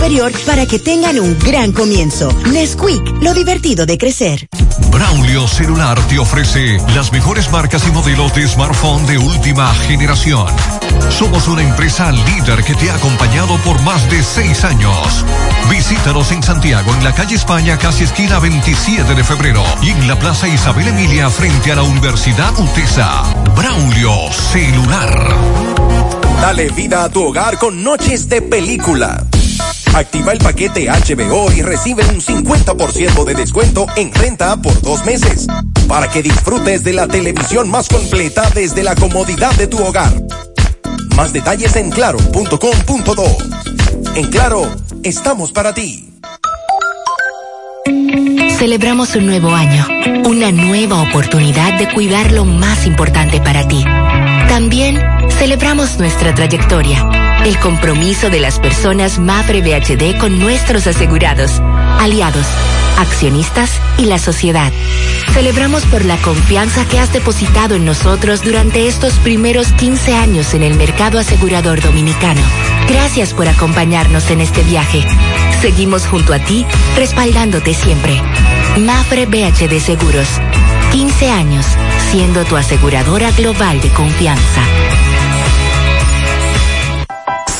superior para que tengan un gran comienzo. Nesquik, lo divertido de crecer. Braulio Celular te ofrece las mejores marcas y modelos de smartphone de última generación. Somos una empresa líder que te ha acompañado por más de seis años. Visítanos en Santiago, en la calle España, casi esquina 27 de febrero, y en la Plaza Isabel Emilia, frente a la Universidad UTESA. Braulio Celular. Dale vida a tu hogar con noches de película. Activa el paquete HBO y recibe un 50% de descuento en renta por dos meses. Para que disfrutes de la televisión más completa desde la comodidad de tu hogar. Más detalles en claro.com.do. En Claro, estamos para ti. Celebramos un nuevo año, una nueva oportunidad de cuidar lo más importante para ti. También celebramos nuestra trayectoria, el compromiso de las personas Mafre BHD con nuestros asegurados, aliados, accionistas y la sociedad. Celebramos por la confianza que has depositado en nosotros durante estos primeros 15 años en el mercado asegurador dominicano. Gracias por acompañarnos en este viaje. Seguimos junto a ti, respaldándote siempre. Mafre BHD Seguros. 15 años siendo tu aseguradora global de confianza.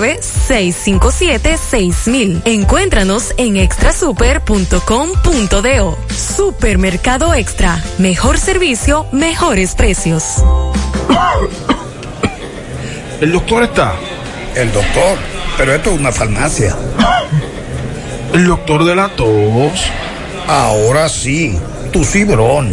657-6000. Encuéntranos en extrasuper.com.do. Supermercado Extra. Mejor servicio, mejores precios. ¿El doctor está? El doctor, pero esto es una farmacia. ¿El doctor de la tos? Ahora sí, tu cibrón.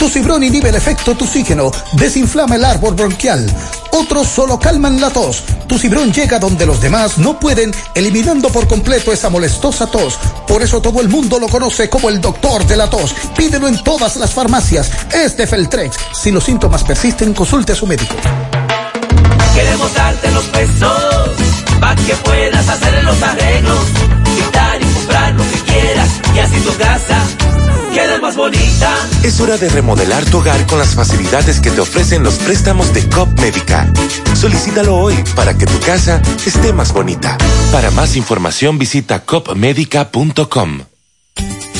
Tu cibrón inhibe el efecto toxígeno, desinflama el árbol bronquial. Otros solo calman la tos. Tu cibrón llega donde los demás no pueden, eliminando por completo esa molestosa tos. Por eso todo el mundo lo conoce como el doctor de la tos. Pídelo en todas las farmacias. Es de Feltrex. Si los síntomas persisten, consulte a su médico. Queremos darte los pesos para que puedas hacer los arreglos, quitar y comprar lo que quieras y así tu casa queda más bonita. Es hora de remodelar tu hogar con las facilidades que te ofrecen los préstamos de COP Médica. Solicítalo hoy para que tu casa esté más bonita. Para más información visita copmedica.com.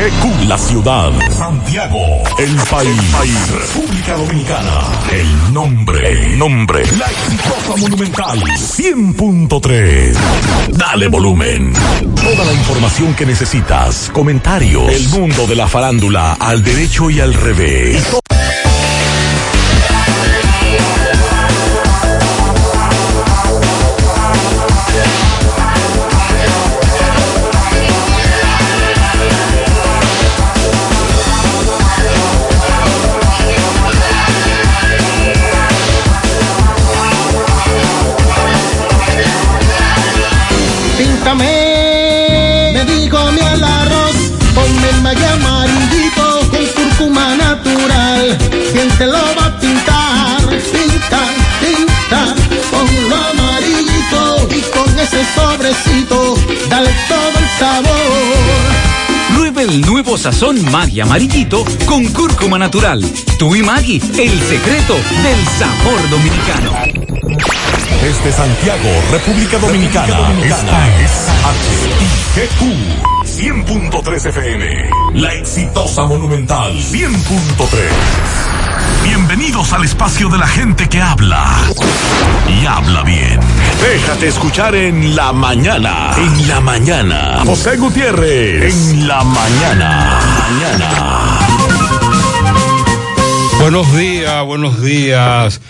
GQ, la ciudad. Santiago, el país. República Dominicana. El nombre. El nombre. La exitosa monumental. 100.3. Dale volumen. Toda la información que necesitas. Comentarios. El mundo de la farándula al derecho y al revés. El nuevo sazón Maggi amarillito con cúrcuma natural. Tú y Maggi, el secreto del sabor dominicano. Desde Santiago, República Dominicana, esta es HIGQ 100.3 100.3 FM. La exitosa Monumental 100.3. Bienvenidos al espacio de la gente que habla y habla bien. Déjate escuchar en la mañana. En la mañana. José Gutiérrez. En la mañana. Mañana. Buenos días, buenos días.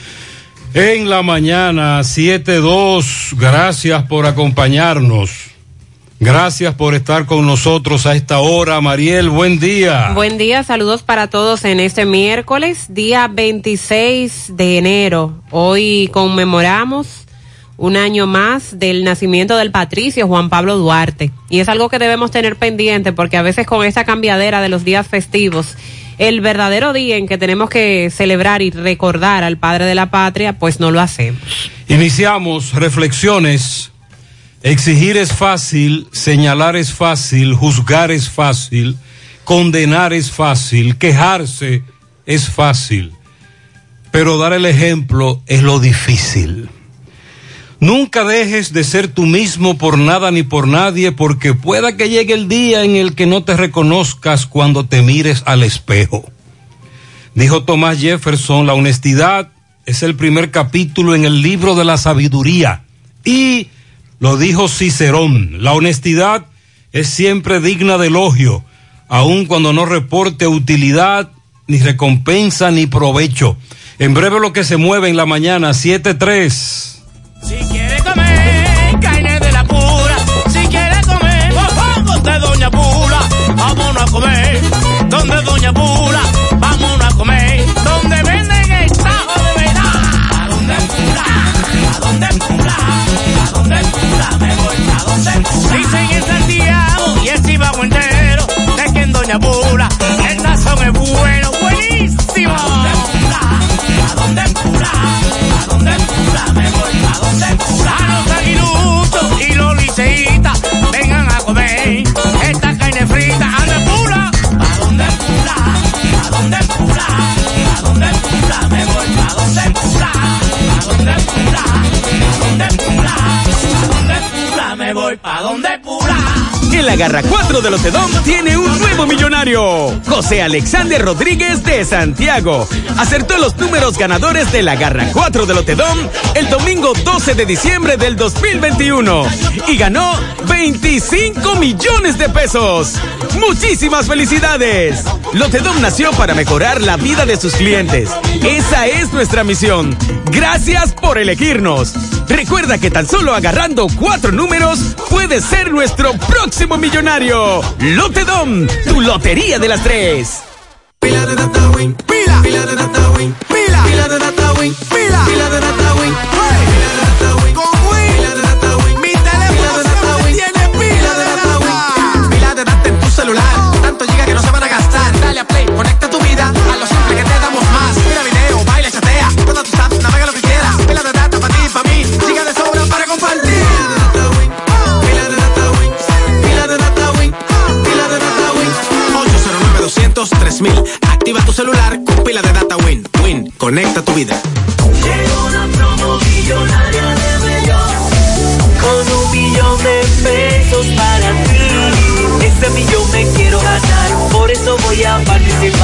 En la mañana 7-2, gracias por acompañarnos. Gracias por estar con nosotros a esta hora. Mariel, buen día. Buen día, saludos para todos en este miércoles, día 26 de enero. Hoy conmemoramos un año más del nacimiento del patricio Juan Pablo Duarte. Y es algo que debemos tener pendiente porque a veces con esta cambiadera de los días festivos, el verdadero día en que tenemos que celebrar y recordar al padre de la patria, pues no lo hacemos. Iniciamos reflexiones Exigir es fácil, señalar es fácil, juzgar es fácil, condenar es fácil, quejarse es fácil, pero dar el ejemplo es lo difícil. Nunca dejes de ser tú mismo por nada ni por nadie, porque pueda que llegue el día en el que no te reconozcas cuando te mires al espejo. Dijo Thomas Jefferson, la honestidad es el primer capítulo en el libro de la sabiduría y lo dijo Cicerón, la honestidad es siempre digna de elogio, aun cuando no reporte utilidad, ni recompensa, ni provecho. En breve lo que se mueve en la mañana, 7-3. Si quiere comer carne de la pura, si quiere comer vamos de Doña Pula, vámonos a comer, donde Doña Pula, vámonos a comer, donde venden el tajo de verdad, a donde Pula, a donde Pula, Dicen en Santiago y el que Doña Pula, el es bueno. A donde Pula, a donde Pula, a donde Pula, me voy a donde Pula. A y los liceitas, vengan a comer esta carne frita, a donde Pula, a donde Pula, a donde Pula, a donde Pula, me voy a donde Pula, a donde Pula, a donde me voy pa' donde Pula. En la Garra 4 de Lotedom tiene un nuevo millonario. José Alexander Rodríguez de Santiago. Acertó los números ganadores de la Garra 4 de Lotedom el domingo 12 de diciembre del 2021. Y ganó 25 millones de pesos. Muchísimas felicidades. Lotedom nació para mejorar la vida de sus clientes. Esa es nuestra misión. Gracias por elegirnos. Recuerda que tan solo agarrando cuatro números puedes ser nuestro próximo millonario. Lotedom, tu lotería de las tres. Pila de pila, pila de conecta tu vida. Llegó una promo millonaria de Bellón. Con un millón de pesos para ti. Ese millón me quiero ganar Por eso voy a participar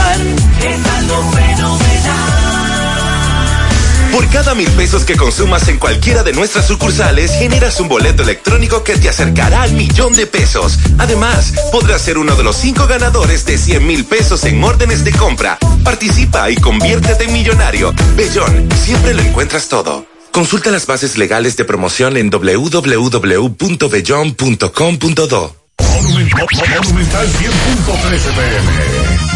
cada mil pesos que consumas en cualquiera de nuestras sucursales, generas un boleto electrónico que te acercará al millón de pesos. Además, podrás ser uno de los cinco ganadores de 100 mil pesos en órdenes de compra. Participa y conviértete en millonario. Bellón, siempre lo encuentras todo. Consulta las bases legales de promoción en www.bellon.com.do. Monumental 100.13 pm.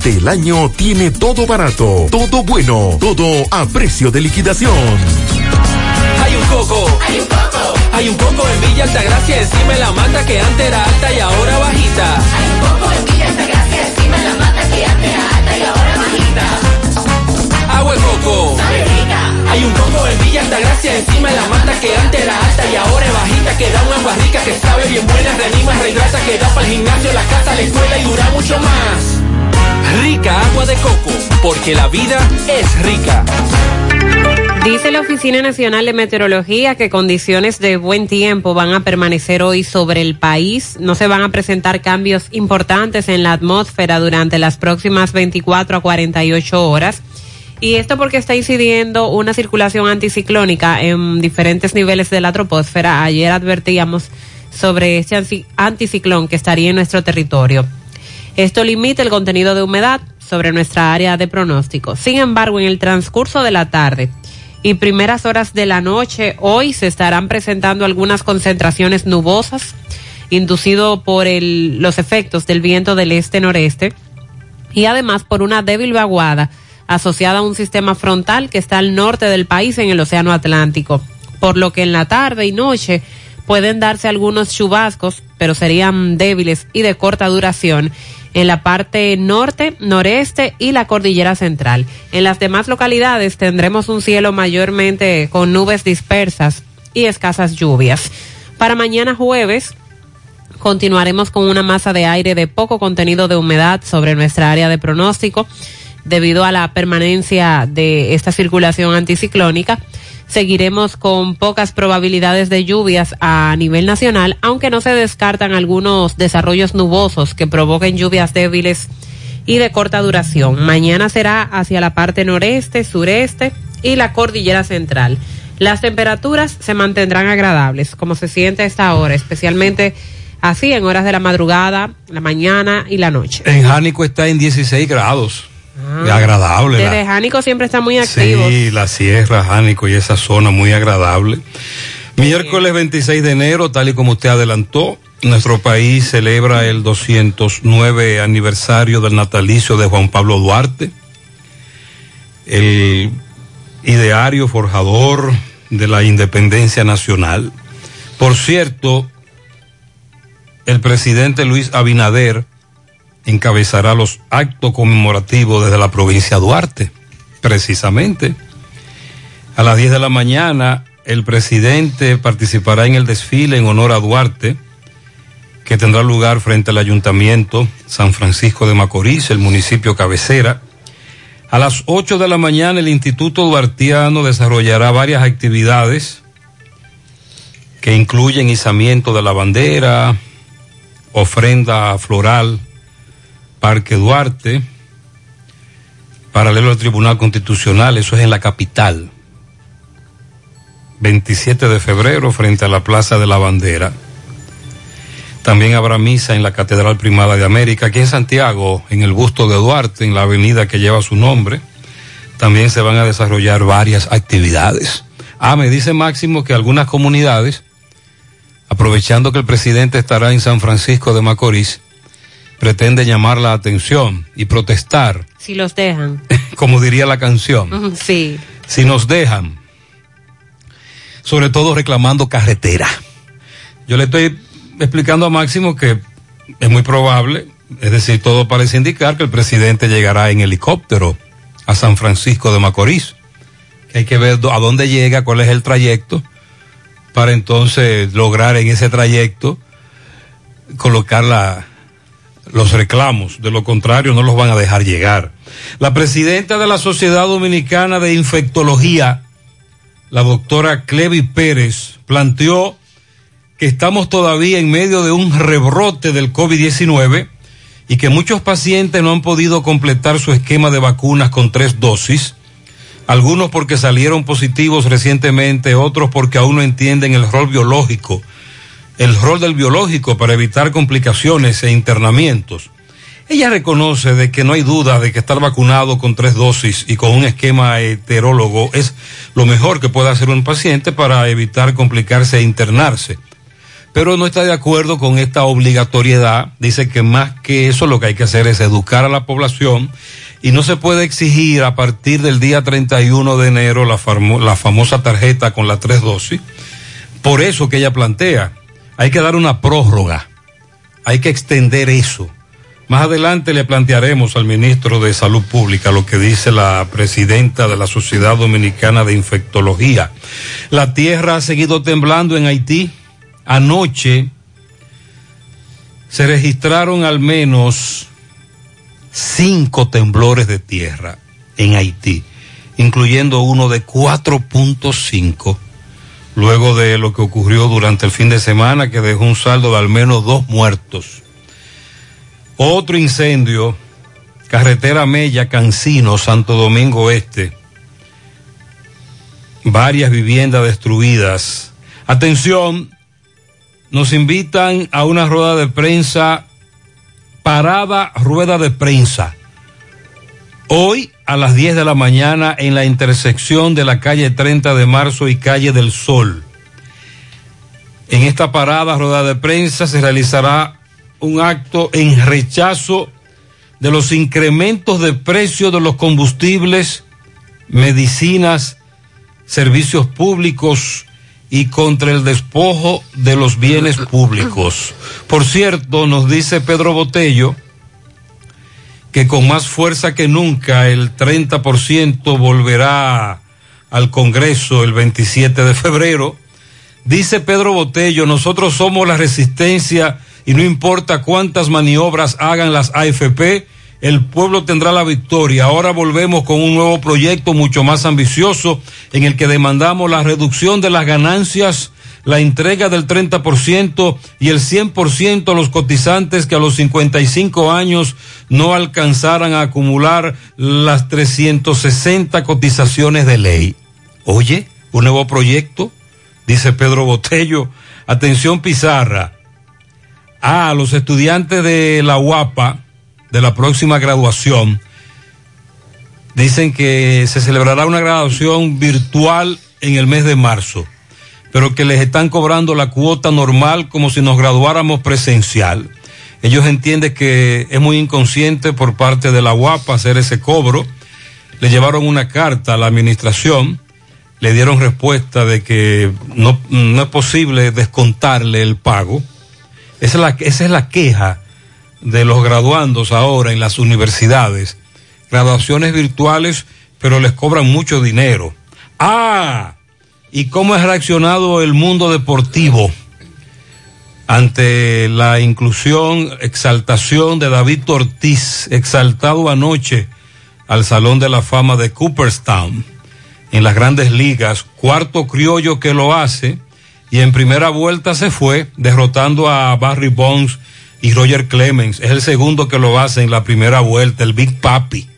el año tiene todo barato, todo bueno, todo a precio de liquidación. Hay un coco, hay un coco, hay un coco en Villa Altagracia encima de la mata que antes era alta y ahora bajita. Hay un coco en Villa Altagracia encima de la mata que antes era alta y ahora bajita. Agua de coco, sabe rica. Hay un coco en Villa Altagracia encima de la mata que antes era alta y ahora es bajita que da una agua rica que sabe bien buena, reanima, rehidrata, que da para el gimnasio, la casa, la escuela y dura mucho más. Rica agua de coco, porque la vida es rica. Dice la Oficina Nacional de Meteorología que condiciones de buen tiempo van a permanecer hoy sobre el país. No se van a presentar cambios importantes en la atmósfera durante las próximas 24 a 48 horas. Y esto porque está incidiendo una circulación anticiclónica en diferentes niveles de la troposfera. Ayer advertíamos sobre este anticiclón que estaría en nuestro territorio. Esto limita el contenido de humedad sobre nuestra área de pronóstico. Sin embargo, en el transcurso de la tarde y primeras horas de la noche, hoy se estarán presentando algunas concentraciones nubosas, inducido por los efectos del viento del este-noreste y además por una débil vaguada asociada a un sistema frontal que está al norte del país en el Océano Atlántico, por lo que en la tarde y noche pueden darse algunos chubascos, pero serían débiles y de corta duración en la parte norte, noreste y la cordillera central. En las demás localidades tendremos un cielo mayormente con nubes dispersas y escasas lluvias. Para mañana jueves continuaremos con una masa de aire de poco contenido de humedad sobre nuestra área de pronóstico debido a la permanencia de esta circulación anticiclónica. Seguiremos con pocas probabilidades de lluvias a nivel nacional, aunque no se descartan algunos desarrollos nubosos que provoquen lluvias débiles y de corta duración. Mañana será hacia la parte noreste, sureste y la cordillera central. Las temperaturas se mantendrán agradables, como se siente a esta hora, especialmente así en horas de la madrugada, la mañana y la noche. En Jánico está en 16 grados. Ah, agradable. Desde la... Jánico siempre está muy activo. Sí, la sierra, Jánico y esa zona muy agradable. Miércoles 26 de enero, tal y como usted adelantó, nuestro país celebra el 209 aniversario del natalicio de Juan Pablo Duarte, el ideario forjador de la independencia nacional. Por cierto, el presidente Luis Abinader encabezará los actos conmemorativos desde la provincia de Duarte, precisamente. A las 10 de la mañana, el presidente participará en el desfile en honor a Duarte, que tendrá lugar frente al Ayuntamiento San Francisco de Macorís, el municipio cabecera. A las 8 de la mañana, el Instituto Duartiano desarrollará varias actividades que incluyen izamiento de la bandera, ofrenda floral, Parque Duarte, paralelo al Tribunal Constitucional, eso es en la capital. 27 de febrero frente a la Plaza de la Bandera. También habrá misa en la Catedral Primada de América, aquí en Santiago, en el busto de Duarte, en la avenida que lleva su nombre. también se van a desarrollar varias actividades. Ah, me dice Máximo que algunas comunidades, aprovechando que el presidente estará en San Francisco de Macorís, pretende llamar la atención y protestar, Si los dejan. como diría la canción, Sí. si nos dejan, sobre todo reclamando carretera. Yo le estoy explicando a Máximo que es muy probable, es decir, todo parece indicar que el presidente llegará en helicóptero a San Francisco de Macorís. Que hay que ver a dónde llega, cuál es el trayecto, para entonces lograr en ese trayecto colocar la- los reclamos. De lo contrario, no los van a dejar llegar. La presidenta de la Sociedad Dominicana de Infectología, la doctora Clevi Pérez, planteó que estamos todavía en medio de un rebrote del COVID-19 y que muchos pacientes no han podido completar su esquema de vacunas con tres dosis, algunos porque salieron positivos recientemente, otros porque aún no entienden el rol biológico, el rol del biológico para evitar complicaciones e internamientos. Ella reconoce de que no hay duda de que estar vacunado con tres dosis y con un esquema heterólogo es lo mejor que puede hacer un paciente para evitar complicarse e internarse. Pero no está de acuerdo con esta obligatoriedad. Dice que más que eso lo que hay que hacer es educar a la población y no se puede exigir a partir del día 31 de enero la, la famosa tarjeta con las tres dosis. Por eso que ella plantea, hay que dar una prórroga, hay que extender eso. Más adelante le plantearemos al ministro de Salud Pública lo que dice la presidenta de la Sociedad Dominicana de Infectología. La tierra ha seguido temblando en Haití. Anoche se registraron al menos cinco temblores de tierra en Haití, incluyendo uno de 4.5, luego de lo que ocurrió durante el fin de semana que dejó un saldo de al menos dos muertos. Otro incendio, carretera Mella, Cancino, Santo Domingo Este. Varias viviendas destruidas. Atención, nos invitan a una rueda de prensa, parada rueda de prensa. Hoy a las 10 de la mañana en la intersección de la calle 30 de marzo y calle del Sol. En esta parada rueda de prensa se realizará un acto en rechazo de los incrementos de precio de los combustibles, medicinas, servicios públicos y contra el despojo de los bienes públicos. Por cierto, nos dice Pedro Botello que con más fuerza que nunca el 30% volverá al Congreso el 27 de febrero. Dice Pedro Botello, nosotros somos la resistencia y no importa cuántas maniobras hagan las AFP, el pueblo tendrá la victoria. Ahora volvemos con un nuevo proyecto mucho más ambicioso en el que demandamos la reducción de las ganancias, la entrega del 30% y el 100% a los cotizantes que a los 55 años no alcanzaran a acumular las 360 cotizaciones de ley. Oye, un nuevo proyecto, dice Pedro Botello. Atención Pizarra. A los estudiantes de la UAPA, de la próxima graduación, dicen que se celebrará una graduación virtual en el mes de marzo, pero que les están cobrando la cuota normal como si nos graduáramos presencial. Ellos entienden que es muy inconsciente por parte de la UAPA hacer ese cobro. Le llevaron una carta a la administración, le dieron respuesta de que no, no es posible descontarle el pago. Esa es, la, esa es la queja de los graduandos ahora en las universidades. Graduaciones virtuales, pero les cobran mucho dinero. Ah, ¿y cómo ha reaccionado el mundo deportivo ante la inclusión, exaltación de David Ortiz, exaltado anoche al Salón de la Fama de Cooperstown en las grandes ligas, cuarto criollo que lo hace, y en primera vuelta se fue derrotando a Barry Bonds y Roger Clemens. Es el segundo que lo hace en la primera vuelta, el Big Papi.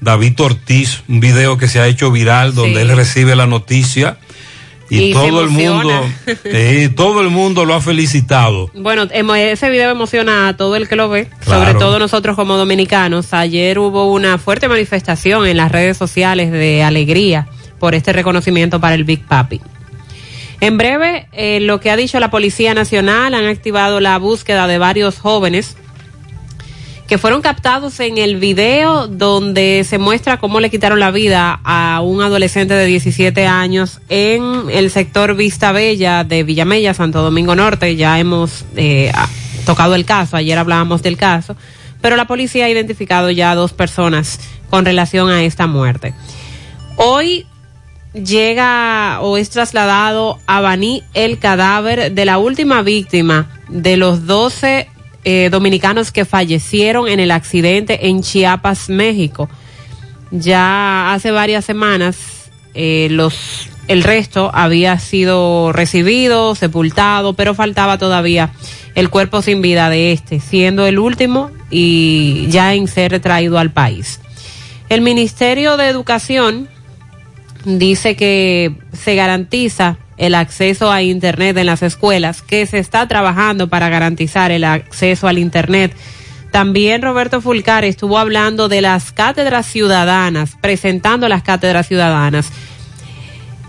David Ortiz, un video que se ha hecho viral donde Sí. él recibe la noticia Y, todo el mundo, eh, todo el mundo lo ha felicitado. Bueno, ese video emociona a todo el que lo ve, Claro. sobre todo nosotros como dominicanos. Ayer hubo una fuerte manifestación en las redes sociales de alegría por este reconocimiento para el Big Papi. En breve, eh, lo que ha dicho la Policía Nacional, han activado la búsqueda de varios jóvenes fueron captados en el video donde se muestra cómo le quitaron la vida a un adolescente de 17 años en el sector Vista Bella de Villamella, Santo Domingo Norte. Ya hemos eh, tocado el caso, ayer hablábamos del caso, pero la policía ha identificado ya a dos personas con relación a esta muerte. Hoy llega o es trasladado a Baní el cadáver de la última víctima de los 12 eh, dominicanos que fallecieron en el accidente en Chiapas, México. Ya hace varias semanas eh, los el resto había sido recibido, sepultado, pero faltaba todavía el cuerpo sin vida de este, siendo el último y ya en ser traído al país. El Ministerio de Educación dice que se garantiza el acceso a Internet en las escuelas, que se está trabajando para garantizar el acceso al Internet. También Roberto Fulcar estuvo hablando de las cátedras ciudadanas, presentando las cátedras ciudadanas.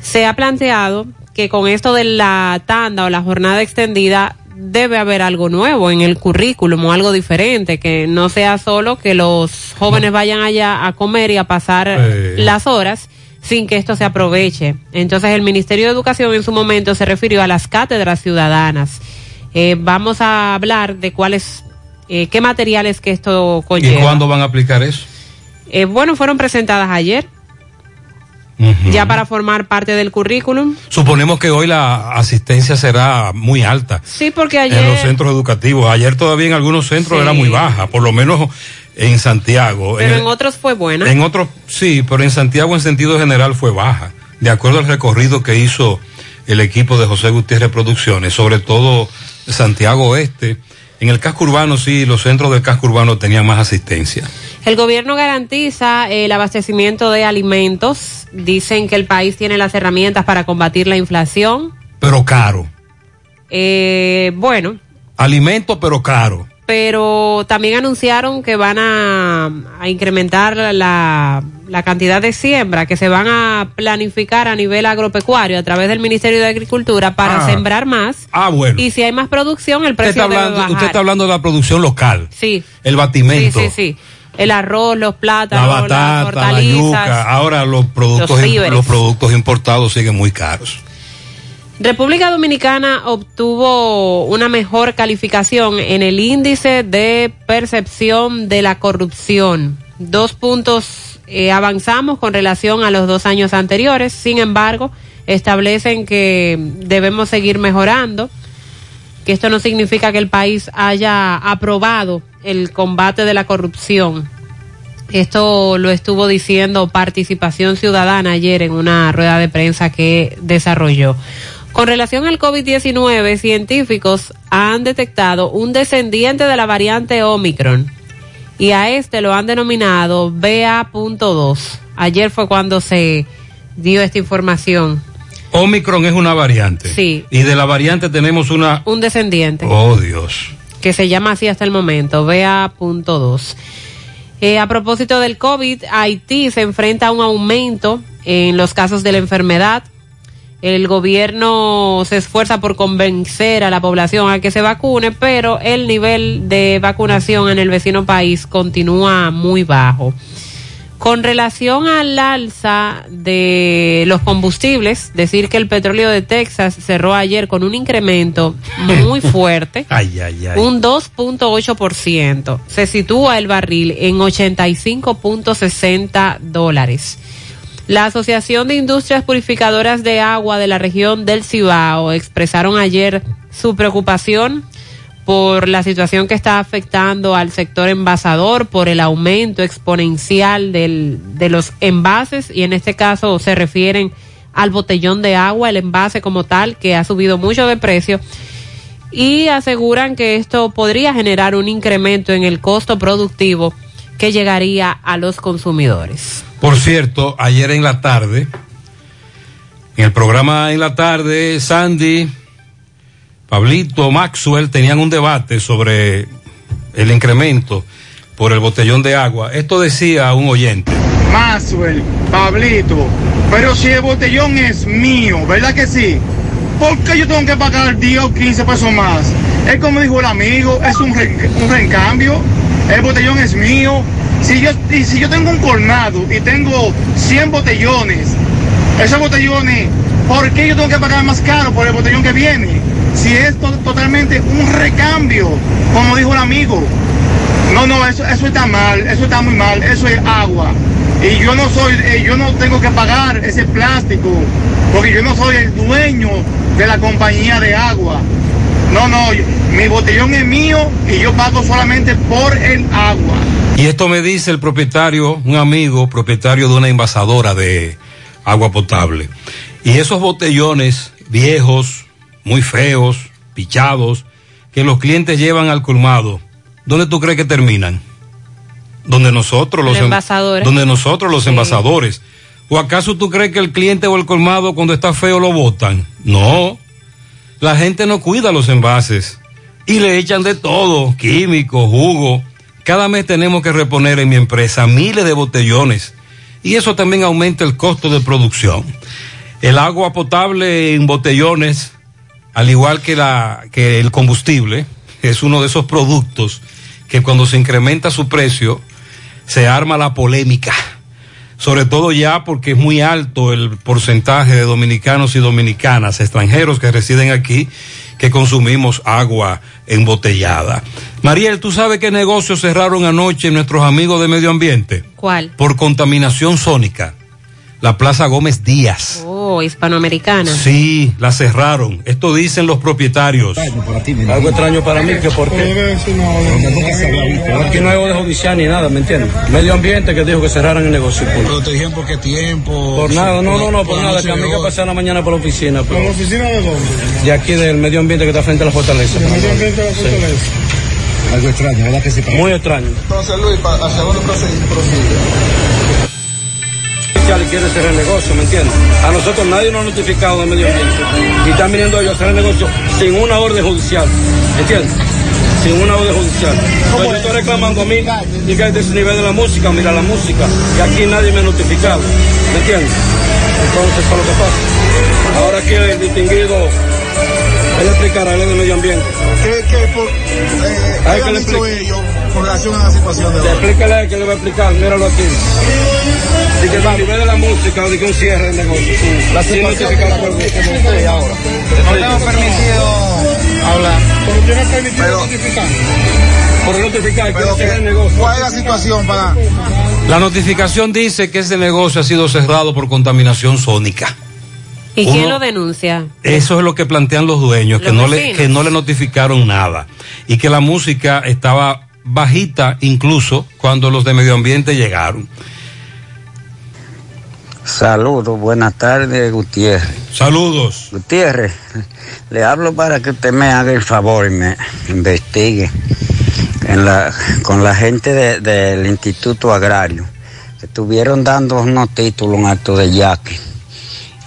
Se ha planteado que con esto de la tanda o la jornada extendida debe haber algo nuevo en el currículum o algo diferente, que no sea solo que los jóvenes vayan allá a comer y a pasar Eh. las horas sin que esto se aproveche. Entonces el Ministerio de Educación en su momento se refirió a las cátedras ciudadanas. Eh, vamos a hablar de cuáles, eh, qué materiales que esto ¿Y conlleva. cuándo van a aplicar eso? Eh, bueno, fueron presentadas ayer, ya para formar parte del currículum. Suponemos que hoy la asistencia será muy alta Sí, porque ayer... en los centros educativos. Ayer todavía en algunos centros Sí. era muy baja, por lo menos en Santiago. Pero En- en otros fue buena. En otros, sí, pero en Santiago en sentido general fue baja, de acuerdo al recorrido que hizo el equipo de José Gutiérrez Producciones, sobre todo Santiago Oeste. En el casco urbano sí, los centros del casco urbano tenían más asistencia. El gobierno garantiza el abastecimiento de alimentos. Dicen que el país tiene las herramientas para combatir la inflación. Pero caro. Eh, bueno, Alimento, pero caro. Pero también anunciaron que van a, a incrementar la, la cantidad de siembra que se van a planificar a nivel agropecuario a través del Ministerio de Agricultura para Ah. sembrar más. Ah, bueno. Y si hay más producción, el Usted precio está, debe hablando, bajar. usted está hablando de la producción local, Sí. el Sí, batimento, sí, sí. El arroz, los la plátanos, las batata, la yuca. Ahora los productos, los productos importados siguen muy caros. República Dominicana obtuvo una mejor calificación en el índice de percepción de la corrupción. Dos puntos eh, avanzamos con relación a los dos años anteriores. Sin embargo, establecen que debemos seguir mejorando, que esto no significa que el país haya aprobado el combate de la corrupción. Esto lo estuvo diciendo Participación Ciudadana ayer en una rueda de prensa que desarrolló. Con relación al COVID-19, científicos han detectado un descendiente de la variante Omicron y a este lo han denominado BA.2. Ayer fue cuando se dio esta información. Omicron es una variante. Sí. Y de la variante tenemos una... Un descendiente. Oh, Dios. que se llama así hasta el momento, BA.2. Eh, a propósito del COVID, Haití se enfrenta a un aumento en los casos de la enfermedad. El gobierno se esfuerza por convencer a la población a que se vacune, pero el nivel de vacunación en el vecino país continúa muy bajo. Con relación al alza de los combustibles, decir que el petróleo de Texas cerró ayer con un incremento muy fuerte Ay, ay, ay. un 2.8%. Se sitúa el barril en 85.60 dólares. La Asociación de Industrias Purificadoras de Agua de la región del Cibao expresaron ayer su preocupación por la situación que está afectando al sector envasador, por el aumento exponencial del, de los envases y en este caso se refieren al botellón de agua, el envase como tal, que ha subido mucho de precio y aseguran que esto podría generar un incremento en el costo productivo que llegaría a los consumidores. Por cierto, ayer en la tarde, En el programa en la tarde, Sandy, Pablito, Maxwell tenían un debate sobre el incremento por el botellón de agua. Esto decía un oyente. Maxwell, Pablito, pero si el botellón es mío, ¿verdad que sí? ¿Por qué yo tengo que pagar 10 o 15 pesos más? Es como dijo el amigo, es un, re- un recambio, el botellón es mío. Si yo, si yo tengo un colmado y tengo 100 botellones, esos botellones, ¿por qué yo tengo que pagar más caro por el botellón que viene? Si es to- totalmente un recambio, como dijo el amigo. No, no, eso, eso está mal, eso está muy mal, eso es agua. Y yo no soy, eh, yo no tengo que pagar ese plástico, porque yo no soy el dueño de la compañía de agua. No, no, mi botellón es mío y yo pago solamente por el agua. Y esto me dice el propietario, un amigo propietario de una envasadora de agua potable. Y esos botellones viejos, muy feos, pichados, que los clientes llevan al colmado, ¿dónde tú crees que terminan? Donde nosotros los Los en- envasadores. donde nosotros los envasadores. ¿O acaso tú crees que el cliente o el colmado cuando está feo lo botan? No. La gente no cuida los envases y le echan de todo, químicos, jugo. Cada mes tenemos que reponer en mi empresa miles de botellones y eso también aumenta el costo de producción. El agua potable en botellones, al igual que, la, que el combustible, es uno de esos productos que cuando se incrementa su precio, se arma la polémica. Sobre todo ya porque es muy alto el porcentaje de dominicanos y dominicanas, extranjeros que residen aquí, que consumimos agua embotellada. Mariel, ¿tú sabes qué negocios cerraron anoche nuestros amigos de medio ambiente? ¿Cuál? Por contaminación sónica. La Plaza Gómez Díaz. Oh, hispanoamericana. Sí, la cerraron. Esto dicen los propietarios. Algo extraño para mí, que porque aquí no hay orden judicial ni nada, ¿me entiendes? Medio ambiente que dijo que cerraran el negocio. Por, Pero te dijeron por qué tiempo. por nada, no, no, no, por nada, que a mí que pasé la mañana por la oficina. ¿Por la oficina de dónde? De aquí del medio ambiente que está frente a la fortaleza. medio ambiente de la fortaleza? Algo extraño, ¿verdad que sí? Muy extraño. Entonces, Luis, ¿hacia dónde prosigue? Y quiere cerrar el negocio, ¿me entiendes? A nosotros nadie nos ha notificado del medio ambiente. Y están viniendo ellos a cerrar el negocio sin una orden judicial, ¿me entiendes? Sin una orden judicial. Entonces yo estoy reclamando a mí y que desde ese nivel de la música, mira la música, y aquí nadie me ha notificado, ¿me entiendes? Entonces, es lo que pasa. Ahora aquí el distinguido, él explicará, él es del medio ambiente. ¿Qué, qué, por, eh, Hay ¿qué que han dicho explique. ellos con relación a la situación de hoy? Explícale que le va a explicar, míralo aquí. Dice que a nivel de la música, de que un cierre del negocio. Sí. La situación que que estoy ahora. No tenemos permitido hablar. Pero tiene permitido notificar. Por notificar, que Pero cierre el que- negocio. ¿Cuál es la situación para.? La notificación dice que ese negocio ha sido cerrado por contaminación sónica. ¿Y quién lo denuncia? Eso es lo que plantean los dueños, que no, le, que no le notificaron nada y que la música estaba bajita incluso cuando los de medio ambiente llegaron. Saludos, buenas tardes, Gutiérrez. Saludos. Gutiérrez, le hablo para que usted me haga el favor y me investigue en la, con la gente de- del Instituto Agrario. Estuvieron dando unos títulos en acto de yaque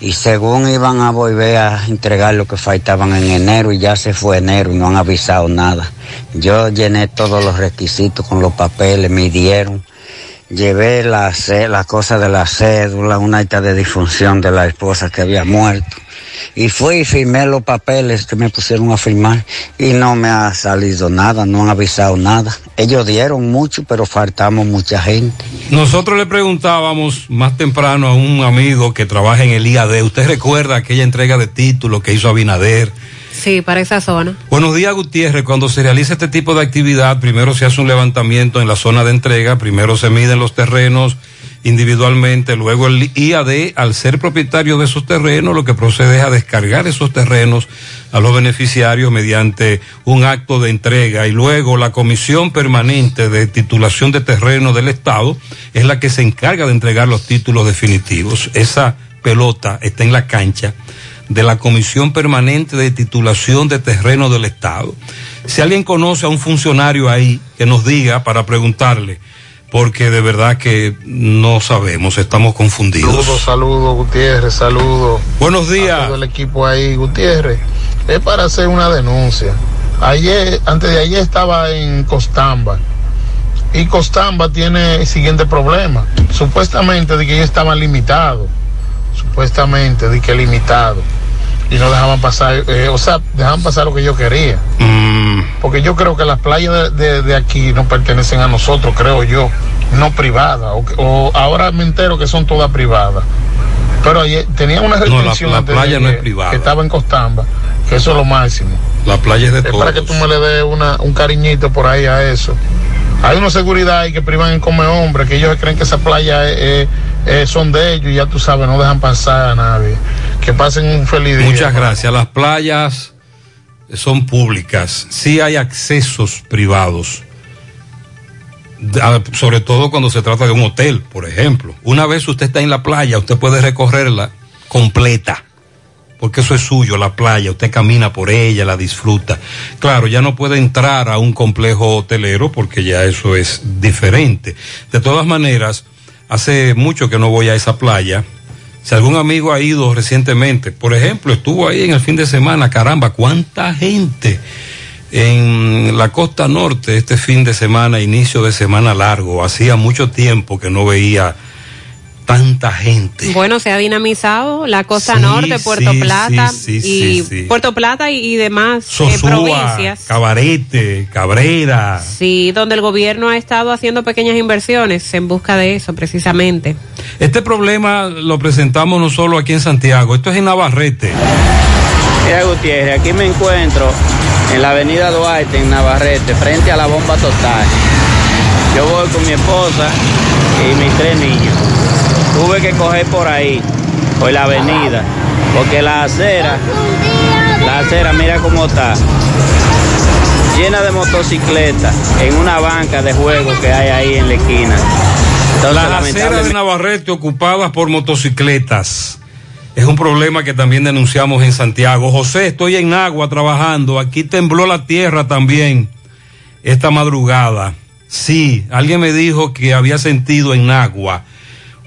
y según iban a volver a entregar lo que faltaban en enero y ya se fue enero y no han avisado nada. Yo llené todos los requisitos con los papeles, me dieron. Llevé la, ce- la cosa de la cédula, una acta de disfunción de la esposa que había muerto. Y fui y firmé los papeles que me pusieron a firmar y no me ha salido nada, no han avisado nada. Ellos dieron mucho, pero faltamos mucha gente. Nosotros le preguntábamos más temprano a un amigo que trabaja en el IAD, ¿usted recuerda aquella entrega de títulos que hizo Abinader? Sí, para esa zona. Buenos días, Gutiérrez. Cuando se realiza este tipo de actividad, primero se hace un levantamiento en la zona de entrega, primero se miden los terrenos individualmente, luego el IAD, al ser propietario de esos terrenos, lo que procede es a descargar esos terrenos a los beneficiarios mediante un acto de entrega y luego la Comisión Permanente de Titulación de Terreno del Estado es la que se encarga de entregar los títulos definitivos. Esa pelota está en la cancha de la Comisión Permanente de Titulación de Terreno del Estado. Si alguien conoce a un funcionario ahí que nos diga para preguntarle porque de verdad que no sabemos, estamos confundidos. Saludos, saludos, Gutiérrez, saludos. Buenos días. A todo el equipo ahí, Gutiérrez. Es para hacer una denuncia. Ayer, antes de ayer estaba en Costamba. Y Costamba tiene el siguiente problema. Supuestamente de que ellos estaban limitados. Supuestamente de que limitado. Y no dejaban pasar, eh, o sea, dejaban pasar lo que yo quería. Mm, Porque yo creo que las playas de, de- de aquí no pertenecen a nosotros, creo yo, no privadas. O, ahora me entero que son todas privadas. Pero ayer tenía una No, la- restricción la playa no es que- privada. que estaba en Costamba, que eso es lo máximo. la playa es de Es para que tú me le des una- un cariñito por ahí a eso. Hay una seguridad ahí que privan en come hombre, que ellos creen que esa playa es- es- son de ellos y ya tú sabes, no dejan pasar a nadie. Que pasen un feliz día. Muchas gracias. Las playas son públicas. Sí hay accesos privados. Sobre todo cuando se trata de un hotel, por ejemplo. Una vez usted está en la playa, usted puede recorrerla completa. Porque eso es suyo, la playa. Usted camina por ella, la disfruta. Claro, ya no puede entrar a un complejo hotelero porque ya eso es diferente. De todas maneras, hace mucho que no voy a esa playa. Si algún amigo ha ido recientemente, por ejemplo, estuvo ahí en el fin de semana, caramba, cuánta gente en la costa norte este fin de semana, inicio de semana largo. Hacía mucho tiempo que no veía tanta gente. Bueno, se ha dinamizado la costa Sí, norte, Puerto sí, Plata sí, y sí, sí, sí. Puerto Plata y, y demás eh, Sosúa, provincias. Cabarete, Cabrera. Sí, donde el gobierno ha estado haciendo pequeñas inversiones en busca de eso, precisamente. Este problema lo presentamos no solo aquí en Santiago, esto es en Navarrete. Mira Gutiérrez, aquí me encuentro en la avenida Duarte, en Navarrete, frente a la bomba total. Yo voy con mi esposa y mis tres niños. Tuve que coger por ahí, por la avenida, porque la acera, la acera, mira cómo está, llena de motocicletas, en una banca de juego que hay ahí en la esquina. Entonces, Las aceras de Navarrete ocupadas por motocicletas. Es un problema que también denunciamos en Santiago. José, estoy en agua trabajando. Aquí tembló la tierra también esta madrugada. Sí, alguien me dijo que había sentido en agua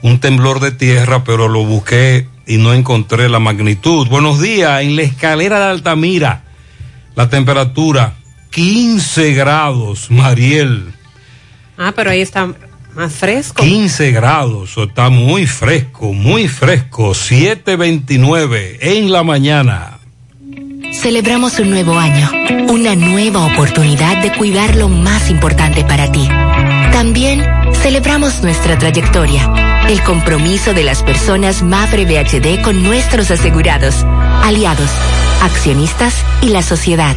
un temblor de tierra, pero lo busqué y no encontré la magnitud. Buenos días, en la escalera de Altamira, la temperatura 15 grados, Mariel. Ah, pero ahí está más fresco. 15 grados, está muy fresco, muy fresco. 7.29 en la mañana. Celebramos un nuevo año, una nueva oportunidad de cuidar lo más importante para ti. También celebramos nuestra trayectoria, el compromiso de las personas Mafre BHD con nuestros asegurados, aliados, accionistas y la sociedad.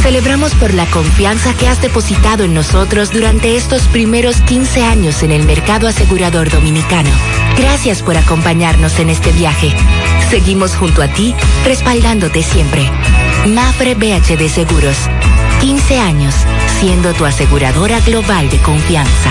Celebramos por la confianza que has depositado en nosotros durante estos primeros 15 años en el mercado asegurador dominicano. Gracias por acompañarnos en este viaje. Seguimos junto a ti, respaldándote siempre. Mafre BHD Seguros. 15 años siendo tu aseguradora global de confianza.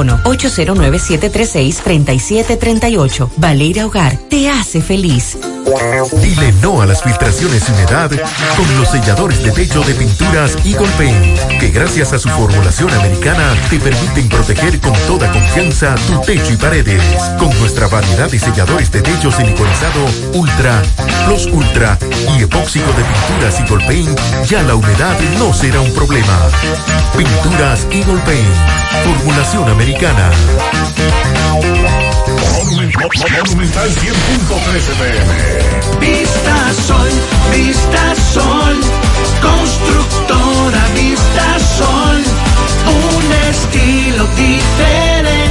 809-736-3738. Baleira Hogar, te hace feliz. Dile no a las filtraciones y humedad con los selladores de techo de pinturas Eagle Paint, que gracias a su formulación americana te permiten proteger con toda confianza tu techo y paredes. Con nuestra variedad de selladores de techo siliconizado Ultra, Plus Ultra y epóxico de pinturas Eagle Paint, ya la humedad no será un problema. Pinturas Eagle Paint, formulación americana. Monumental 100.13 pm. Vista Sol, Vista Sol, constructora Vista Sol, un estilo diferente,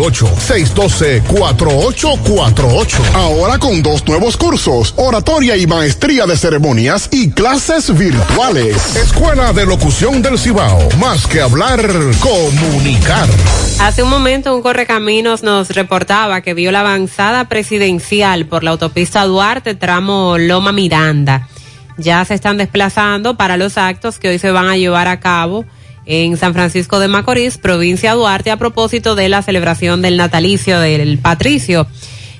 612-4848. Ahora con dos nuevos cursos, oratoria y maestría de ceremonias y clases virtuales. Escuela de Locución del Cibao. Más que hablar, comunicar. Hace un momento un correcaminos nos reportaba que vio la avanzada presidencial por la autopista Duarte, tramo Loma Miranda. Ya se están desplazando para los actos que hoy se van a llevar a cabo en San Francisco de Macorís, provincia Duarte, a propósito de la celebración del natalicio del patricio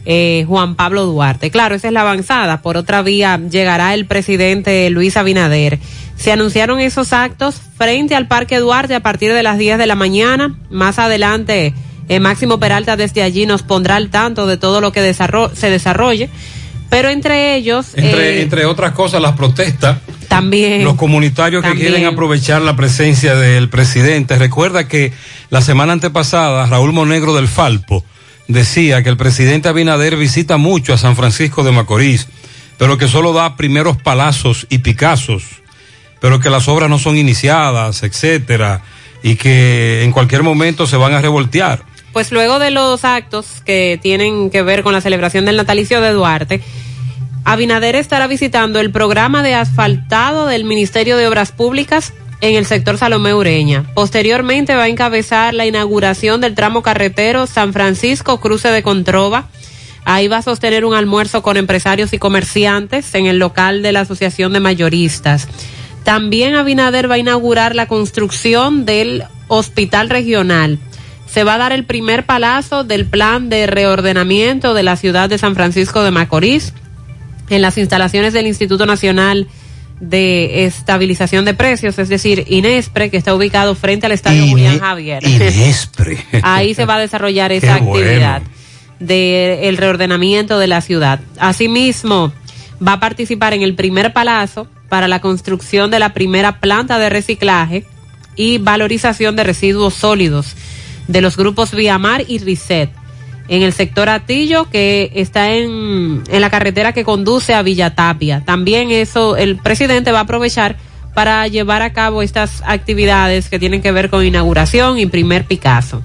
eh, Juan Pablo Duarte. Claro, esa es la avanzada. Por otra vía, llegará el presidente Luis Abinader. Se anunciaron esos actos frente al Parque Duarte a partir de las 10 de la mañana. Más adelante, eh, Máximo Peralta desde allí nos pondrá al tanto de todo lo que se desarrolle. Pero entre ellos... Entre, eh, entre otras cosas, las protestas. También. Los comunitarios que quieren aprovechar la presencia del presidente. Recuerda que la semana antepasada, Raúl Monegro del Falpo decía que el presidente Abinader visita mucho a San Francisco de Macorís, pero que solo da primeros palazos y picazos, pero que las obras no son iniciadas, etcétera, y que en cualquier momento se van a revoltear. Pues luego de los actos que tienen que ver con la celebración del natalicio de Duarte, Abinader estará visitando el programa de asfaltado del Ministerio de Obras Públicas en el sector Salomé Ureña. Posteriormente va a encabezar la inauguración del tramo carretero San Francisco Cruce de Controva. Ahí va a sostener un almuerzo con empresarios y comerciantes en el local de la Asociación de Mayoristas. También Abinader va a inaugurar la construcción del Hospital Regional. Se va a dar el primer palazo del plan de reordenamiento de la ciudad de San Francisco de Macorís en las instalaciones del Instituto Nacional de Estabilización de Precios, es decir, INESPRE, que está ubicado frente al Estadio Julián Javier. Inespre. Ahí se va a desarrollar esa Qué bueno. actividad del reordenamiento de la ciudad. Asimismo, va a participar en el primer palazo para la construcción de la primera planta de reciclaje y valorización de residuos sólidos de los grupos Viamar y RICET en el sector Atillo, que está en, en la carretera que conduce a Villa Tapia. También eso, el presidente va a aprovechar para llevar a cabo estas actividades que tienen que ver con inauguración y primer Picasso.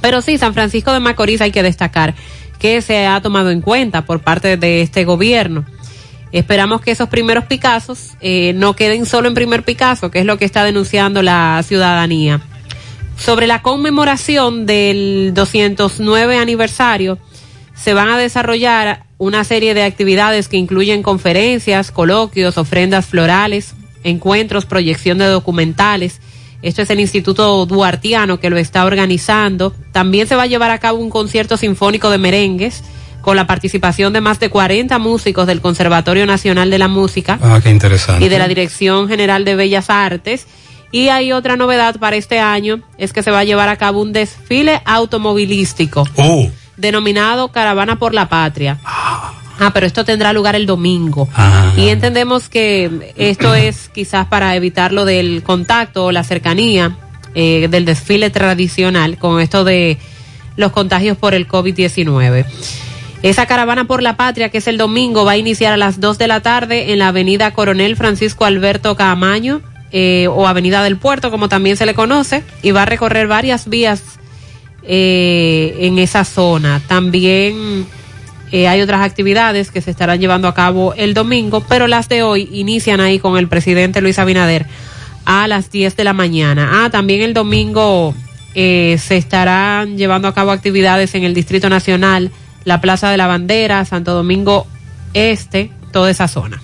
Pero sí, San Francisco de Macorís hay que destacar que se ha tomado en cuenta por parte de este gobierno. Esperamos que esos primeros Picassos eh, no queden solo en primer Picasso, que es lo que está denunciando la ciudadanía. Sobre la conmemoración del 209 aniversario, se van a desarrollar una serie de actividades que incluyen conferencias, coloquios, ofrendas florales, encuentros, proyección de documentales. Esto es el Instituto Duartiano que lo está organizando. También se va a llevar a cabo un concierto sinfónico de merengues con la participación de más de 40 músicos del Conservatorio Nacional de la Música Ah, qué interesante. y de la Dirección General de Bellas Artes. Y hay otra novedad para este año, es que se va a llevar a cabo un desfile automovilístico Oh, denominado Caravana por la Patria. Ah, pero esto tendrá lugar el domingo. Y entendemos que esto es quizás para evitar lo del contacto o la cercanía eh, del desfile tradicional con esto de los contagios por el COVID-19. Esa caravana por la patria, que es el domingo, va a iniciar a las 2 de la tarde en la avenida Coronel Francisco Alberto Camaño, eh, o Avenida del Puerto, como también se le conoce, y va a recorrer varias vías eh, en esa zona. También eh, hay otras actividades que se estarán llevando a cabo el domingo, pero las de hoy inician ahí con el presidente Luis Abinader a las 10 de la mañana. Ah, también el domingo eh, se estarán llevando a cabo actividades en el Distrito Nacional, la Plaza de la Bandera, Santo Domingo Este, toda esa zona.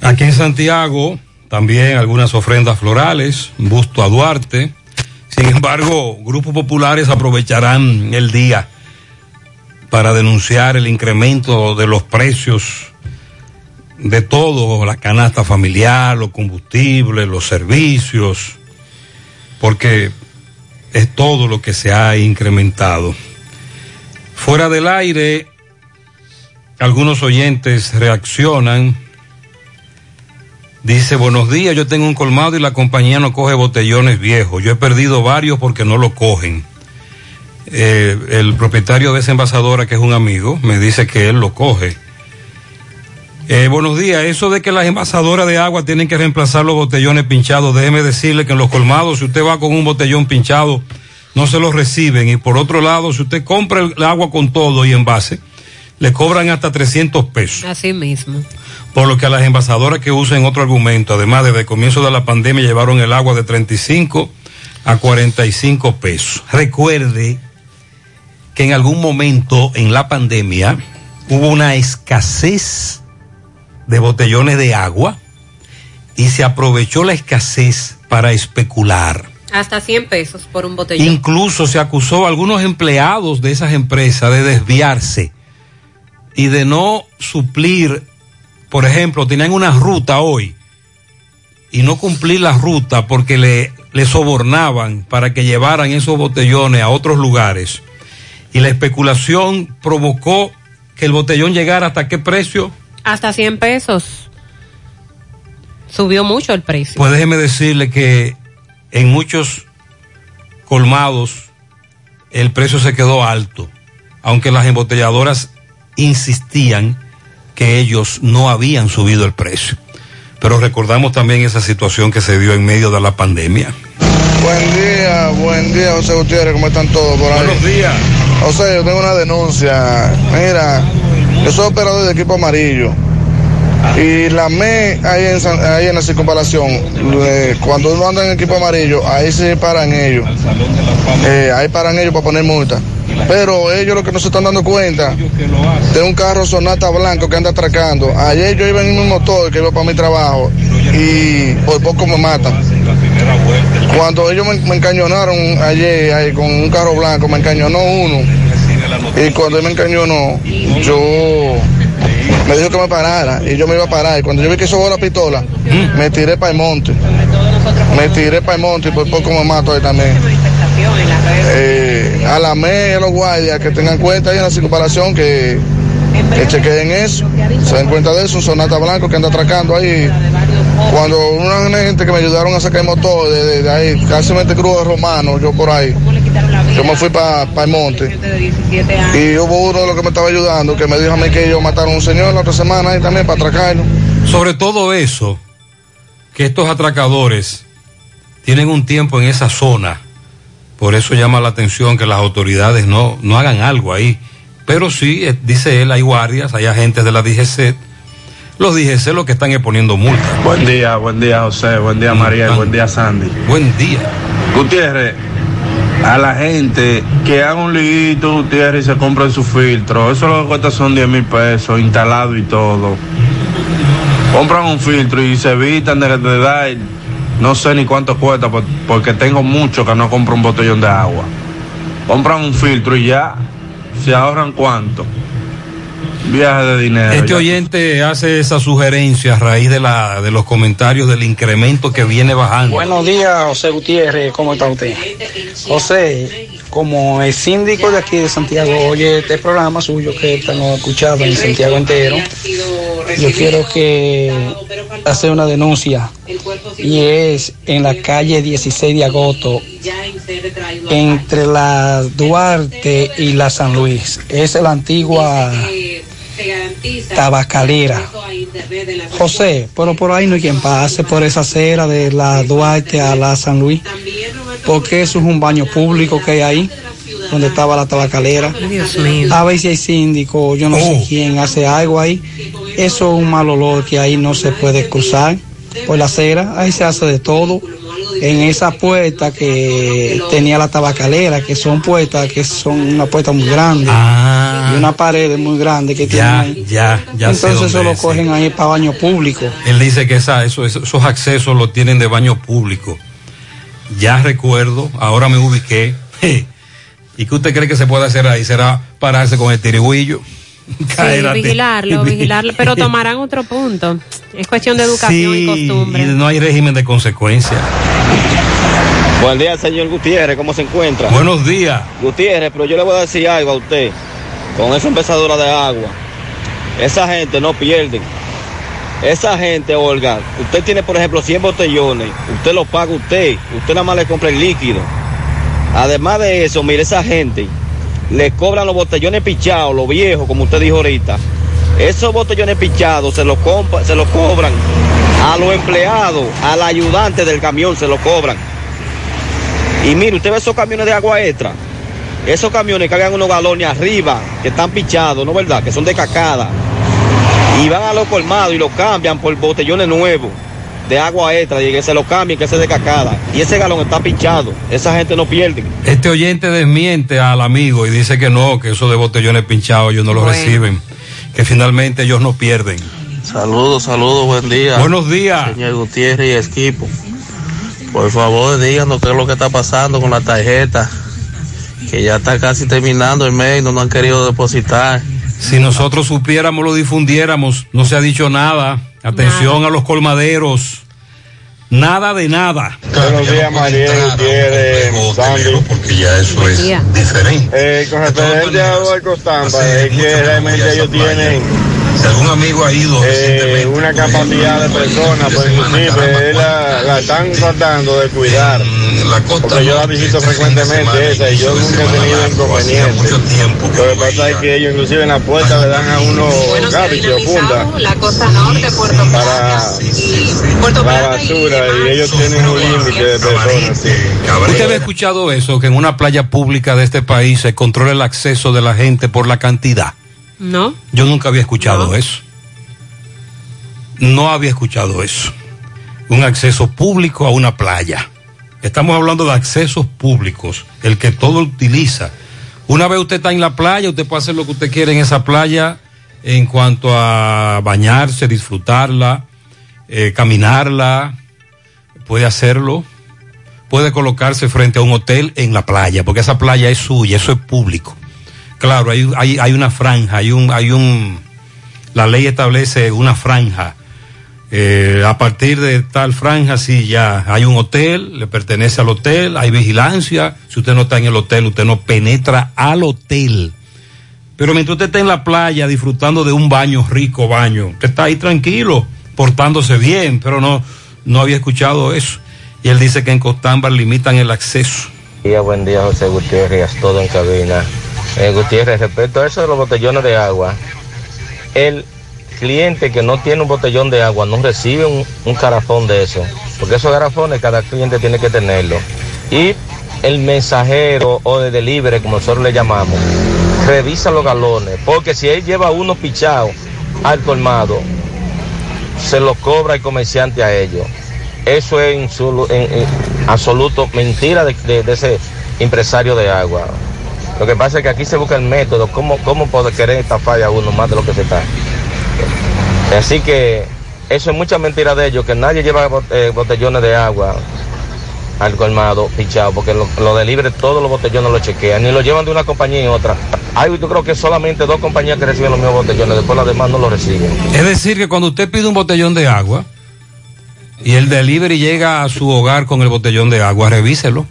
Aquí en Santiago también algunas ofrendas florales, busto a Duarte. Sin embargo, grupos populares aprovecharán el día para denunciar el incremento de los precios de todo, la canasta familiar, los combustibles, los servicios, porque es todo lo que se ha incrementado. Fuera del aire, algunos oyentes reaccionan. Dice, buenos días, yo tengo un colmado y la compañía no coge botellones viejos. Yo he perdido varios porque no lo cogen. Eh, el propietario de esa envasadora, que es un amigo, me dice que él lo coge. Eh, buenos días, eso de que las envasadoras de agua tienen que reemplazar los botellones pinchados, déjeme decirle que en los colmados, si usted va con un botellón pinchado, no se los reciben. Y por otro lado, si usted compra el agua con todo y envase, le cobran hasta 300 pesos. Así mismo. Por lo que a las envasadoras que usen otro argumento, además desde el comienzo de la pandemia llevaron el agua de 35 a 45 pesos. Recuerde que en algún momento en la pandemia hubo una escasez de botellones de agua y se aprovechó la escasez para especular. Hasta 100 pesos por un botellón. Incluso se acusó a algunos empleados de esas empresas de desviarse y de no suplir, por ejemplo, tenían una ruta hoy y no cumplir la ruta porque le, le sobornaban para que llevaran esos botellones a otros lugares. Y la especulación provocó que el botellón llegara hasta qué precio. Hasta 100 pesos. Subió mucho el precio. Pues déjeme decirle que en muchos colmados el precio se quedó alto, aunque las embotelladoras insistían que ellos no habían subido el precio. Pero recordamos también esa situación que se dio en medio de la pandemia. Buen día, buen día, José Gutiérrez, ¿cómo están todos por ahí? Buenos días. José, yo tengo una denuncia. Mira, yo soy operador de equipo amarillo. Y la ME ahí en, San- ahí en la circunvalación, eh, cuando uno anda en equipo amarillo, ahí se paran ellos. Eh, ahí paran ellos para poner multa. Pero ellos lo que no se están dando cuenta de un carro Sonata blanco que anda atracando. Ayer yo iba en mi motor que iba para mi trabajo y por poco me matan. Cuando ellos me, me encañonaron ayer ahí con un carro blanco, me encañonó uno. Y cuando él me encañonó, yo me dijo que me parara y yo me iba a parar. Y cuando yo vi que eso la pistola, me tiré para el monte. Me tiré para el monte y por poco me mato ahí también. Eh, a la ME y a los guardias que tengan cuenta ahí en la circunvalación que que chequeen eso, se den cuenta de eso, un sonata blanco que anda atracando ahí. Cuando una gente que me ayudaron a sacar el motor de, de- de ahí, casi me cruz de romano, yo por ahí, yo me fui para el monte. Y hubo uno de los que me estaba ayudando que me dijo a mí que ellos mataron a un señor la otra semana ahí también para atracarlo. Sobre todo eso, que estos atracadores tienen un tiempo en esa zona. Por eso llama la atención que las autoridades no, no hagan algo ahí. Pero sí, eh, dice él, hay guardias, hay agentes de la DGC. Los DGC lo que están es poniendo multas. Buen día, buen día José, buen día María, buen día Sandy. Buen día. Gutiérrez, a la gente que haga un liguito, Gutiérrez, y se compren su filtro. Eso lo que cuesta son 10 mil pesos, instalado y todo. Compran un filtro y se evitan de, de dar, no sé ni cuánto cuesta, por- porque tengo mucho que no compro un botellón de agua. Compran un filtro y ya, se ahorran cuánto. Viaje de dinero. Este ya. oyente hace esa sugerencia a raíz de, la, de los comentarios del incremento que viene bajando. Buenos días, José Gutiérrez, ¿cómo está usted? José, como el síndico de aquí de Santiago oye este programa suyo que tengo escuchado en Santiago entero, yo quiero que hacer una denuncia y es en la calle 16 de agosto, entre la Duarte y la San Luis. Es la antigua tabacalera. José, pero por ahí no hay quien pase por esa acera de la Duarte a la San Luis, porque eso es un baño público que hay ahí, donde estaba la tabacalera. A ver si hay síndico, yo no sé quién hace algo ahí. Eso es un mal olor que ahí no se puede cruzar por la acera, ahí se hace de todo. En esa puerta que tenía la tabacalera, que son puertas que son una puerta muy grande y una pared muy grande que tienen Ya, ahí. ya, ya Entonces eso lo cogen ahí para baño público. Él dice que esa, eso, eso- esos accesos los tienen de baño público. Ya recuerdo, ahora me ubiqué. ¿Y qué usted cree que se puede hacer ahí? ¿Será pararse con el tirigüillo? Sí, vigilarlo, vigilarlo, pero tomarán otro punto. Es cuestión de educación y Sí, costumbre. y no hay régimen de consecuencia. Buen día, señor Gutiérrez, ¿cómo se encuentra? Buenos días. Gutiérrez, pero yo le voy a decir algo a usted. Con esa empesadora de agua, esa gente no pierde. Esa gente, Olga, usted tiene, por ejemplo, 100 botellones, usted lo paga usted, usted nada más le compra el líquido. Además de eso, mire, esa gente le cobran los botellones pichados, los viejos, como usted dijo ahorita. Esos botellones pichados se los, compra- se los cobran a los empleados, al ayudante del camión, se los cobran. Y mire, usted ve esos camiones de agua extra. Esos camiones cargan unos galones arriba, que están pichados, ¿no verdad? Que son de cacada. Y van a los colmados y los cambian por botellones nuevos de agua extra y que se lo cambien, que ese es de cacada. Y ese galón está pichado. Esa gente no pierde. Este oyente desmiente al amigo y dice que no, que eso de botellones pinchados ellos no lo Bueno. reciben, que finalmente ellos no pierden. Saludos, saludos, buen día. Buenos días. Señor Gutiérrez y equipo. Por favor, díganos qué es lo que está pasando con la tarjeta. Que ya está casi terminando el mes y no nos han querido depositar. Si nosotros supiéramos, lo difundiéramos, no se ha dicho nada. Atención a los colmaderos. Nada de nada. Buenos días, María Gutiérrez. Porque ya eso es diferente. Eh, con referente a Costampa, es que realmente ellos tienen algún amigo ha ido eh, una capacidad de personas, pues inclusive la, la están tratando de cuidar. Porque yo la visito frecuentemente esa y yo nunca he tenido inconvenientes. Lo que pasa es que ellos inclusive en la puerta le dan a uno gabiche o funda La costa norte, Puerto para la basura y ellos tienen un límite de personas. sí. ¿Usted había escuchado eso? Que en una playa pública de este país se controla el acceso de la gente por la cantidad. ¿No? Yo nunca había escuchado eso. No había escuchado eso. Un acceso público a una playa. Estamos hablando de accesos públicos, el que todo utiliza. Una vez usted está en la playa, usted puede hacer lo que usted quiera en esa playa en cuanto a bañarse, disfrutarla, eh, caminarla, puede hacerlo. Puede colocarse frente a un hotel en la playa, porque esa playa es suya, eso es público. Claro, hay, hay, hay una franja, hay un, hay un, la ley establece una franja. Eh, a partir de tal franja, sí, ya hay un hotel, le pertenece al hotel, hay vigilancia. Si usted no está en el hotel, usted no penetra al hotel. Pero mientras usted está en la playa disfrutando de un baño rico, baño, usted está ahí tranquilo, portándose bien, pero no, no había escuchado eso. Y él dice que en Costambar limitan el acceso. Buen día, José Gutiérrez, todo en cabina. Eh, Gutiérrez, respecto a eso de los botellones de agua, el cliente que no tiene un botellón de agua no recibe un, un carafón de eso, porque esos garafones cada cliente tiene que tenerlo. Y el mensajero o de delivery, como nosotros le llamamos, revisa los galones, porque si él lleva uno pichado al colmado, se lo cobra el comerciante a ellos. Eso es en, absoluto mentira de ese empresario de agua. Lo que pasa es que aquí se busca el método, cómo, cómo poder querer estafar a uno más de lo que se está. Así que eso es mucha mentira de ellos, que nadie lleva eh, botellones de agua al colmado pichado, porque lo, lo delivery todos los botellones lo chequean, ni lo llevan de una compañía y otra. Hay, yo creo que solamente dos compañías que reciben los mismos botellones, después las demás no lo reciben. Es decir, que cuando usted pide un botellón de agua y el delivery llega a su hogar con el botellón de agua, revíselo.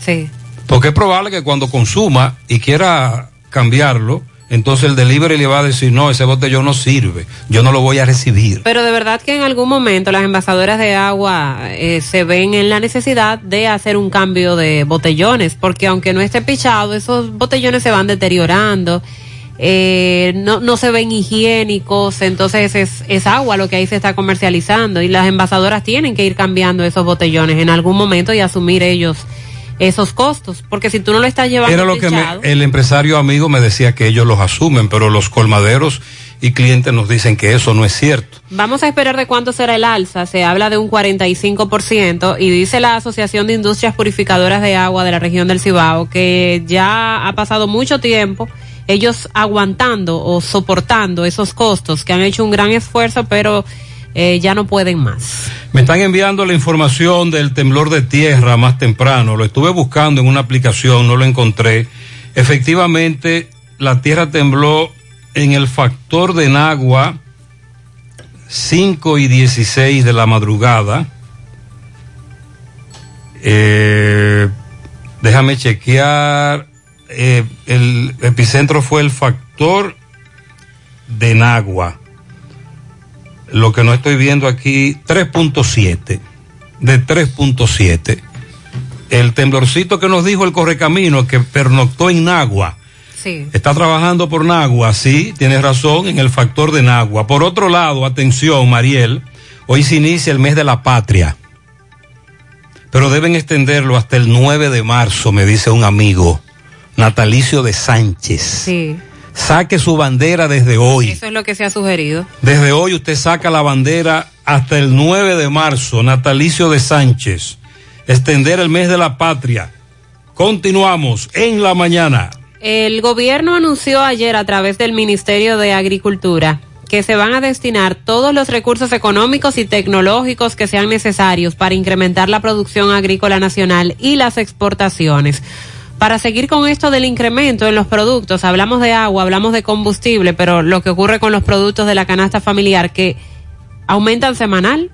Sí. Porque es probable que cuando consuma y quiera cambiarlo, entonces el delivery le va a decir, no, ese botellón no sirve, yo no lo voy a recibir. Pero de verdad que en algún momento las envasadoras de agua eh, se ven en la necesidad de hacer un cambio de botellones, porque aunque no esté pichado, esos botellones se van deteriorando, eh, no, no se ven higiénicos, entonces es, es agua lo que ahí se está comercializando y las envasadoras tienen que ir cambiando esos botellones en algún momento y asumir ellos esos costos, porque si tú no lo estás llevando Era lo que me- el empresario amigo me decía que ellos los asumen, pero los colmaderos y clientes nos dicen que eso no es cierto. Vamos a esperar de cuánto será el alza. Se habla de un 45% y dice la Asociación de Industrias Purificadoras de Agua de la región del Cibao que ya ha pasado mucho tiempo ellos aguantando o soportando esos costos, que han hecho un gran esfuerzo, pero eh, ya no pueden más. Me están enviando la información del temblor de tierra más temprano. Lo estuve buscando en una aplicación, no lo encontré. Efectivamente, la tierra tembló en el factor de Nagua 5 y 16 de la madrugada. Eh, déjame chequear. Eh, el epicentro fue el factor de Nagua lo que no estoy viendo aquí, 3.7, de 3.7. El temblorcito que nos dijo el correcamino que pernoctó en Nagua. Sí. Está trabajando por Nagua, sí, tienes razón, en el factor de Nagua. Por otro lado, atención, Mariel, hoy se inicia el mes de la patria, pero deben extenderlo hasta el 9 de marzo, me dice un amigo, natalicio de Sánchez. Sí. Saque su bandera desde hoy. Eso es lo que se ha sugerido. Desde hoy usted saca la bandera hasta el 9 de marzo, natalicio de Sánchez. Extender el mes de la patria. Continuamos en la mañana. El gobierno anunció ayer a través del Ministerio de Agricultura que se van a destinar todos los recursos económicos y tecnológicos que sean necesarios para incrementar la producción agrícola nacional y las exportaciones. Para seguir con esto del incremento en los productos, hablamos de agua, hablamos de combustible, pero lo que ocurre con los productos de la canasta familiar que aumentan semanal,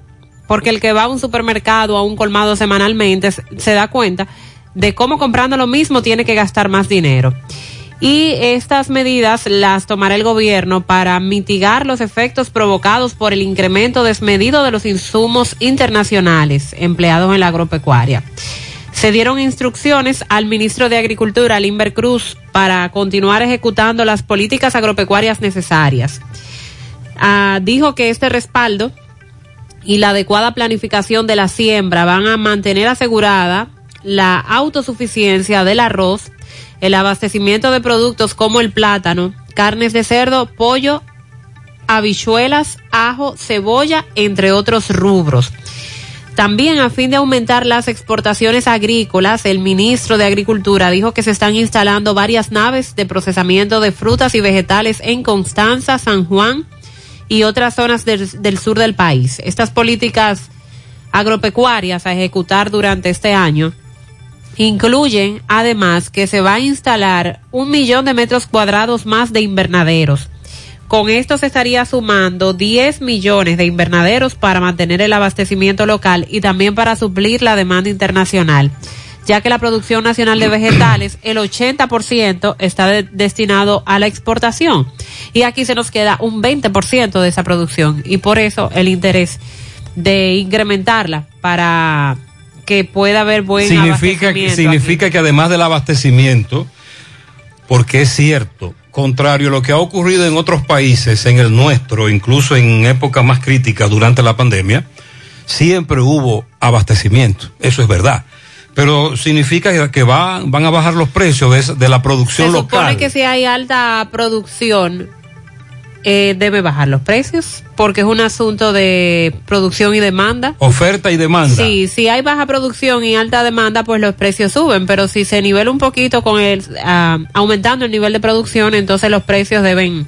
porque el que va a un supermercado, a un colmado semanalmente, se- da cuenta de cómo comprando lo mismo tiene que gastar más dinero. Y estas medidas las tomará el gobierno para mitigar los efectos provocados por el incremento desmedido de los insumos internacionales empleados en la agropecuaria. Se dieron instrucciones al ministro de Agricultura, Limber Cruz, para continuar ejecutando las políticas agropecuarias necesarias. Ah, dijo que este respaldo y la adecuada planificación de la siembra van a mantener asegurada la autosuficiencia del arroz, el abastecimiento de productos como el plátano, carnes de cerdo, pollo, habichuelas, ajo, cebolla, entre otros rubros. También a fin de aumentar las exportaciones agrícolas, el ministro de Agricultura dijo que se están instalando varias naves de procesamiento de frutas y vegetales en Constanza, San Juan y otras zonas del, sur del país. Estas políticas agropecuarias a ejecutar durante este año incluyen además que se va a instalar un millón de metros cuadrados más de invernaderos. Con esto se estaría sumando 10 millones de invernaderos para mantener el abastecimiento local y también para suplir la demanda internacional. ya que la producción nacional de vegetales, el 80% está de- destinado a la exportación. Y aquí se nos queda un 20% de esa producción. Y por eso el interés de incrementarla para que pueda haber buen significa, que- abastecimiento significa que además del abastecimiento, porque es cierto, contrario a lo que ha ocurrido en otros países, en el nuestro, incluso en épocas más críticas durante la pandemia, siempre hubo abastecimiento, eso es verdad. Pero significa que- va- van a bajar los precios de la producción Se supone local. que si hay alta producción, eh, debe bajar los precios, porque es un asunto de producción y demanda. Oferta y demanda. Sí, si hay baja producción y alta demanda, pues los precios suben, pero si se nivela un poquito con el, ah, aumentando el nivel de producción, entonces los precios deben,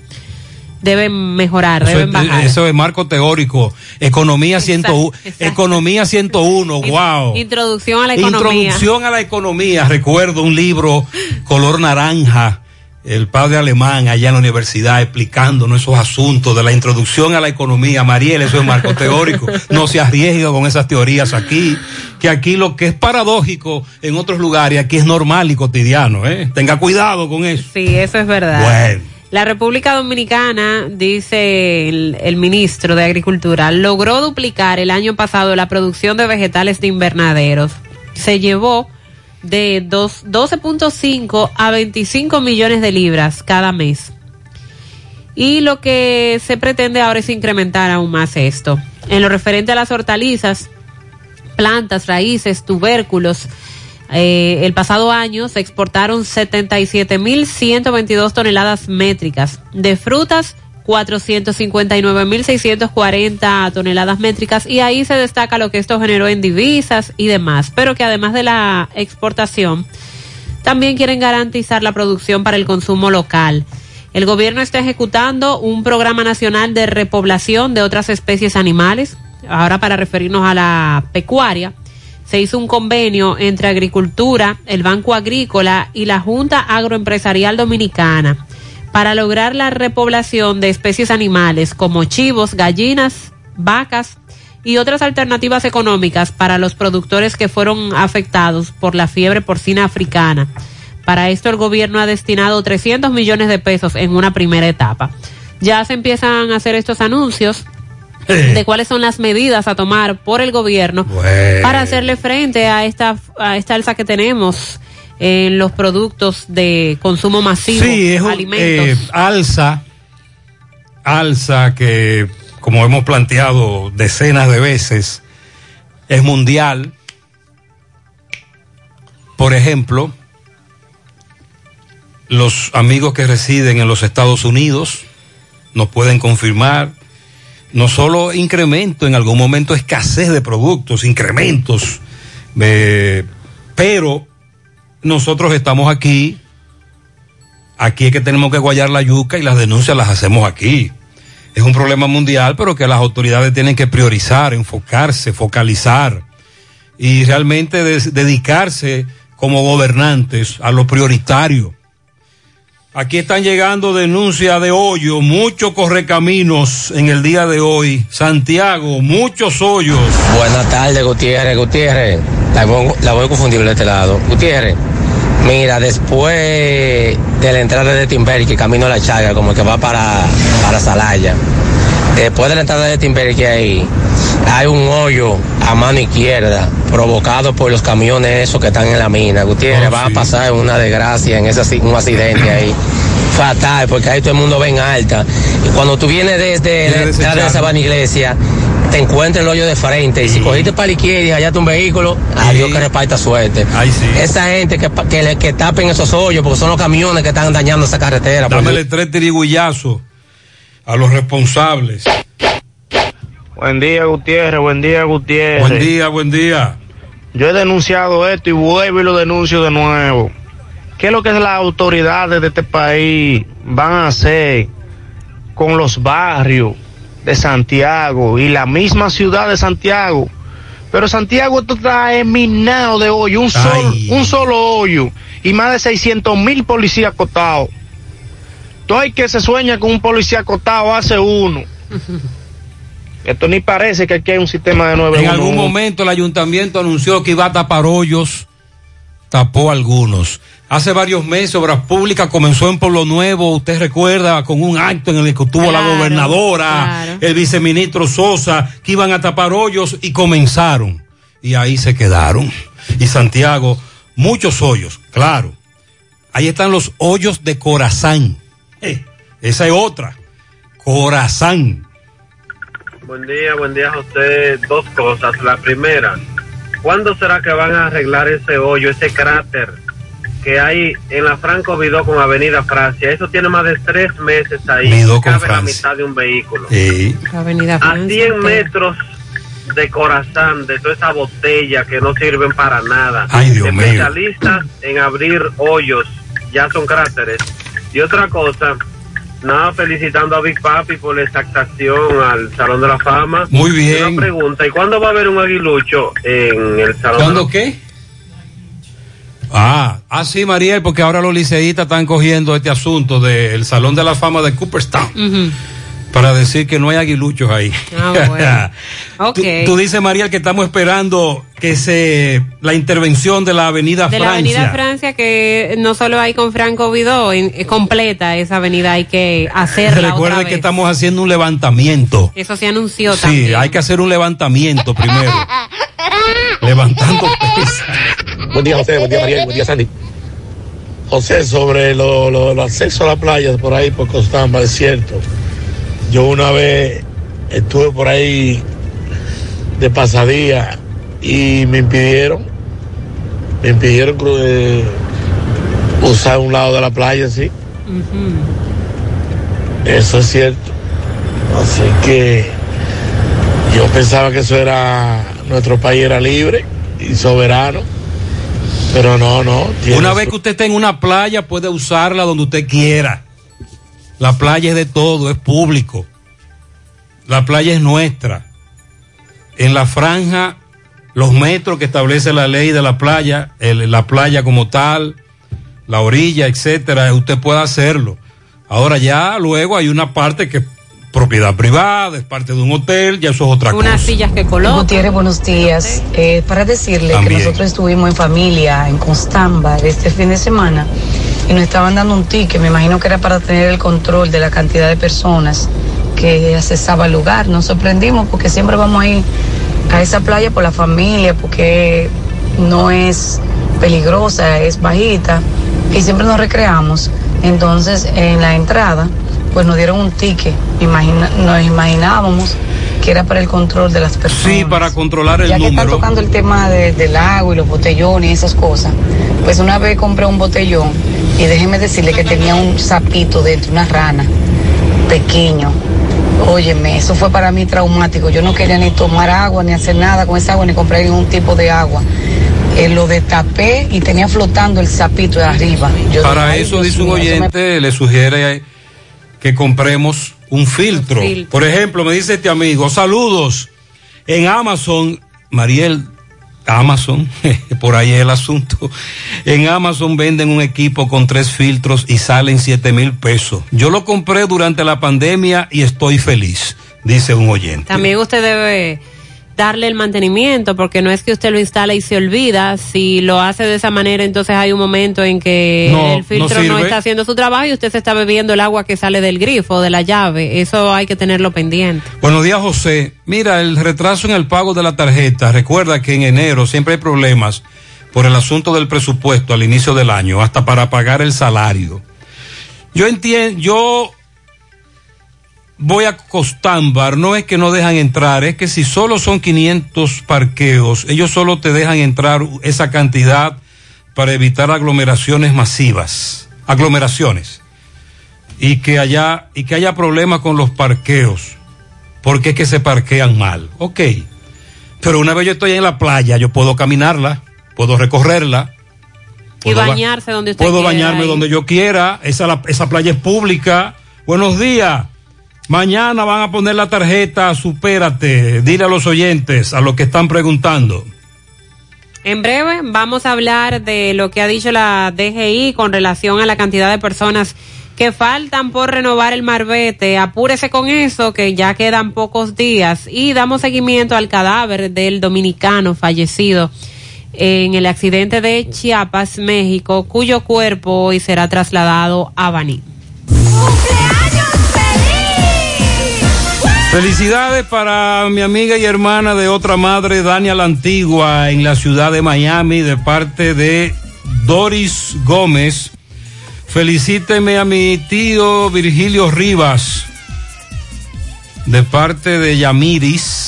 deben mejorar, Eso deben es, bajar. eso es marco teórico. Economía 101. Economía 101. Wow. Introducción a la economía. Introducción a la economía. Recuerdo un libro color naranja, el padre alemán allá en la universidad explicándonos esos asuntos de la introducción a la economía. Mariel, eso es marco teórico. No se arriesga con esas teorías aquí, que aquí lo que es paradójico en otros lugares, aquí es normal y cotidiano. ¿eh? Tenga cuidado con eso. Sí, eso es verdad. Bueno. La República Dominicana, dice el, el ministro de Agricultura, logró duplicar el año pasado la producción de vegetales de invernaderos. Se llevó de dos- 12.5 a 25 millones de libras cada mes. Y lo que se pretende ahora es incrementar aún más esto. En lo referente a las hortalizas, plantas, raíces, tubérculos. Eh, el pasado año se exportaron 77.122 toneladas métricas. De frutas, 459.640 toneladas métricas. Y ahí se destaca lo que esto generó en divisas y demás. Pero que además de la exportación, también quieren garantizar la producción para el consumo local. El gobierno está ejecutando un programa nacional de repoblación de otras especies animales. Ahora para referirnos a la pecuaria, se hizo un convenio entre Agricultura, el Banco Agrícola y la Junta Agroempresarial Dominicana para lograr la repoblación de especies animales como chivos, gallinas, vacas y otras alternativas económicas para los productores que fueron afectados por la fiebre porcina africana. Para esto el gobierno ha destinado 300 millones de pesos en una primera etapa. Ya se empiezan a hacer estos anuncios de cuáles son las medidas a tomar por el gobierno para hacerle frente a esta a esta alza que tenemos en los productos de consumo masivo, Sí, es un, alimentos. eh, alza, alza que, como hemos planteado decenas de veces, es mundial. Por ejemplo, los amigos que residen en los Estados Unidos nos pueden confirmar no solo incremento, en algún momento escasez de productos, incrementos, eh, pero nosotros estamos aquí, aquí es que tenemos que guayar la yuca y las denuncias las hacemos aquí. Es un problema mundial, pero que las autoridades tienen que priorizar, enfocarse, focalizar y realmente dedicarse como gobernantes a lo prioritario. Aquí están llegando denuncias de hoyo, muchos correcaminos en el día de hoy. Santiago, muchos hoyos. Buenas tardes, Gutiérrez. Gutiérrez, la voy a confundir de este lado. Gutiérrez, mira, después de la entrada de Timberque, camino a la Chaga, como que va para, para Salaya. Después de la entrada de Timberque ahí, hay un hoyo a mano izquierda provocado por los camiones esos que están en la mina. Gutiérrez, va a pasar una desgracia en ese un accidente ahí. Fatal, porque ahí todo el mundo ve en alta. Y cuando tú vienes desde la entrada de Sabana Iglesia, te encuentras el hoyo de frente. Y si cogiste para la izquierda y hallaste un vehículo, adiós que reparta suerte. Esa gente que, que, tapen esos hoyos, porque son los camiones que están dañando esa carretera. por Dámele tres tirigullazos a los responsables. Buen día, Gutiérrez. Buen día, Gutiérrez. Buen día, buen día. Yo he denunciado esto y vuelvo y lo denuncio de nuevo. ¿Qué es lo que las autoridades de este país van a hacer con los barrios de Santiago y la misma ciudad de Santiago? Pero Santiago está eminado de hoyo, un solo, un solo hoyo y más de 600 mil policías acotados. Todo el que se sueña con un policía acotado hace uno. Esto ni parece que aquí hay un sistema de nueve En algún momento el ayuntamiento anunció que iba a tapar hoyos tapó algunos. Hace varios meses Obras Públicas comenzó en Pueblo Nuevo, usted recuerda, con un acto en el que estuvo la Claro, gobernadora, claro. el viceministro Sosa, que iban a tapar hoyos y comenzaron. Y ahí se quedaron. Y Santiago, muchos hoyos, claro. Ahí están los hoyos de Corazán. Eh, esa es otra. Corazán. Buen día, buen día José. Dos cosas. La primera, ¿cuándo será que van a arreglar ese hoyo, ese cráter que hay en la Franco Vidó con Avenida Francia? Eso tiene más de tres meses ahí. Vidó con Cabe la mitad de un vehículo. Sí. Avenida A Francia. 100 metros de corazón, de toda esa botella que no sirven para nada. Ay, Dios mío. Especialistas en abrir hoyos, ya son cráteres. Y otra cosa, nada, felicitando a Big Papi por la exactación al Salón de la Fama. Muy Y bien. Una pregunta, ¿y cuándo va a haber un aguilucho en el Salón ¿Cuándo de la qué? Ah, ah, sí, Mariel, porque ahora los liceístas están cogiendo este asunto del Salón de la Fama de Cooperstown Ujú. Para decir que no hay aguiluchos ahí. Ah, bueno. Ok. tú, tú dices, Mariel, que estamos esperando que se la intervención de la Avenida de la Francia. Avenida Francia, que no solo hay con Franco Vidó, en- eh, completa esa avenida, hay que hacerla vez. que estamos haciendo un levantamiento. Eso se anunció Sí, también. hay que hacer un levantamiento primero. Levantando pesas. Buen día, José. Buen día, Mariel. Buen día, Sandy. José, sobre lo, lo- el acceso a la playa por ahí, por Costamba, es cierto. Yo una vez estuve por ahí de pasadía y me impidieron, me impidieron cru- eh, usar un lado de la playa, sí. Eso es cierto. Así que yo pensaba que eso era, nuestro país era libre y soberano. Pero no, no. Una su- vez que usted esté en una playa, puede usarla donde usted quiera. La playa es de todo, es público. La playa es nuestra. En la franja, los metros que establece la ley de la playa, el- la playa como tal, la orilla, etcétera, usted puede hacerlo. Ahora ya luego hay una parte que es propiedad privada, es parte de un hotel, ya eso es otra Unas cosa. sillas que colocan. Gutiérrez, buenos días. Eh, para decirle También. que nosotros estuvimos en familia en Constamba este fin de semana y nos estaban dando un ticket, me imagino que era para tener el control de la cantidad de personas que accesaba el lugar. Nos sorprendimos porque siempre vamos a ir a esa playa por la familia, porque no es peligrosa, es bajita y siempre nos recreamos. Entonces, en la entrada, pues nos dieron un ticket. Imagina- nos imaginábamos que era para el control de las personas. Sí, para controlar el Ya que está número. tocando el tema de- del agua y los botellones y esas cosas, pues una vez compré un botellón y déjeme decirle que tenía un sapito dentro, una rana pequeño. Óyeme, eso fue para mí traumático. Yo no quería ni tomar agua, ni hacer nada con esa agua, ni comprar ningún tipo de agua. Eh, lo destapé y tenía flotando el sapito de arriba. Yo Para dije, "Ay, eso, Dios dice un me oyente, le sugiere que compremos un filtro. filtro. Por ejemplo, me dice este amigo, saludos. En Amazon, Mariel, Amazon, por ahí es el asunto. En Amazon venden un equipo con tres filtros y salen siete mil pesos. Yo lo compré durante la pandemia y estoy feliz, dice un oyente. También usted debe darle el mantenimiento, porque no es que usted lo instala y se olvida. Si lo hace de esa manera, entonces hay un momento en que No, el filtro no está haciendo su trabajo y usted se está bebiendo el agua que sale del grifo, de la llave. Eso hay que tenerlo pendiente. Buenos días, José. Mira, el retraso en el pago de la tarjeta. Recuerda que en enero siempre hay problemas por el asunto del presupuesto al inicio del año, hasta para pagar el salario. Yo entiendo, yo voy a Costámbar, no es que no dejan entrar, es que si solo son 500 parqueos, ellos solo te dejan entrar esa cantidad para evitar aglomeraciones masivas, aglomeraciones. Y que haya, y que haya problemas con los parqueos, porque es que se parquean mal. Ok. Pero una vez yo estoy en la playa, yo puedo caminarla, puedo recorrerla. Y puedo ba- bañarse donde usted Puedo quiera bañarme y- donde yo quiera. Esa, la- esa playa es pública. Buenos días. Mañana van a poner la tarjeta, supérate. Dile a los oyentes, a los que están preguntando. En breve vamos a hablar de lo que ha dicho la DGI con relación a la cantidad de personas que faltan por renovar el marbete. Apúrese con eso, que ya quedan pocos días. Y damos seguimiento al cadáver del dominicano fallecido en el accidente de Chiapas, México, cuyo cuerpo hoy será trasladado a Baní. Felicidades para mi amiga y hermana de otra madre, Dania la Antigua, en la ciudad de Miami, de parte de Doris Gómez. Felicíteme a mi tío Virgilio Rivas, de parte de Yamiris.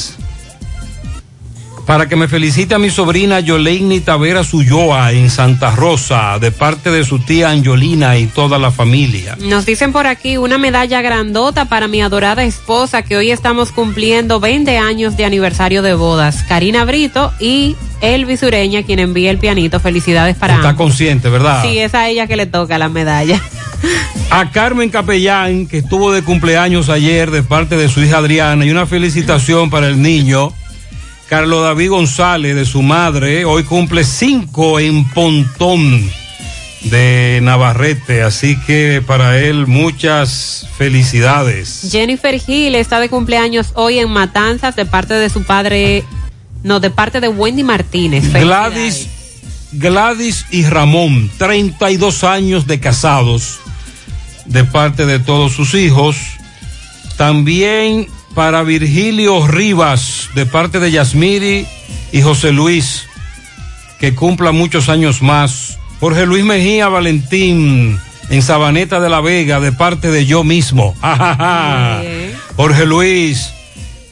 Para que me felicite a mi sobrina Yoleini Tavera Suyoa en Santa Rosa, de parte de su tía Angelina y toda la familia. Nos dicen por aquí una medalla grandota para mi adorada esposa que hoy estamos cumpliendo 20 años de aniversario de bodas. Karina Brito y Elvis Ureña, quien envía el pianito. Felicidades para Está ambos. consciente, ¿verdad? Sí, es a ella que le toca la medalla. A Carmen Capellán, que estuvo de cumpleaños ayer de parte de su hija Adriana, y una felicitación para el niño Carlos David González, de su madre. Hoy cumple cinco en Pontón de Navarrete, así que para él muchas felicidades. Jennifer Hill está de cumpleaños hoy en Matanzas de parte de su padre, no, de parte de Wendy Martínez. Gladys, Gladys y Ramón, 32 años de casados de parte de todos sus hijos. También para Virgilio Rivas, de parte de Yasmiri y José Luis, que cumpla muchos años más. Jorge Luis Mejía Valentín, en Sabaneta de la Vega, de parte de yo mismo. Ajaja. Jorge Luis,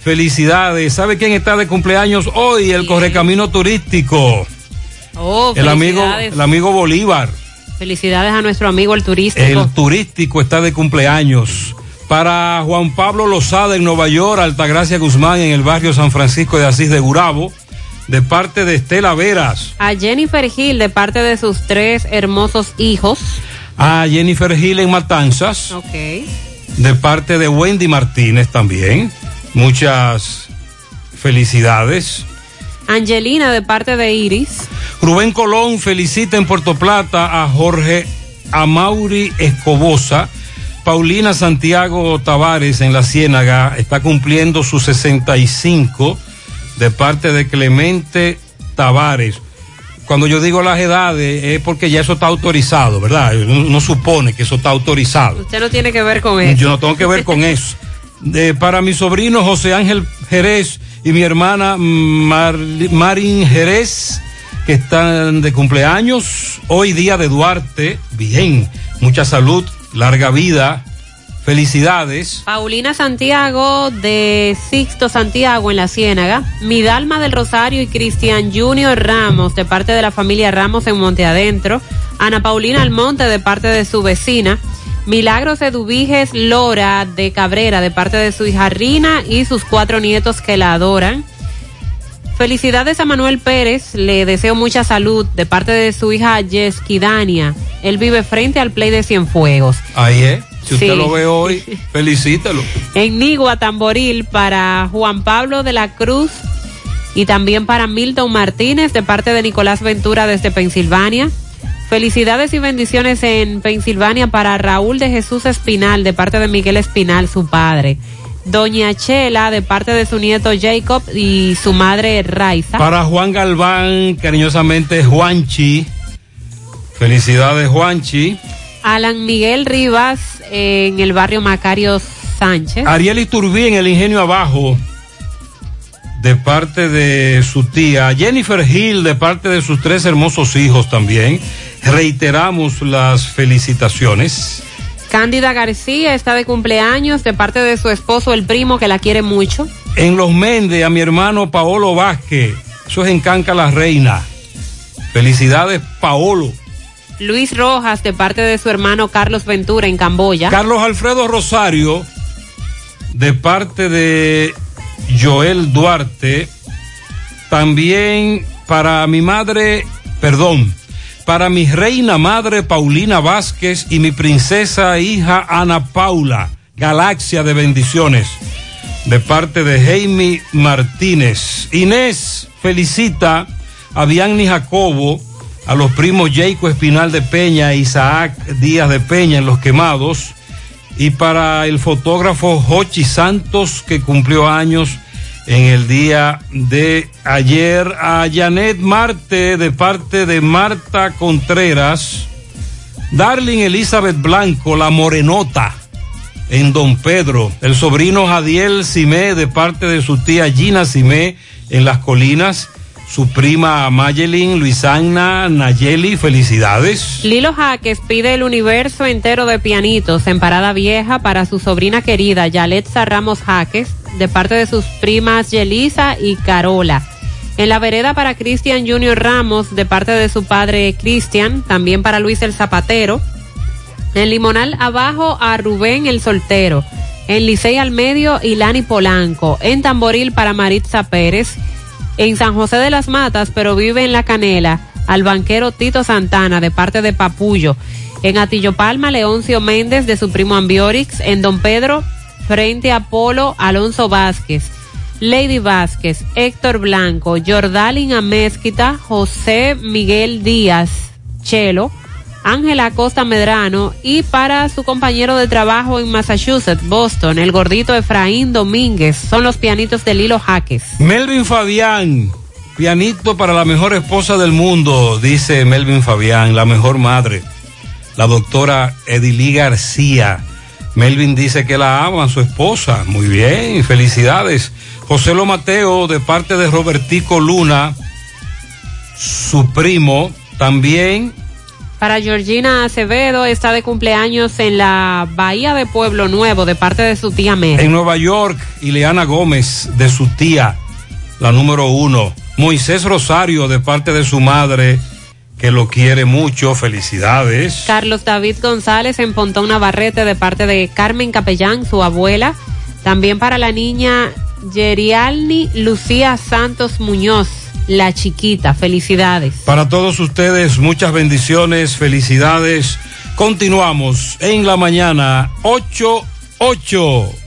felicidades. ¿Sabe quién está de cumpleaños hoy? El Correcamino Turístico. Oh, El amigo, el amigo Bolívar. Felicidades a nuestro amigo el turístico. El turístico está de cumpleaños. Para Juan Pablo Lozada en Nueva York, Altagracia Guzmán en el barrio San Francisco de Asís de Gurabo, de parte de Estela Veras. A Jennifer Hill de parte de sus tres hermosos hijos. A Jennifer Gil en Matanzas, Ok. de parte de Wendy Martínez también. Muchas felicidades. Angelina de parte de Iris. Rubén Colón felicita en Puerto Plata a Jorge Amauri Escobosa. Paulina Santiago Tavares en la Ciénaga está cumpliendo sus 65 de parte de Clemente Tavares. Cuando yo digo las edades es porque ya eso está autorizado, ¿verdad? Uno supone que eso está autorizado. Usted no tiene que ver con eso. Yo no tengo que ver con eso. De- para mi sobrino José Ángel Jerez y mi hermana Mar- Marín Jerez, que están de cumpleaños. Hoy día de Duarte. Bien, mucha salud, larga vida. Felicidades. Paulina Santiago de Sixto Santiago en la Ciénaga, Midalma del Rosario y Cristian Junior Ramos de parte de la familia Ramos en Monte Adentro, Ana Paulina Almonte de parte de su vecina, Milagros Eduviges Lora de Cabrera de parte de su hija Rina y sus cuatro nietos que la adoran. Felicidades a Manuel Pérez, le deseo mucha salud de parte de su hija Yeski Dania. Él vive frente al Play de Cienfuegos. Ahí es. Si usted Sí. lo ve hoy, felicítelo. En Nigua, Tamboril, para Juan Pablo de la Cruz y también para Milton Martínez de parte de Nicolás Ventura desde Pensilvania. Felicidades y bendiciones en Pensilvania para Raúl de Jesús Espinal de parte de Miguel Espinal, su padre. Doña Chela de parte de su nieto Jacob y su madre Raiza. Para Juan Galván, cariñosamente Juanchi. Felicidades, Juanchi. Alan Miguel Rivas en el barrio Macario Sánchez. Ariel Iturbí en el Ingenio Abajo, de parte de su tía. Jennifer Hill, de parte de sus tres hermosos hijos también. Reiteramos las felicitaciones. Cándida García está de cumpleaños de parte de su esposo, el primo, que la quiere mucho. En Los Méndez, a mi hermano Paolo Vázquez. Eso es en Canca la Reina. Felicidades, Paolo. Luis Rojas de parte de su hermano Carlos Ventura en Camboya. Carlos Alfredo Rosario, de parte de Joel Duarte, también para mi madre, perdón, para mi reina madre Paulina Vázquez y mi princesa hija Ana Paula, galaxia de bendiciones, de parte de Jaime Martínez. Inés felicita a Bianni Jacobo, a los primos Jaco Espinal de Peña e Isaac Díaz de Peña en Los Quemados, y para el fotógrafo Jochi Santos, que cumplió años en el día de ayer. A Janet Marte de parte de Marta Contreras. Darling Elizabeth Blanco, la morenota, en Don Pedro. El sobrino Jadiel Simé de parte de su tía Gina Simé en Las Colinas. Su prima Mayelin, Luisana, Nayeli, felicidades. Lilo Jaques pide el universo entero de pianitos en Parada Vieja para su sobrina querida Yaletza Ramos Jaques, de parte de sus primas Yelisa y Carola. En la vereda para Cristian Junior Ramos, de parte de su padre Cristian, también para Luis el Zapatero. En Limonal abajo a Rubén el Soltero. En Licey al medio, Ilani Polanco. En Tamboril para Maritza Pérez. En San José de las Matas, pero vive en La Canela, al banquero Tito Santana, de parte de Papullo. En Atillo Palma, Leoncio Méndez, de su primo Ambiorix. En Don Pedro, frente a Polo, Alonso Vázquez. Lady Vázquez, Héctor Blanco, Jordalin Amezquita, José Miguel Díaz, Chelo, Ángela Acosta Medrano y para su compañero de trabajo en Massachusetts, Boston, el gordito Efraín Domínguez. Son los pianitos de Lilo Jaques. Melvin Fabián, pianito para la mejor esposa del mundo, dice Melvin Fabián, la mejor madre, la doctora Edilí García. Melvin dice que la ama, su esposa. Muy bien, felicidades. José Lo Mateo, de parte de Robertico Luna, su primo, también. Para Georgina Acevedo, está de cumpleaños en la Bahía de Pueblo Nuevo, de parte de su tía Mary. En Nueva York, Ileana Gómez, de su tía, la número uno. Moisés Rosario, de parte de su madre, que lo quiere mucho. Felicidades. Carlos David González en Pontón Navarrete, de parte de Carmen Capellán, su abuela. También para la niña Yerialni Lucía Santos Muñoz, la chiquita. Felicidades. Para todos ustedes, muchas bendiciones, felicidades. Continuamos en la mañana 8-8.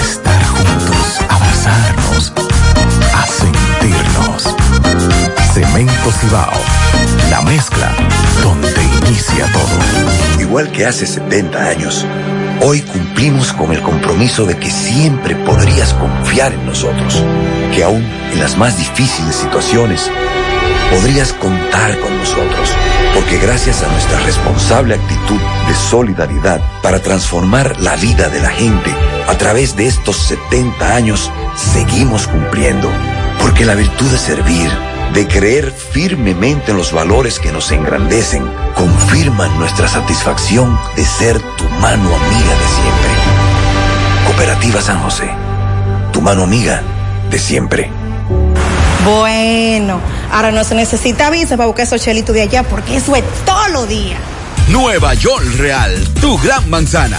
estar juntos, abrazarnos, a sentirnos. Cemento Cibao, la mezcla donde inicia todo. Igual que hace 70 años, hoy cumplimos con el compromiso de que siempre podrías confiar en nosotros, que aún en las más difíciles situaciones podrías contar con nosotros, porque gracias a nuestra responsable actitud de solidaridad para transformar la vida de la gente a través de estos 70 años, seguimos cumpliendo, porque la virtud de servir, de creer firmemente en los valores que nos engrandecen, confirman nuestra satisfacción de ser tu mano amiga de siempre. Cooperativa San José, tu mano amiga de siempre. Bueno, ahora no se necesita visa para buscar esos chelitos de allá porque eso es todo lo día. Nueva York Real, tu gran manzana.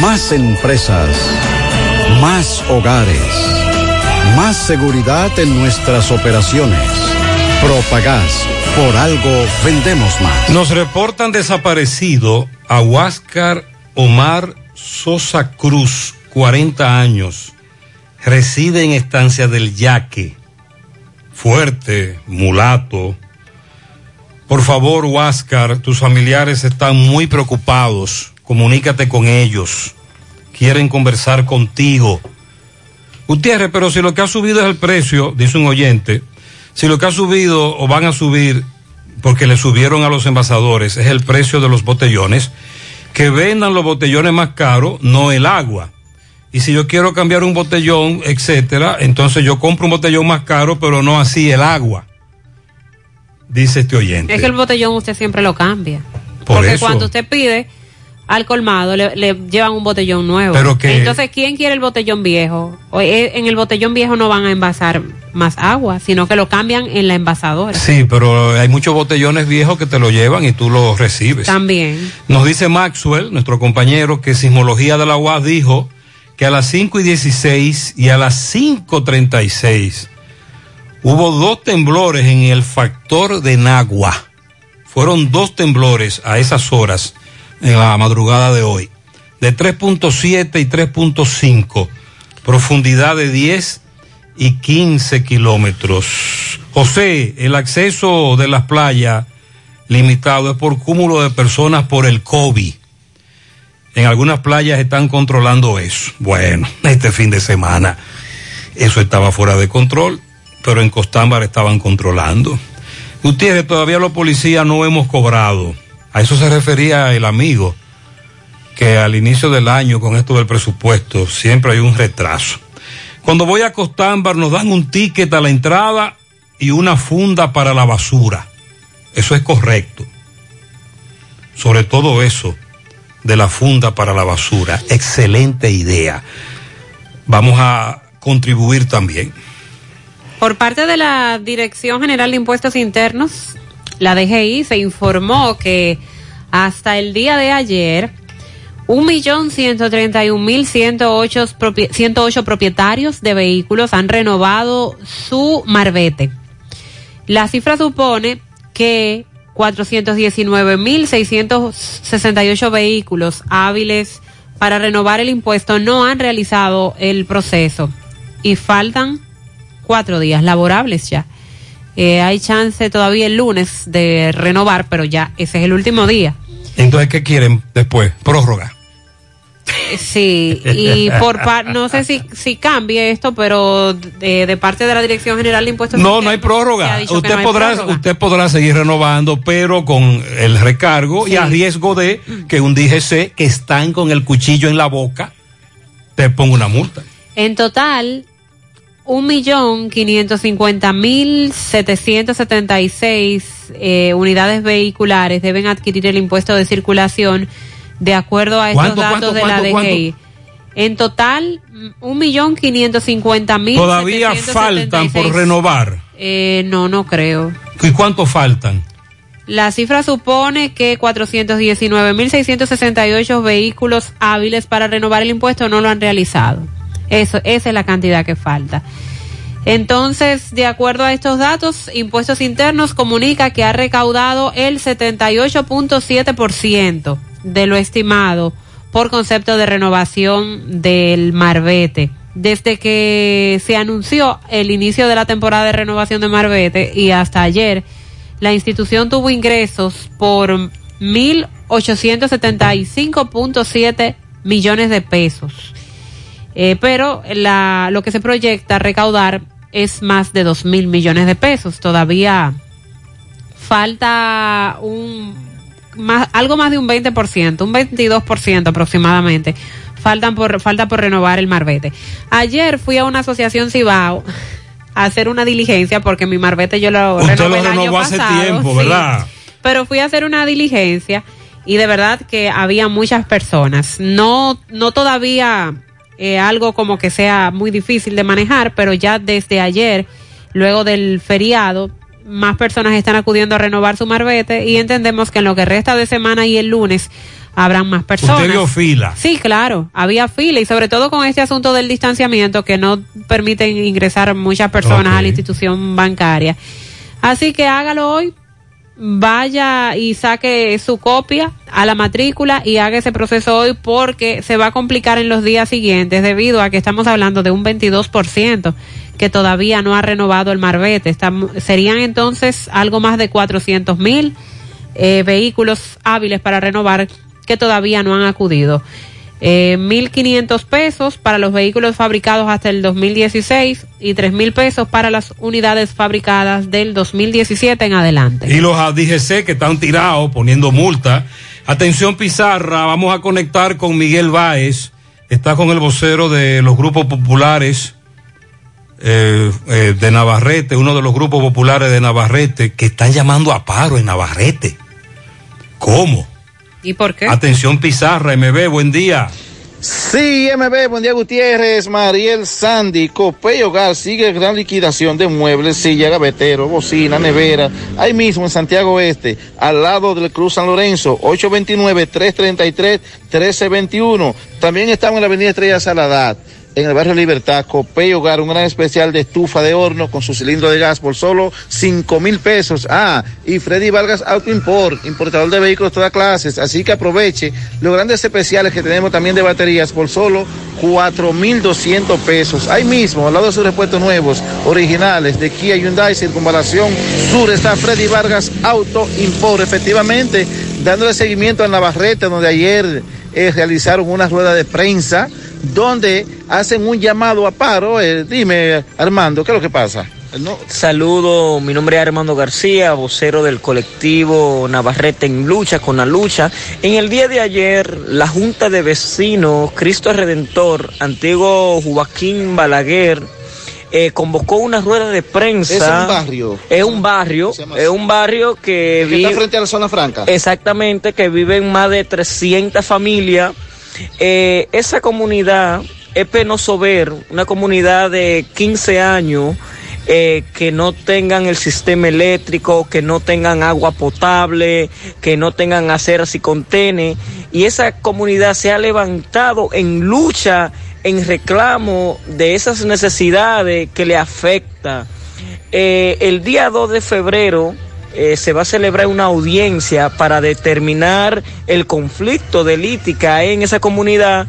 Más empresas. Más hogares. Más seguridad en nuestras operaciones. Propagás. Por algo vendemos más. Nos reportan desaparecido a Huáscar Omar Sosa Cruz, 40 años. Reside en estancia del Yaque. Fuerte, mulato. Por favor, Huáscar, tus familiares están muy preocupados. Comunícate con ellos. Quieren conversar contigo. Gutiérrez, pero si lo que ha subido es el precio, dice un oyente, si lo que ha subido o van a subir, porque le subieron a los envasadores, es el precio de los botellones, que vendan los botellones más caros, no el agua. Y si yo quiero cambiar un botellón, etcétera, entonces yo compro un botellón más caro, pero no así el agua. Dice este oyente. Es que el botellón usted siempre lo cambia. Por Porque eso. cuando usted pide al colmado le, le llevan un botellón nuevo. Pero que- Entonces, ¿quién quiere el botellón viejo? O, eh, en el botellón viejo no van a envasar más agua, sino que lo cambian en la envasadora. Sí, pero hay muchos botellones viejos que te lo llevan y tú los recibes. También. Nos dice Maxwell, nuestro compañero, que Sismología de la UAS dijo que a las 5 y 16 y a las 5.36 hubo dos temblores en el factor de Nagua. Fueron dos temblores a esas horas en la madrugada de hoy, de 3.7 y 3.5, profundidad de 10 y 15 kilómetros. José, el acceso de las playas limitado es por cúmulo de personas por el COVID. En algunas playas están controlando eso. Bueno, este fin de semana eso estaba fuera de control, pero en Costámbar estaban controlando. Gutiérrez, todavía los policías no hemos cobrado. A eso se refería el amigo, que al inicio del año con esto del presupuesto siempre hay un retraso. Cuando voy a Costámbar nos dan un ticket a la entrada y una funda para la basura. Eso es correcto. Sobre todo eso de la funda para la basura. Excelente idea. Vamos a contribuir también. Por parte de la Dirección General de Impuestos Internos, la DGI se informó que hasta el día de ayer 1.131.108 propie- 108 propietarios de vehículos han renovado su marbete. La cifra supone que 419.668 vehículos hábiles para renovar el impuesto no han realizado el proceso y faltan cuatro días laborables ya. Eh, hay chance todavía el lunes de renovar, pero ya ese es el último día. Entonces, ¿qué quieren después? Prórroga. Eh, Sí, y por par- no sé si, si cambie esto, pero de, de parte de la Dirección General de Impuestos No, no hay prórroga. Usted no podrá, prórroga. usted podrá seguir renovando, pero con el recargo y a riesgo de que un DGC que están con el cuchillo en la boca te ponga una multa. En total, un millón quinientos cincuenta mil setecientos setenta y seis eh, unidades vehiculares deben adquirir el impuesto de circulación de acuerdo a estos ¿Cuánto, datos cuánto, de la cuánto, DGI. En total, mm, un millón quinientos cincuenta mil Todavía faltan por renovar. Eh, no, no creo. ¿Y cuánto faltan? La cifra supone que 419.668 vehículos hábiles para renovar el impuesto no lo han realizado. Eso, esa es la cantidad que falta. Entonces, de acuerdo a estos datos, Impuestos Internos comunica que ha recaudado el 78.7% de lo estimado por concepto de renovación del Marbete. Desde que se anunció el inicio de la temporada de renovación de Marbete y hasta ayer, la institución tuvo ingresos por 1.875.7 millones de pesos. Eh, pero la, lo que se proyecta recaudar es más de 2 mil millones de pesos. Todavía falta un más, algo más de un 20%, un 22% aproximadamente. Faltan por, falta por renovar el marbete. Ayer fui a una asociación Cibao a hacer una diligencia porque mi marbete yo lo Usted renové lo el año renovó hace pasado, tiempo, sí. ¿verdad? Pero fui a hacer una diligencia y de verdad que había muchas personas. No, no todavía eh, algo como que sea muy difícil de manejar, pero ya desde ayer, luego del feriado, más personas están acudiendo a renovar su marbete y entendemos que en lo que resta de semana y el lunes habrán más personas. Usted vio fila. Sí, claro, había fila y sobre todo con este asunto del distanciamiento que no permiten ingresar muchas personas a la institución bancaria. Así que hágalo hoy, vaya y saque su copia a la matrícula y haga ese proceso hoy porque se va a complicar en los días siguientes debido a que estamos hablando de un 22% que todavía no ha renovado el marbete. Serían entonces algo más de 400 mil eh, vehículos hábiles para renovar que todavía no han acudido. Eh, 1.500 pesos para los vehículos fabricados hasta el 2016 y 3.000 pesos para las unidades fabricadas del 2017 en adelante. Y los DGC que están tirados poniendo multa. Atención Pizarra, vamos a conectar con Miguel Báez. Está con el vocero de los grupos populares eh, eh, de Navarrete, uno de los grupos populares de Navarrete, que están llamando a paro en Navarrete. ¿Cómo? ¿Y por qué? Atención Pizarra, MB, buen día. Sí, MB, buen día Gutiérrez, Mariel Sandy, Copey Hogar sigue gran liquidación de muebles, silla, gavetero, bocina, nevera, ahí mismo en Santiago Oeste, al lado del Cruz San Lorenzo, 829-333-1321. También estamos en la avenida Estrella Saladad, en el barrio Libertad, Copey Hogar, un gran especial de estufa de horno con su cilindro de gas por solo 5 mil pesos. Ah, y Freddy Vargas Auto Import, importador de vehículos de todas clases. Así que aproveche los grandes especiales que tenemos también de baterías por solo 4 mil 200 pesos. Ahí mismo, al lado de sus repuestos nuevos, originales de Kia Hyundai Circunvalación Sur, está Freddy Vargas Auto Import. Efectivamente, dándole seguimiento a Navarrete, donde ayer eh, realizaron una rueda de prensa donde hacen un llamado a paro. Eh, dime, Armando, ¿qué es lo que pasa? No, Saludo, mi nombre es Armando García, vocero del colectivo Navarrete en lucha con la lucha. En el día de ayer, la Junta de Vecinos Cristo Redentor, antiguo Joaquín Balaguer, eh, convocó una rueda de prensa. Es un barrio. Es un barrio, es un barrio que, que está vive- frente a la zona franca. Exactamente, que viven más de 300 familias. Eh, esa comunidad es penoso ver, una comunidad de 15 años, eh, que no tengan el sistema eléctrico, que no tengan agua potable, que no tengan aceras y contenes. Y esa comunidad se ha levantado en lucha, en reclamo de esas necesidades que le afecta. Eh, el día 2 de febrero eh, se va a celebrar una audiencia para determinar el conflicto de lítica en esa comunidad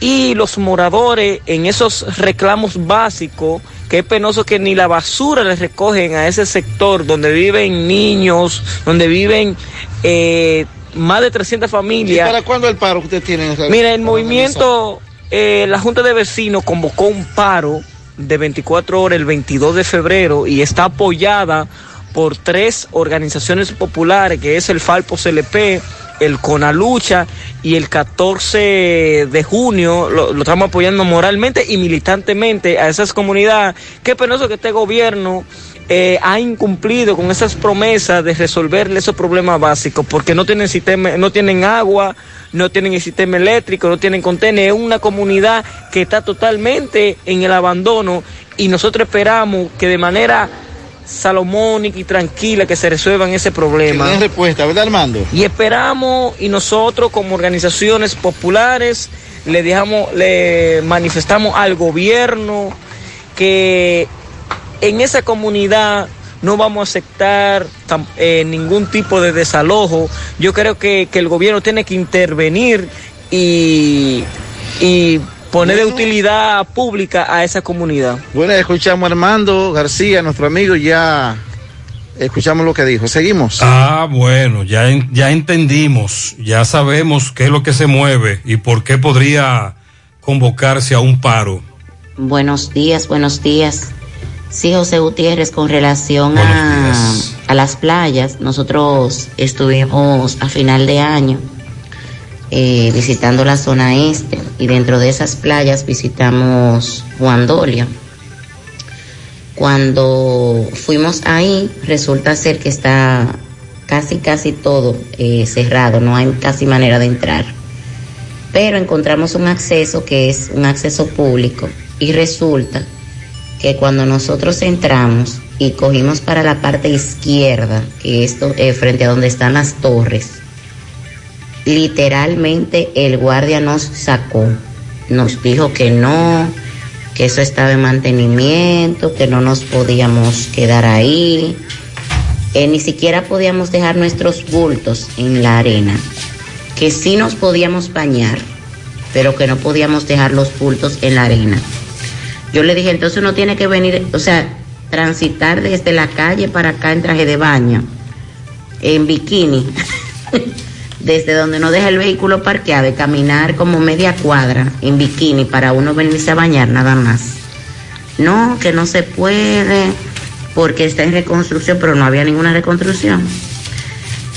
y los moradores en esos reclamos básicos, que es penoso que ni la basura les recogen a ese sector donde viven niños, donde viven eh, más de 300 ¿Y familias. para cuándo el paro que usted tiene? Mira, el movimiento, eh, la Junta de Vecinos convocó un paro de 24 horas el 22 de febrero y está apoyada por tres organizaciones populares, que es el Falpo CLP, el Conalucha y el 14 de junio lo, estamos apoyando moralmente y militantemente a esas comunidades. Qué penoso que este gobierno eh, ha incumplido con esas promesas de resolverle esos problemas básicos, porque no tienen sistema, no tienen agua, no tienen el sistema eléctrico, no tienen contenedores, es una comunidad que está totalmente en el abandono y nosotros esperamos que de manera salomónica y tranquila que se resuelvan ese problema. Tiene respuesta, ¿verdad, Armando? Y esperamos, y nosotros como organizaciones populares le dejamos, le manifestamos al gobierno que en esa comunidad no vamos a aceptar eh, ningún tipo de desalojo. Yo creo que, que el gobierno tiene que intervenir y, y poner de utilidad pública a esa comunidad. Bueno, escuchamos a Armando García, nuestro amigo, ya escuchamos lo que dijo. Seguimos. Ah, bueno, ya, ya entendimos, ya sabemos qué es lo que se mueve y por qué podría convocarse a un paro. Buenos días, buenos días. Sí, José Gutiérrez, con relación a, a las playas, nosotros estuvimos a final de año eh, visitando la zona este. Y dentro de esas playas visitamos Juan Dolio. Cuando fuimos ahí, resulta ser que está casi, casi todo eh, cerrado, no hay casi manera de entrar. Pero encontramos un acceso que es un acceso público. Y resulta que cuando nosotros entramos y cogimos para la parte izquierda, que esto eh, frente a donde están las torres, literalmente el guardia nos sacó, nos dijo que no, que eso estaba en mantenimiento, que no nos podíamos quedar ahí, ni siquiera podíamos dejar nuestros bultos en la arena que sí nos podíamos bañar, pero que no podíamos dejar los bultos en la arena. Yo le dije, entonces uno tiene que venir, o sea, transitar desde la calle para acá en traje de baño, en bikini, desde donde uno deja el vehículo parqueado y caminar como media cuadra en bikini para uno venirse a bañar nada más. No, que no se puede, porque está en reconstrucción, pero no había ninguna reconstrucción.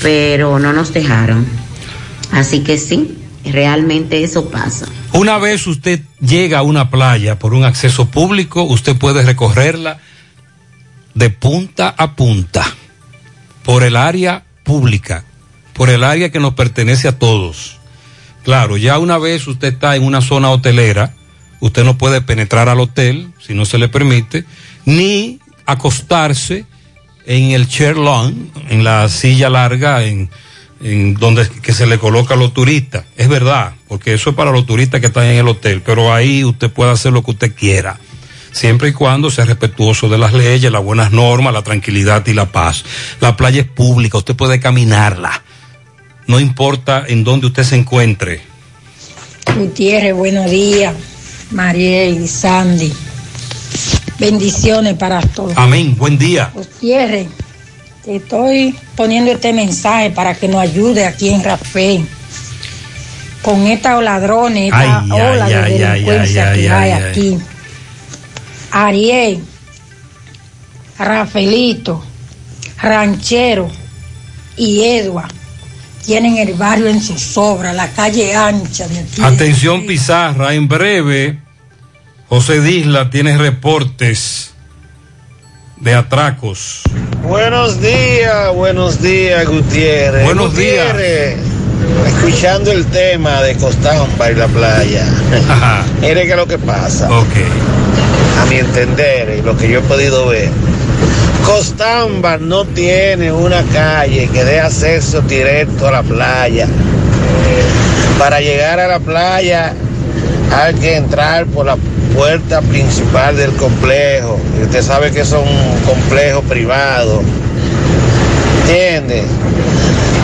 Pero no nos dejaron. Así que sí, realmente eso pasa. Una vez usted llega a una playa por un acceso público, usted puede recorrerla de punta a punta, por el área pública, por el área que nos pertenece a todos. Claro, ya una vez usted está en una zona hotelera, usted no puede penetrar al hotel, si no se le permite, ni acostarse en el chair long, en la silla larga, en, donde que se le coloca a los turistas. Es verdad, porque eso es para los turistas que están en el hotel, pero ahí usted puede hacer lo que usted quiera, siempre y cuando sea respetuoso de las leyes, las buenas normas, la tranquilidad y la paz. La playa es pública, usted puede caminarla, no importa en dónde usted se encuentre. Gutiérrez, buenos días. Mariel y Sandy. Bendiciones para todos. Amén, buen día. Gutiérrez, te estoy poniendo este mensaje para que nos ayude aquí en Rafael. Con esta ladrones, esta Ay, ola ay, de ay, delincuencia que ay, hay ay, aquí. Ariel, Rafaelito, Ranchero y Edward tienen el barrio en zozobra, la calle ancha de aquí. Atención Pizarra, en breve, José Disla tiene reportes de atracos. Buenos días, buenos días, Gutiérrez. Buenos Gutiérrez, escuchando el tema de Costamba y la playa. Mire que lo que pasa. A mi entender y lo que yo he podido ver. Costamba no tiene una calle que dé acceso directo a la playa. Para llegar a la playa hay que entrar por la puerta principal del complejo. Usted sabe que es un complejo privado. ¿Entiende?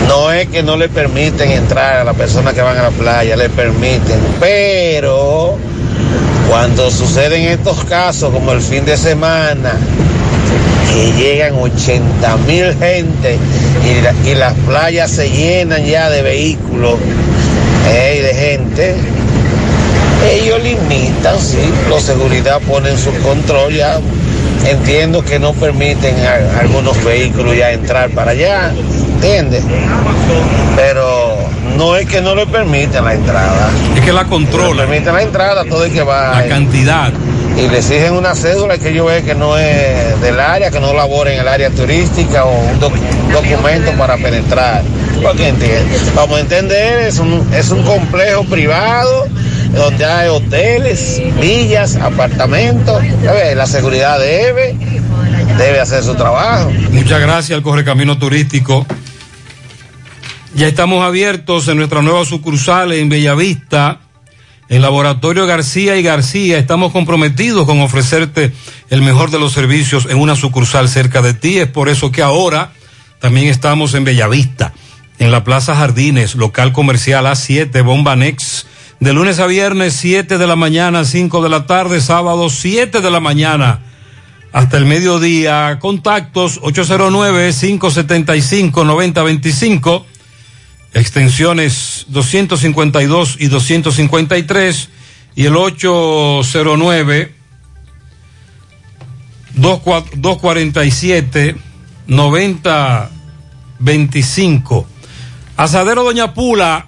No es que no le permiten entrar a las personas que van a la playa, le permiten. Pero cuando suceden estos casos, como el fin de semana, que llegan 80 mil gente y, la- y las playas se llenan ya de vehículos eh, y de gente, ellos limitan, sí, los seguridad ponen su control ya. Entiendo que no permiten a, algunos vehículos ya entrar para allá, ¿entiendes? Pero no es que no le permiten la entrada. Es que la controla. Le permiten la entrada, todo el que va. La cantidad. Y le exigen una cédula que yo veo que no es del área, que no labora en el área turística o un doc- documento para penetrar. Porque vamos a entender, es un, es un complejo privado donde hay hoteles, villas, apartamentos. Ve, La seguridad debe, debe hacer su trabajo. Muchas gracias al Correcamino Turístico. Ya estamos abiertos en nuestra nueva sucursal en Bellavista, en Laboratorio García y García. Estamos comprometidos con ofrecerte el mejor de los servicios en una sucursal cerca de ti. Es por eso que ahora también estamos en Bellavista, en la Plaza Jardines, local comercial A7, Bomba Nex. De lunes a viernes, 7 de la mañana, 5 de la tarde, sábado, 7 de la mañana hasta el mediodía. Contactos 809-575-9025, extensiones 252 y 253 y el 809 247 9025. Asadero Doña Pula.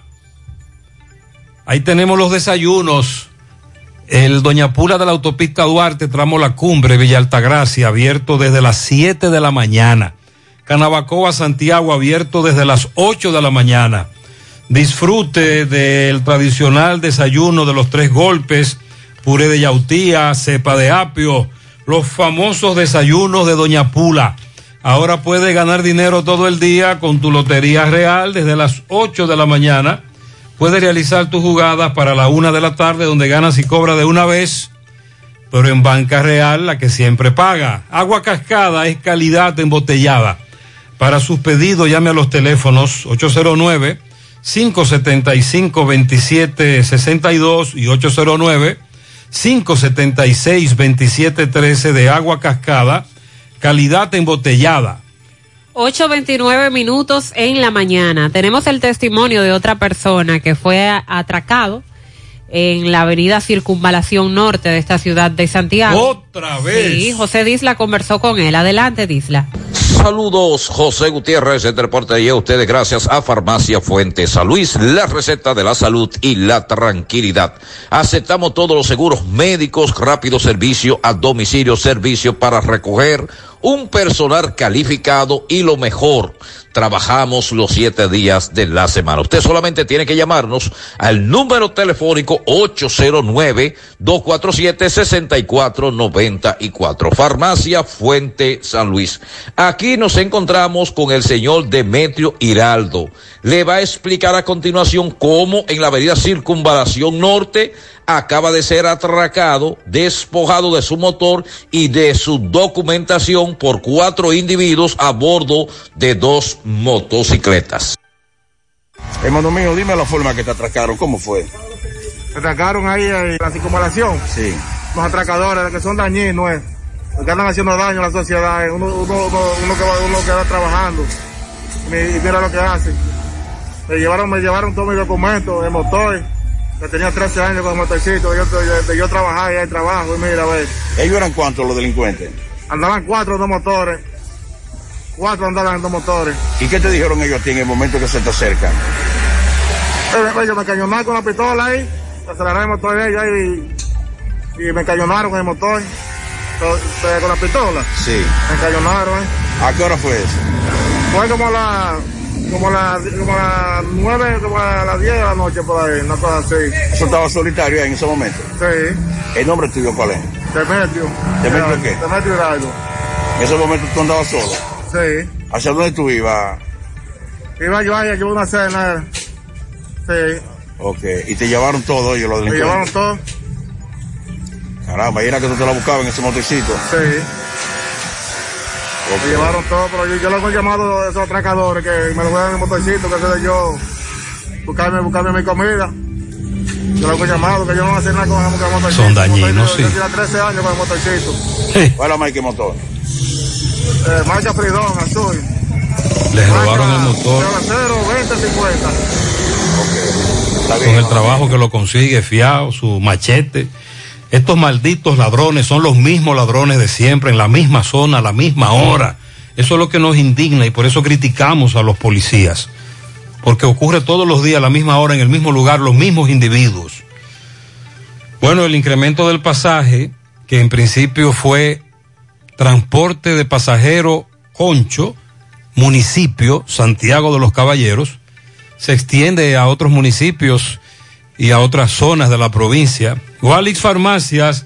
Ahí tenemos los desayunos. El Doña Pula de la autopista Duarte, tramo La Cumbre, Villa Altagracia, abierto desde las 7 de la mañana. Canabacoa, Santiago, abierto desde las 8 de la mañana. Disfrute del tradicional desayuno de los tres golpes, puré de yautía, cepa de apio, los famosos desayunos de Doña Pula. Ahora puedes ganar dinero todo el día con tu Lotería Real desde las 8 de la mañana. Puedes realizar tus jugadas para la una de la tarde donde ganas y cobras de una vez, pero en Banca Real la que siempre paga. Agua cascada es calidad embotellada. Para sus pedidos llame a los teléfonos 809 575 2762 y 809 576 2713 de agua cascada, calidad embotellada. 8.29 minutos en la mañana. Tenemos el testimonio de otra persona que fue atracado en la avenida Circunvalación Norte de esta ciudad de Santiago. Otra vez. Sí, José Disla conversó con él. Adelante, Disla. Saludos, José Gutiérrez, de Reporte y a ustedes gracias a Farmacia Fuente San Luis, la receta de la salud y la tranquilidad. Aceptamos todos los seguros médicos, rápido servicio a domicilio, servicio para recoger, un personal calificado y lo mejor, trabajamos los siete días de la semana. Usted solamente tiene que llamarnos al número telefónico 809-247-6494. Farmacia Fuente San Luis. Aquí nos encontramos con el señor Demetrio Hiraldo. Le va a explicar a continuación cómo en la avenida Circunvalación Norte acaba de ser atracado, despojado de su motor y de su documentación por cuatro individuos a bordo de dos motocicletas. Hermano mío, dime la forma que te atracaron, ¿cómo fue? Me atracaron ahí en la circunvalación. Sí. Los atracadores que son dañinos, eh. Los que andan haciendo daño a la sociedad. eh. Uno, uno, uno, uno que va, uno que va trabajando. Y, mi- y mira lo que hacen. Me llevaron, me llevaron todos mis documentos, el motor. Que tenía 13 años con el motorcito. Yo, de yo trabajar y hay trabajo. Y mira, a ver. ¿Ellos eran cuántos los delincuentes? Andaban cuatro dos motores. Cuatro andaban en dos motores. ¿Y qué te dijeron ellos a ti en el momento que se te acercan? Eh, Ellos me cañonaron con la pistola ahí, aceleraron el motor de ellos ahí y, y me cañonaron con el motor, con, eh, con la pistola. Sí. Me cañonaron, ¿eh? ¿A qué hora fue eso? Fue como a la, como a las como a las 9, como a las 10 de la noche por ahí, una cosa así. ¿Eso estaba solitario en ese momento? Sí. ¿El nombre tuyo cuál es? Demetrio. ¿Demetrio qué? Demetrio Hidalgo. En ese momento tú andabas solo. Sí. ¿Hacia dónde tú ibas? Iba yo allá, yo una cena. Sí. Ok. ¿Y te llevaron todo ellos los Me llevaron todo. Caramba, y era que tú te la buscabas en ese motorcito. Sí. Me llevaron todo, pero yo, yo los he llamado a esos atracadores que me lo voy en el motorcito, que sé de yo, buscarme, buscarme mi comida. Yo los he llamado, que yo no voy a hacer nada con el motorcito. Son dañinos, Yo- Yo sí. tenía 13 años con el motorcito. ¿Cuál es la marca y motor? Eh, marcha Fridón, azul. Les robaron el motor 0, 20, 50. con el trabajo que lo consigue, fiado, su machete. Estos malditos ladrones son los mismos ladrones de siempre, en la misma zona, a la misma hora. Eso es lo que nos indigna y por eso criticamos a los policías. Porque ocurre todos los días a la misma hora, en el mismo lugar, los mismos individuos. Bueno, el incremento del pasaje, que en principio fue transporte de pasajero Concho, municipio Santiago de los Caballeros, se extiende a otros municipios y a otras zonas de la provincia. Walix Farmacias,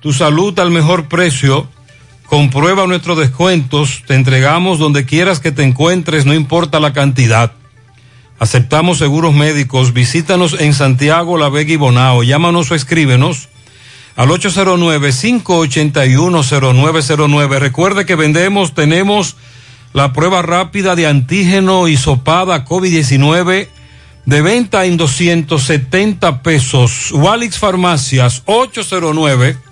tu salud al mejor precio. Comprueba nuestros descuentos, te entregamos donde quieras que te encuentres, no importa la cantidad. Aceptamos seguros médicos, visítanos en Santiago, La Vega y Bonao, llámanos o escríbenos al 809-581-0909. Recuerde que vendemos, tenemos la prueba rápida de antígeno y sopada COVID-19 de venta en 270 pesos. Walix Farmacias 809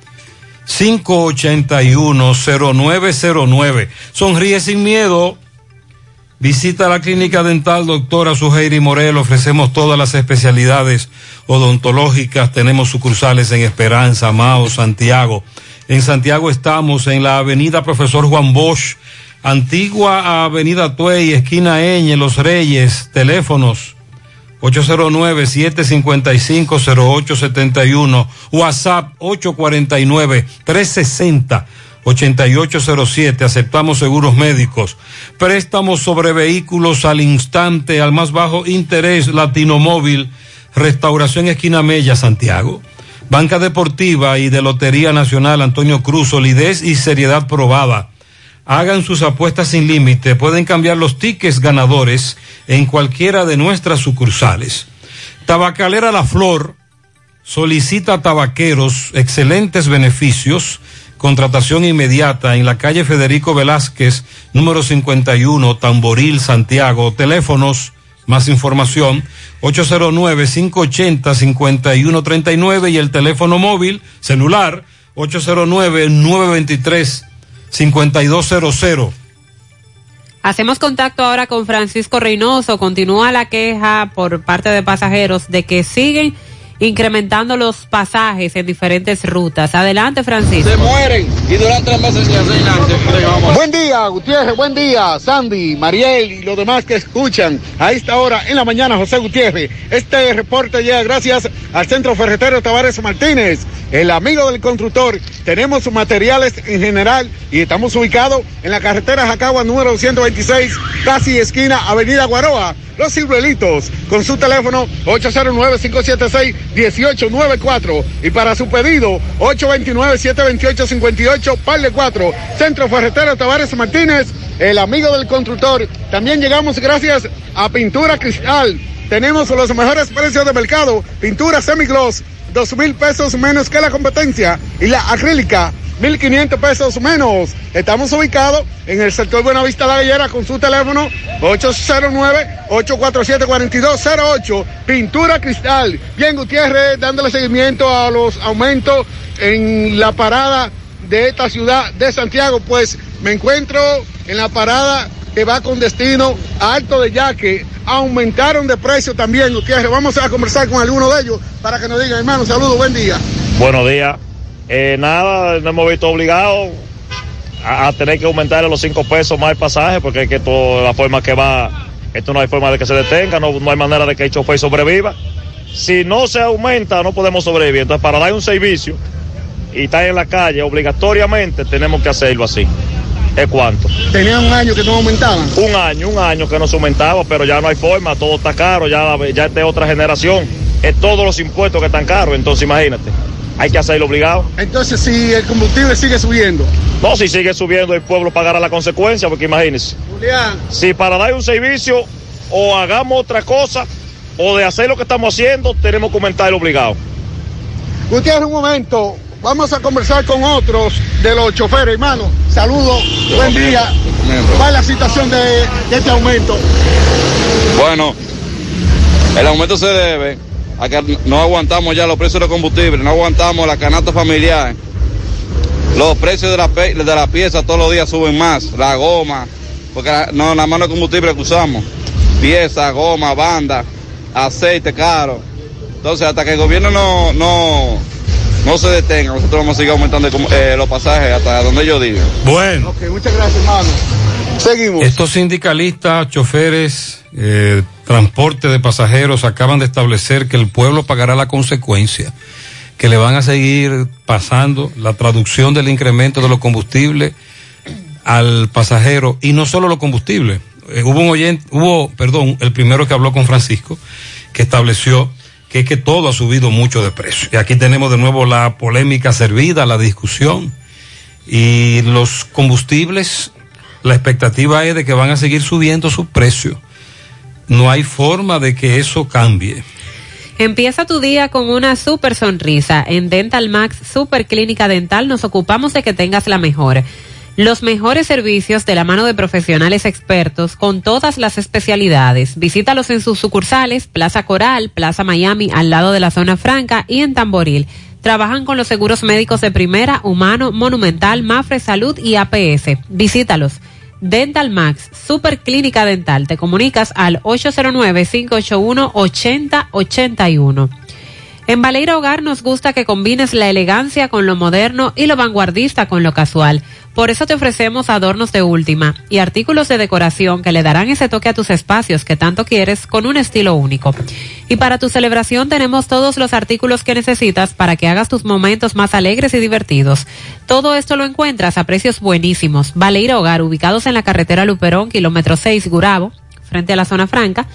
581-0909. Sonríe sin miedo. Visita la clínica dental doctora Suheiri Morel. Ofrecemos todas las especialidades odontológicas. Tenemos sucursales en Esperanza, Mao, Santiago. En Santiago estamos en la avenida Profesor Juan Bosch, antigua avenida Tuey, esquina Eñe, Los Reyes. Teléfonos 809-755-0871. WhatsApp 849-360-8807. Aceptamos seguros médicos. Préstamos sobre vehículos al instante, al más bajo interés. Latino Móvil. Restauración Esquina Mella, Santiago. Banca Deportiva y de Lotería Nacional Antonio Cruz. Solidez y seriedad probada. Hagan sus apuestas sin límite. Pueden cambiar los tickets ganadores en cualquiera de nuestras sucursales. Tabacalera La Flor solicita tabaqueros excelentes beneficios. Contratación inmediata en la calle Federico Velázquez, número 51, Tamboril, Santiago. Teléfonos, más información, 809-580-5139 y el teléfono móvil, celular, 809-923. 5200. Hacemos contacto ahora con Francisco Reynoso. Continúa la queja por parte de pasajeros de que siguen incrementando los pasajes en diferentes rutas. Adelante, Francisco. Se mueren y duran tres meses sin hacer nada. Buen día, Gutiérrez, buen día, Sandy, Mariel y los demás que escuchan a esta hora en la mañana, José Gutiérrez. Este reporte llega gracias al Centro Ferretero Tavares Martínez, el amigo del constructor. Tenemos sus materiales en general y estamos ubicados en la carretera Jacagua número 126, casi esquina Avenida Guaroa. Los Ciruelitos, con su teléfono 809-576-1894 y para su pedido 829-728-58, par de 4, Centro Ferretero Tavares Martínez, el amigo del constructor. También llegamos gracias a Pintura Cristal. Tenemos los mejores precios de mercado, pintura semigloss, dos mil pesos menos que la competencia y la acrílica 1.500 pesos menos. Estamos ubicados en el sector Buenavista La Gallera con su teléfono 809-847-4208. Pintura cristal. Bien, Gutiérrez, dándole seguimiento a los aumentos en la parada de esta ciudad de Santiago. Pues me encuentro en la parada que va con destino a Alto de Yaque. Aumentaron de precio también, Gutiérrez. Vamos a conversar con alguno de ellos para que nos digan, hermano, saludos, buen día. Buenos días. Eh, nada, nos hemos visto obligados a, a tener que aumentar los cinco pesos más el pasaje, porque es que toda la forma que va, esto no hay forma de que se detenga, no, no hay manera de que el chofer sobreviva. Si no se aumenta, no podemos sobrevivir. Entonces, para dar un servicio y estar en la calle, obligatoriamente tenemos que hacerlo así. ¿Es cuánto? Tenían un año que no aumentaban. Un año, un año que no se aumentaba, pero ya no hay forma, todo está caro, ya, ya es de otra generación. Es todos los impuestos que están caros, entonces imagínate. Hay que hacerlo obligado. Entonces, si el combustible sigue subiendo. No, si sigue subiendo, el pueblo pagará la consecuencia, porque imagínense. Julián. Si para dar un servicio o hagamos otra cosa, o de hacer lo que estamos haciendo, tenemos que aumentar el obligado. Gutiérrez, un momento. Vamos a conversar con otros de los choferes, hermano. Saludos, buen día. ¿Cuál es la situación de, de este aumento? Bueno, el aumento se debe a que no aguantamos ya los precios de los combustibles, no aguantamos la canasta familiar. Los precios de la, pe- de la pieza todos los días suben más, la goma, porque la- no, nada más no es combustible que usamos. Pieza, goma, banda, aceite caro. Entonces, hasta que el gobierno no, no, no se detenga, nosotros vamos a seguir aumentando eh, los pasajes hasta donde ellos digan. Bueno. Ok, muchas gracias, hermano. Estos sindicalistas, choferes, eh, transporte de pasajeros acaban de establecer que el pueblo pagará la consecuencia, que le van a seguir pasando la traducción del incremento de los combustibles al pasajero y no solo los combustibles. Eh, hubo un oyente, hubo, perdón, el primero que habló con Francisco, que estableció que es que todo ha subido mucho de precio. Y aquí tenemos de nuevo la polémica servida, la discusión. Y los combustibles, la expectativa es de que van a seguir subiendo sus precios. No hay forma de que eso cambie. Empieza tu día con una super sonrisa. En Dental Max Super Clínica Dental nos ocupamos de que tengas la mejor. Los mejores servicios de la mano de profesionales expertos con todas las especialidades. Visítalos en sus sucursales, Plaza Coral, Plaza Miami, al lado de la zona franca y en Tamboril. Trabajan con los seguros médicos de primera, humano, monumental, Mafre Salud y APS. Visítalos. Dental Max, Super Clínica Dental. Te comunicas al 809-581-8081. En Baleira Hogar nos gusta que combines la elegancia con lo moderno y lo vanguardista con lo casual. Por eso te ofrecemos adornos de última y artículos de decoración que le darán ese toque a tus espacios que tanto quieres con un estilo único. Y para tu celebración tenemos todos los artículos que necesitas para que hagas tus momentos más alegres y divertidos. Todo esto lo encuentras a precios buenísimos. Baleira Hogar, ubicados en la carretera Luperón, kilómetro 6, Gurabo, frente a la zona franca,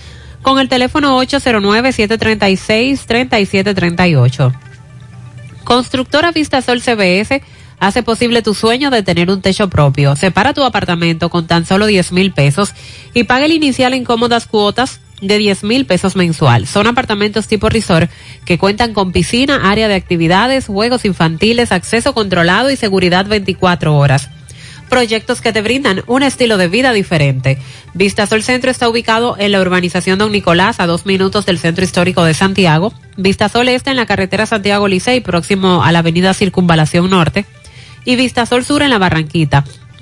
con el teléfono 809-736-3738. Constructora Vistasol CBS hace posible tu sueño de tener un techo propio. Separa tu apartamento con tan solo 10 mil pesos y paga el inicial en cómodas cuotas de 10 mil pesos mensual. Son apartamentos tipo resort que cuentan con piscina, área de actividades, juegos infantiles, acceso controlado y seguridad 24 horas proyectos que te brindan un estilo de vida diferente. Vistasol Centro está ubicado en la urbanización Don Nicolás, a dos minutos del Centro Histórico de Santiago. Vistasol Este en la carretera Santiago Licey, próximo a la avenida Circunvalación Norte. Y Vistasol Sur en la Barranquita.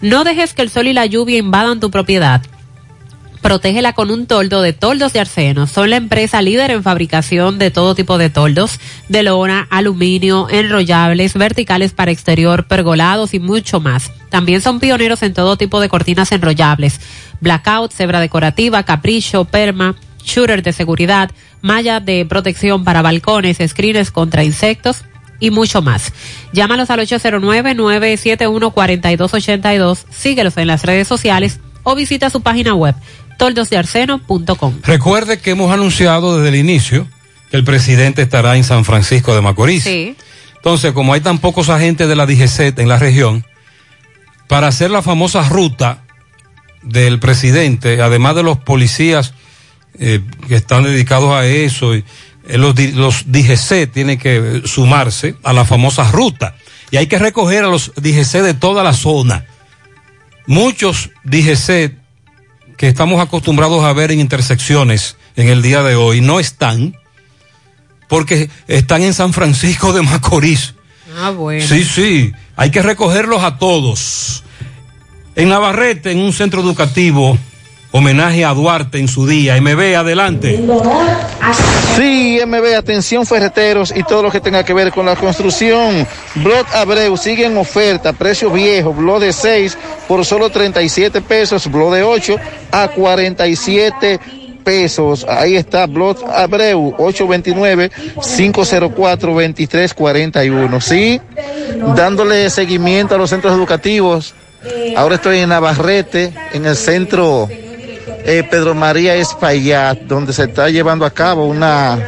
No dejes que el sol y la lluvia invadan tu propiedad. Protégela con un toldo de toldos de arseno. Son la empresa líder en fabricación de todo tipo de toldos, de lona, aluminio, enrollables, verticales para exterior, pergolados y mucho más. También son pioneros en todo tipo de cortinas enrollables, blackout, cebra decorativa, capricho, perma, shooter de seguridad, malla de protección para balcones, screens contra insectos y mucho más. Llámalos al 809-971-4282, síguelos en las redes sociales o visita su página web toldosdearseno.com. Recuerde que hemos anunciado desde el inicio que el presidente estará en San Francisco de Macorís. Sí. Entonces, como hay tan pocos agentes de la DGCET en la región, para hacer la famosa ruta del presidente, además de los policías eh, que están dedicados a eso, y, los, di- los DGC tienen que sumarse a la famosa ruta. Y hay que recoger a los DGC de toda la zona. Muchos DGC que estamos acostumbrados a ver en intersecciones en el día de hoy no están porque están en San Francisco de Macorís. Ah, bueno. Sí, sí, hay que recogerlos a todos. En Navarrete, en un centro educativo, homenaje a Duarte en su día. MB, adelante. Sí, MB, atención ferreteros y todo lo que tenga que ver con la construcción. Blot Abreu sigue en oferta, precio viejo, blot de 6 por solo 37 pesos, blot de 8 a 47 pesos. Ahí está Blot Abreu, 829-504-2341. Sí, dándole seguimiento a los centros educativos. Ahora estoy en Navarrete, en el centro eh, Pedro María Espaillat, donde se está llevando a cabo una,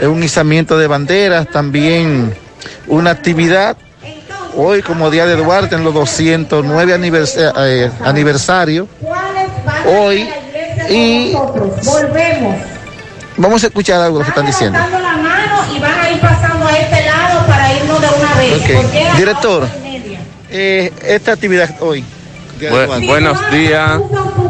eh, un izamiento de banderas, también una actividad hoy como Día de Duarte en los 209 anivers eh, aniversario. Hoy y volvemos. Vamos a escuchar algo que están diciendo. la mano y van a ir pasando a este lado para irnos de una vez. Okay. Director, eh, esta actividad hoy. Bu buenos días.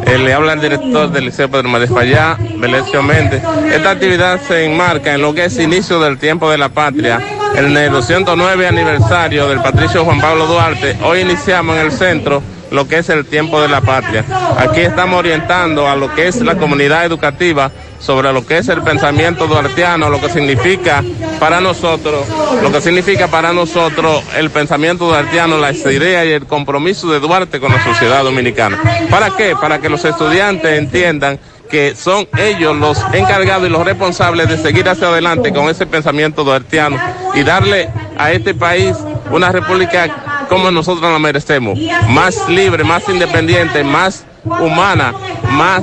Eh, le habla el director del Liceo Pedro María Fallá, Belecio Méndez. Esta actividad se enmarca en lo que es inicio del tiempo de la patria. En el 209 aniversario del patricio Juan Pablo Duarte, hoy iniciamos en el centro lo que es el tiempo de la patria. Aquí estamos orientando a lo que es la comunidad educativa sobre lo que es el pensamiento duartiano, lo que significa para nosotros, lo que significa para nosotros el pensamiento duartiano, las ideas y el compromiso de Duarte con la sociedad dominicana. ¿Para qué? Para que los estudiantes entiendan que son ellos los encargados y los responsables de seguir hacia adelante con ese pensamiento duartiano y darle a este país una república como nosotros la merecemos, más libre, más independiente, más humana, más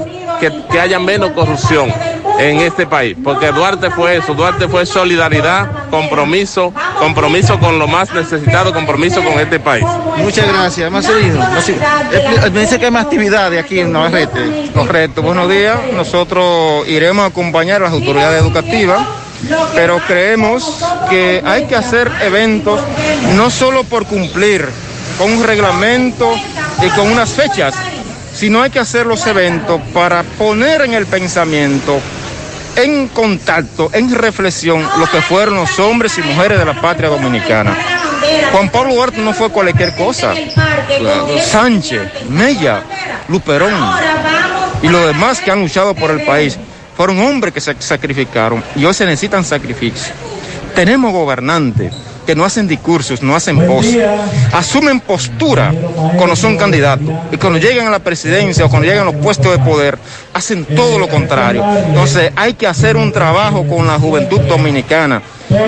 que, que haya menos corrupción en este país, porque Duarte fue eso, Duarte fue solidaridad, compromiso, compromiso con lo más necesitado, compromiso con este país. Muchas gracias, Marcelino. Me dice que hay más actividades aquí en Navarrete. Correcto, buenos días. Nosotros iremos a acompañar a las autoridades educativas pero creemos que hay que hacer eventos no solo por cumplir con un reglamento y con unas fechas, sino hay que hacer los eventos para poner en el pensamiento, en contacto, en reflexión, lo que fueron los hombres y mujeres de la patria dominicana. Juan Pablo Duarte no fue cualquier cosa. Sánchez, Mella, Luperón y los demás que han luchado por el país fueron hombres que se sacrificaron y hoy se necesitan sacrificios. Tenemos gobernantes que no hacen discursos, no hacen voz, asumen postura cuando son candidatos y cuando llegan a la presidencia o cuando llegan a los puestos de poder, hacen todo lo contrario. Entonces hay que hacer un trabajo con la juventud dominicana.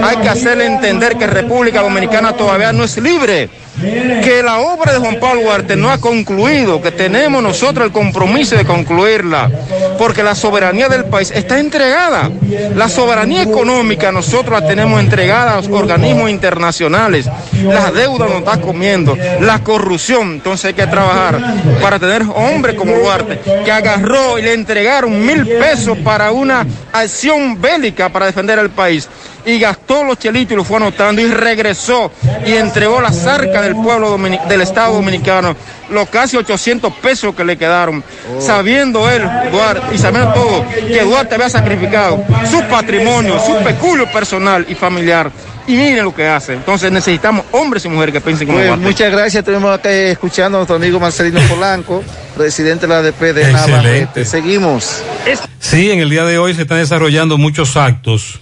Hay que hacerle entender que República Dominicana todavía no es libre que la obra de Juan Pablo Duarte no ha concluido, que tenemos nosotros el compromiso de concluirla, porque la soberanía del país está entregada. La soberanía económica nosotros la tenemos entregada a los organismos internacionales. La deuda nos está comiendo, la corrupción, entonces hay que trabajar para tener hombres como Duarte, que agarró y le entregaron mil pesos para una acción bélica para defender el país y gastó los chelitos y lo fue anotando y regresó y entregó la zarca del pueblo del Estado Dominicano, los casi 800 pesos que le quedaron, sabiendo él, Duarte, y sabiendo todo, que Duarte había sacrificado su patrimonio, su peculio personal y familiar. Y miren lo que hace. Entonces necesitamos hombres y mujeres que piensen como Duarte. Muchas gracias. Tenemos acá escuchando a nuestro amigo Marcelino Polanco, presidente de la ADP de Navarrete. Seguimos. Sí, en el día de hoy se están desarrollando muchos actos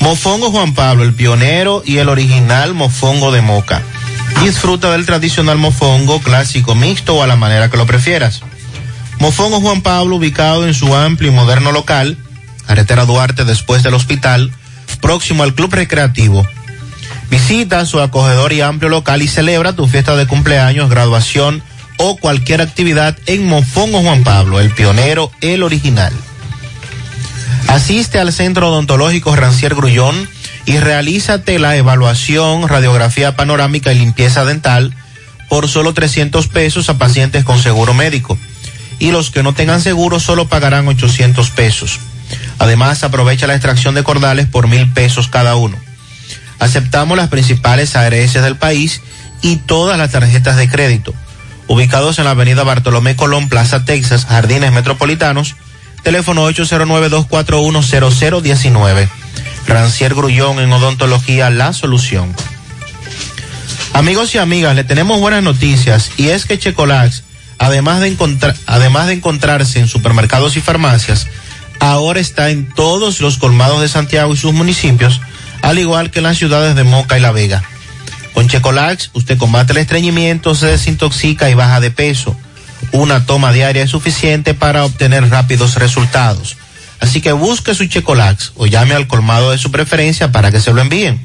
Mofongo Juan Pablo, el pionero y el original mofongo de Moca. Disfruta del tradicional mofongo clásico mixto o a la manera que lo prefieras. Mofongo Juan Pablo, ubicado en su amplio y moderno local, Carretera Duarte después del hospital, próximo al Club Recreativo. Visita su acogedor y amplio local y celebra tu fiesta de cumpleaños, graduación o cualquier actividad en Mofongo Juan Pablo, el pionero, el original. Asiste al Centro Odontológico Rancier Grullón y realízate la evaluación, radiografía panorámica y limpieza dental por solo 300 pesos a pacientes con seguro médico. y los que no tengan seguro solo pagarán 800 pesos. Además, aprovecha la extracción de cordales por mil pesos cada uno. Aceptamos las principales ARS del país y todas las tarjetas de crédito. Ubicados en la avenida Bartolomé Colón, Plaza Texas, Jardines Metropolitanos, teléfono 809-241-0019. Rancier Grullón en Odontología La Solución. Amigos y amigas, le tenemos buenas noticias y es que Checolax, además de, además de encontrarse en supermercados y farmacias, ahora está en todos los colmados de Santiago y sus municipios, al igual que en las ciudades de Moca y La Vega. Con Checolax, usted combate el estreñimiento, se desintoxica y baja de peso. Una toma diaria es suficiente para obtener rápidos resultados. Así que busque su Checolax o llame al colmado de su preferencia para que se lo envíen.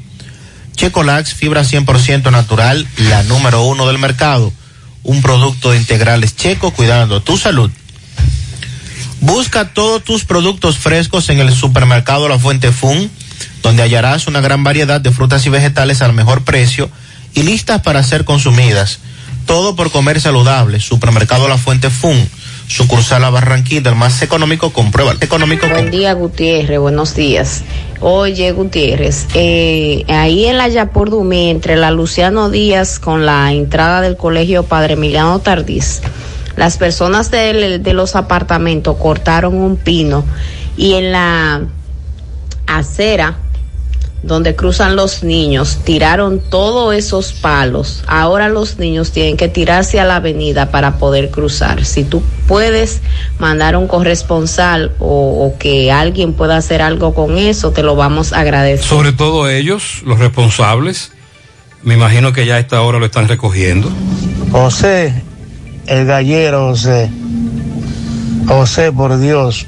Checolax, fibra 100% natural, la número uno del mercado. Un producto de integrales checo cuidando tu salud. Busca todos tus productos frescos en el supermercado La Fuente Fun, donde hallarás una gran variedad de frutas y vegetales al mejor precio y listas para ser consumidas. Todo por comer saludable. Supermercado La Fuente Fun. Sucursal a Barranquilla, el más económico, comprueba. Económico. Buen día, Gutiérrez. Buenos días. Oye, Gutiérrez, eh, ahí en la Yapur Dumé, entre la Luciano Díaz con la entrada del colegio Padre Emiliano Tardís, las personas de, de los apartamentos cortaron un pino y en la acera donde cruzan los niños, tiraron todos esos palos. Ahora los niños tienen que tirarse a la avenida para poder cruzar. Si tú puedes mandar un corresponsal o, o que alguien pueda hacer algo con eso, te lo vamos a agradecer. Sobre todo ellos, los responsables, me imagino que ya a esta hora lo están recogiendo. José, el gallero José. José, por Dios.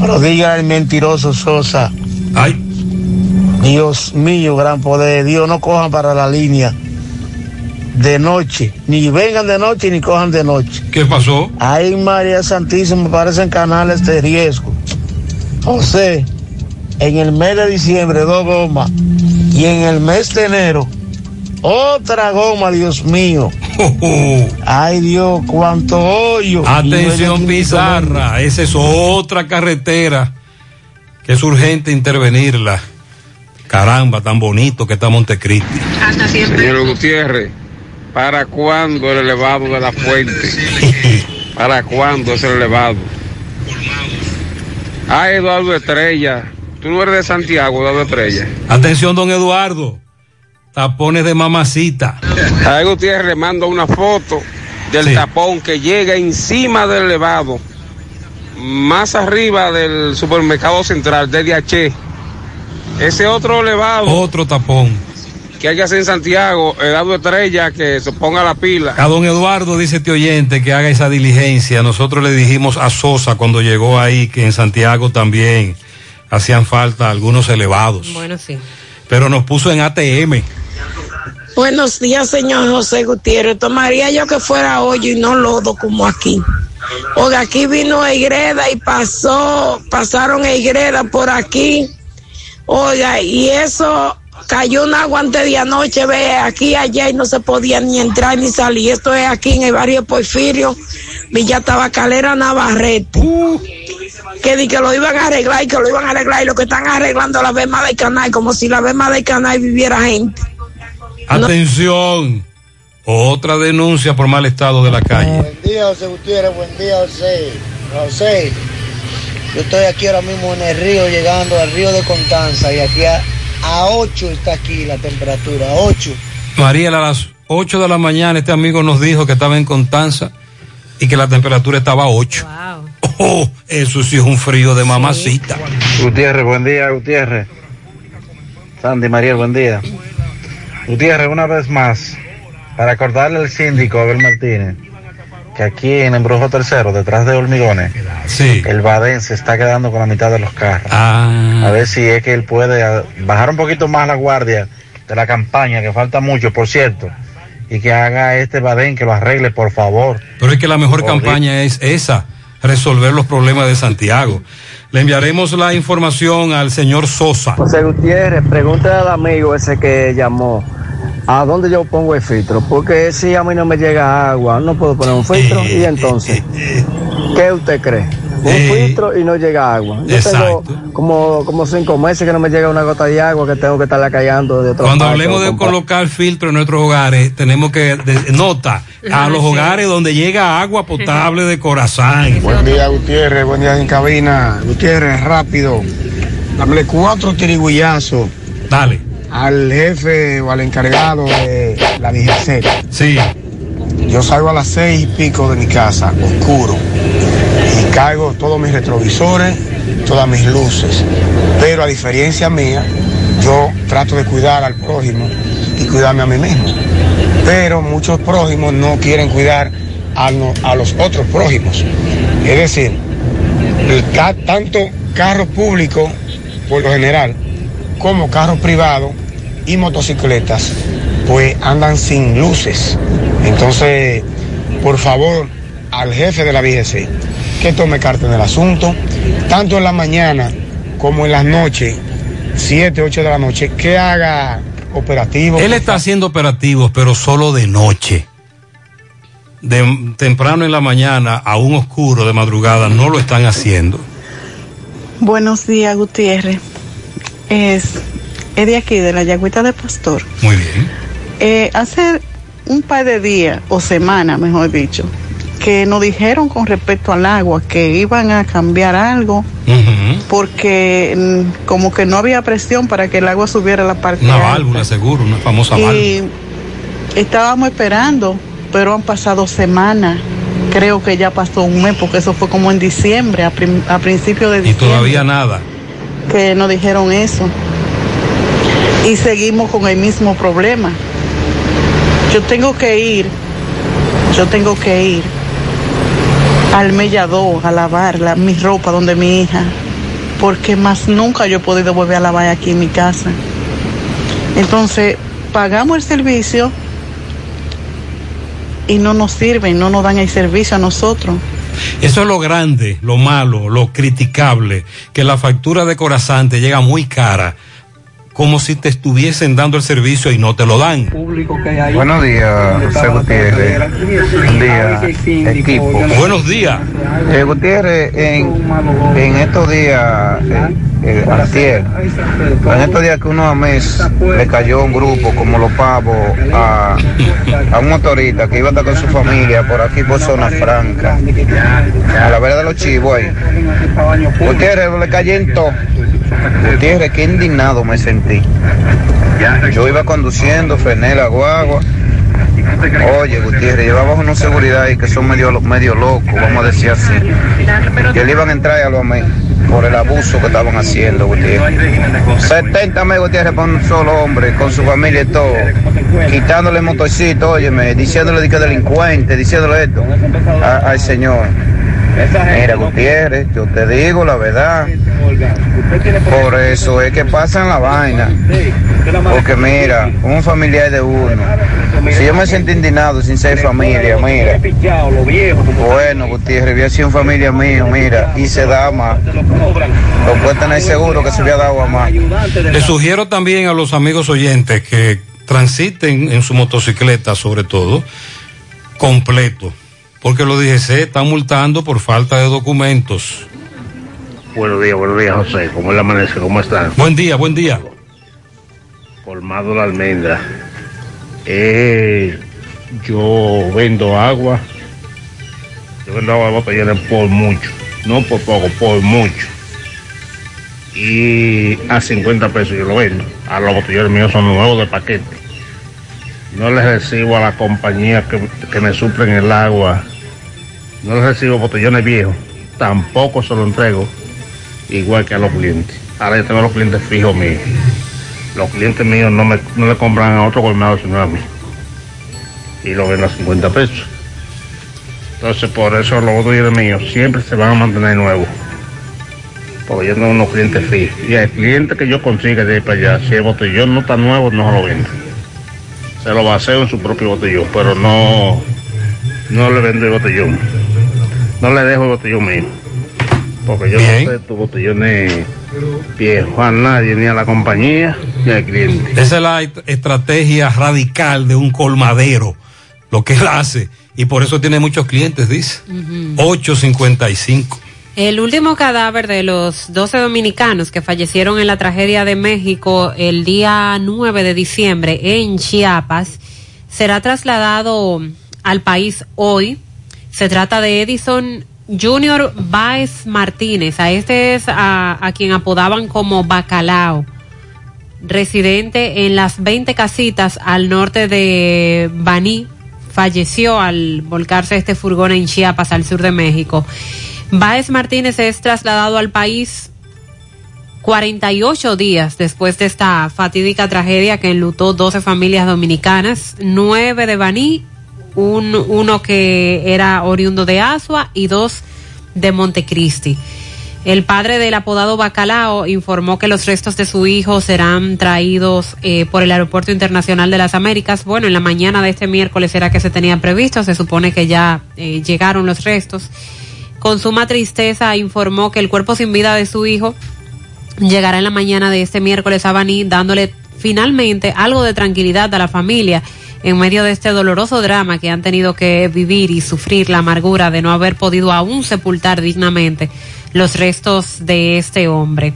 Pero diga el mentiroso Sosa. Ay. Dios mío, gran poder. Dios, no cojan para la línea de noche. Ni vengan de noche ni cojan de noche. ¿Qué pasó? Ay, María Santísima, parecen canales de riesgo. José, en el mes de diciembre dos gomas y en el mes de enero otra goma, Dios mío. Ay Dios, cuánto hoyo. Atención Pizarra, esa es otra carretera que es urgente intervenirla. Caramba, tan bonito que está Montecristi. Señor Gutiérrez, ¿para cuándo el elevado de la fuente? ¿Para cuándo es el elevado? Ah, Eduardo Estrella. Tú no eres de Santiago, Eduardo Estrella. Atención, don Eduardo. Tapones de mamacita. A Gutiérrez le mando una foto del Sí. tapón que llega encima del elevado, más arriba del supermercado central de DH. Ese otro elevado Otro tapón. que hay que hacer en Santiago, Eduardo Estrella, que se ponga la pila. A don Eduardo dice este oyente que haga esa diligencia. Nosotros le dijimos a Sosa cuando llegó ahí que en Santiago también hacían falta algunos elevados. Bueno, sí. Pero nos puso en ATM. Buenos días, señor José Gutiérrez. Tomaría yo que fuera hoyo y no lodo como aquí. Oiga, aquí vino Egreda y pasó, pasaron Egreda por aquí. Oiga, y eso cayó un agua antes de anoche, ve, aquí allá y no se podía ni entrar ni salir. Esto es aquí en el barrio Porfirio, Villa Tabacalera, Navarrete. Que di que lo iban a arreglar y que lo iban a arreglar y lo que están arreglando la Bema del canal, como si la Bema del canal viviera gente. Atención. Otra denuncia por mal estado de la calle. Buen día, José Gutiérrez. Buen día, José. José, yo estoy aquí ahora mismo en el río, llegando al río de Contanza, y aquí a, a 8 está aquí la temperatura, 8. Mariela, a las 8 de la mañana este amigo nos dijo que estaba en Constanza y que la temperatura estaba a 8. Oh, eso sí es un frío de mamacita. Gutiérrez, buen día, Gutiérrez. Sandy Mariel, buen día. Gutiérrez, una vez más, para acordarle al síndico Abel Martínez que aquí en Embrujo Tercero, detrás de Hormigones, el Badén se está quedando con la mitad de los carros. Ah. A ver si es que él puede ah, bajar un poquito más la guardia de la campaña, que falta mucho, por cierto, y que haga este Badén, que lo arregle, por favor. Pero es que la mejor campaña es esa, resolver los problemas de Santiago. Le enviaremos la información al señor Sosa. José Gutiérrez, pregúntale al amigo ese que llamó. ¿A dónde yo pongo el filtro? Porque si a mí no me llega agua, no puedo poner un filtro. Y entonces, ¿qué usted cree? Un Eh, filtro y no llega agua. Yo exacto. tengo como, como cinco meses que no me llega una gota de agua que tengo que estarla callando de otro Cuando hablemos de comprar. colocar filtro en nuestros hogares, tenemos que, de- nota, a los hogares donde llega agua potable de corazón. Buen día, Gutiérrez. Buen día en cabina. Gutiérrez, rápido. Dámele cuatro tirigullazos. Dale. Al jefe o al encargado de la DGC. Sí. Yo salgo a las seis y pico de mi casa, oscuro. Y caigo todos mis retrovisores, todas mis luces. Pero a diferencia mía, yo trato de cuidar al prójimo y cuidarme a mí mismo. Pero muchos prójimos no quieren cuidar a, no- a los otros prójimos. Es decir, el ca- tanto carro público, por lo general, como carros privados y motocicletas, pues andan sin luces. Entonces, por favor, al jefe de la VGC, que tome carta en el asunto, tanto en la mañana como en las noches, 7, 8 de la noche, que haga operativo. Él está haciendo operativos, pero solo de noche. De temprano en la mañana, aún oscuro de madrugada, no lo están haciendo. Buenos días, Gutiérrez. Es, es de aquí, de la Yagüita de Pastor. Muy bien. Eh, hace un par de días, o semanas, mejor dicho, que nos dijeron con respecto al agua que iban a cambiar algo porque mm, como que no había presión para que el agua subiera a la parte Una alta. válvula, seguro, una famosa válvula. Y estábamos esperando, pero han pasado semanas. Creo que ya pasó un mes, porque eso fue como en diciembre, a, a principios de Y diciembre todavía nada. que nos dijeron eso. Y seguimos con el mismo problema. Yo tengo que ir, yo tengo que ir al mellador a lavar la- mi ropa donde mi hija, porque más nunca yo he podido volver a lavar aquí en mi casa. Entonces, pagamos el servicio y no nos sirven, no nos dan el servicio a nosotros. Eso es lo grande, lo malo, lo criticable, que la factura de Corazán te llega muy cara, como si te estuviesen dando el servicio y no te lo dan. Buenos días, José Gutiérrez. Buen día, equipo. Buenos días. Eh, Gutiérrez, en, en estos días, eh, eh, antier, en estos días que uno a mes le cayó un grupo como los pavos a, a un motorista que iba a estar con su familia por aquí por Zona Franca, a la vera de los chivos ahí. Gutiérrez, le cayó en todo. Gutiérrez, qué indignado me sentí. Yo iba conduciendo, frené la guagua. Oye, Gutiérrez, llevaba una seguridad ahí que son medio, medio locos, vamos a decir así. Que le iban a entrar a los por el abuso que estaban haciendo, Gutiérrez. 70 mil Gutiérrez para un solo hombre, con su familia y todo. Quitándole el motorcito, óyeme, diciéndole que delincuente, diciéndole esto al señor. Mira, Gutiérrez, yo te digo la verdad. Por eso es que pasan la vaina. Porque mira, un familiar de uno. Si yo me siento indignado sin ser familia, mira. Bueno, Gutiérrez, había sido familia mío, mira, y se da más. Lo puede tener seguro que se había dado a más. Le sugiero también a los amigos oyentes que transiten en su motocicleta, sobre todo, completo, porque los DGC están multando por falta de documentos. Buenos días, buenos días, José. ¿Cómo es la amanece? ¿Cómo están? Buen día, buen día. Colmado la almendra. Eh, yo vendo agua. Yo vendo agua de por mucho. No por poco, por mucho. Y a 50 pesos yo lo vendo. A los botellones míos son nuevos de paquete. No les recibo a la compañía que, que me suplen el agua. No les recibo botellones viejos. Tampoco se lo entrego igual que a los clientes. Ahora yo tengo los clientes fijos míos. Los clientes míos no, me, no le compran a otro colmado sino a mí. Y lo vendo a 50 pesos. Entonces por eso los botellones míos siempre se van a mantener nuevos. Porque yo tengo unos clientes fijos. Y el cliente que yo consiga de ahí para allá, si el botellón no está nuevo, no se lo vendo. Se lo baseo en su propio botellón, pero no, no le vendo el botellón. No le dejo el botellón mío. Porque yo no acepto botellones viejos a nadie, ni a la compañía, de clientes. Esa es la est- estrategia radical de un colmadero, lo que él hace. Y por eso tiene muchos clientes, dice. 855. El último cadáver de los 12 dominicanos que fallecieron en la tragedia de México el día 9 de diciembre en Chiapas será trasladado al país hoy. Se trata de Edison Junior Baez Martínez. A este es a, quien apodaban como Bacalao, residente en las 20 casitas al norte de Baní. Falleció al volcarse este furgón en Chiapas, al sur de México. Báez Martínez es trasladado al país 48 días después de esta fatídica tragedia que enlutó 12 familias dominicanas, 9 de Baní, un, uno que era oriundo de Asua y dos de Montecristi. El padre del apodado Bacalao informó que los restos de su hijo serán traídos eh, por el Aeropuerto Internacional de las Américas. Bueno, en la mañana de este miércoles era que se tenía previsto, se supone que ya eh, llegaron los restos. Con suma tristeza informó que el cuerpo sin vida de su hijo llegará en la mañana de este miércoles a Baní, dándole finalmente algo de tranquilidad a la familia en medio de este doloroso drama que han tenido que vivir y sufrir la amargura de no haber podido aún sepultar dignamente los restos de este hombre.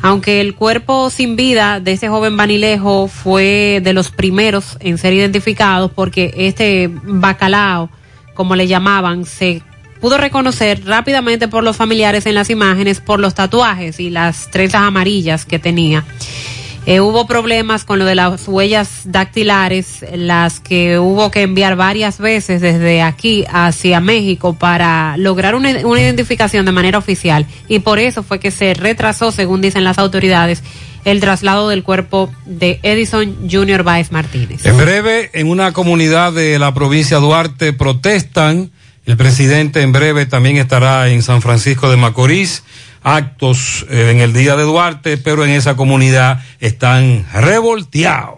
Aunque el cuerpo sin vida de este joven Banilejo fue de los primeros en ser identificados porque este bacalao, como le llamaban, se pudo reconocer rápidamente por los familiares en las imágenes por los tatuajes y las trenzas amarillas que tenía. Eh, hubo problemas con lo de las huellas dactilares, las que hubo que enviar varias veces desde aquí hacia México para lograr una, una identificación de manera oficial. Y por eso fue que se retrasó, según dicen las autoridades, el traslado del cuerpo de Edison Junior Baez Martínez. En breve, en una comunidad de la provincia de Duarte protestan. El presidente en breve también estará en San Francisco de Macorís. Actos eh, en el día de Duarte, pero en esa comunidad están revolteados.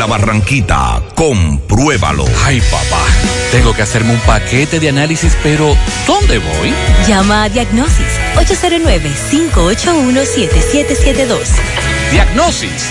La Barranquita, compruébalo. Ay, papá, tengo que hacerme un paquete de análisis, pero ¿dónde voy? Llama a Diagnosis 809-581-7772. Diagnosis.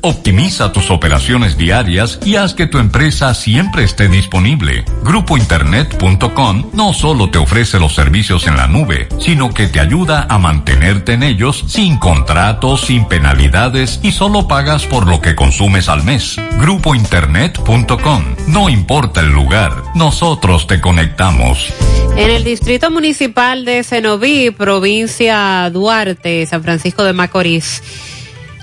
Optimiza tus operaciones diarias y haz que tu empresa siempre esté disponible. Grupointernet.com no solo te ofrece los servicios en la nube, sino que te ayuda a mantenerte en ellos sin contratos, sin penalidades y solo pagas por lo que consumes al mes. Grupointernet.com no importa el lugar, nosotros te conectamos. En el Distrito Municipal de Cenoví, provincia Duarte, San Francisco de Macorís,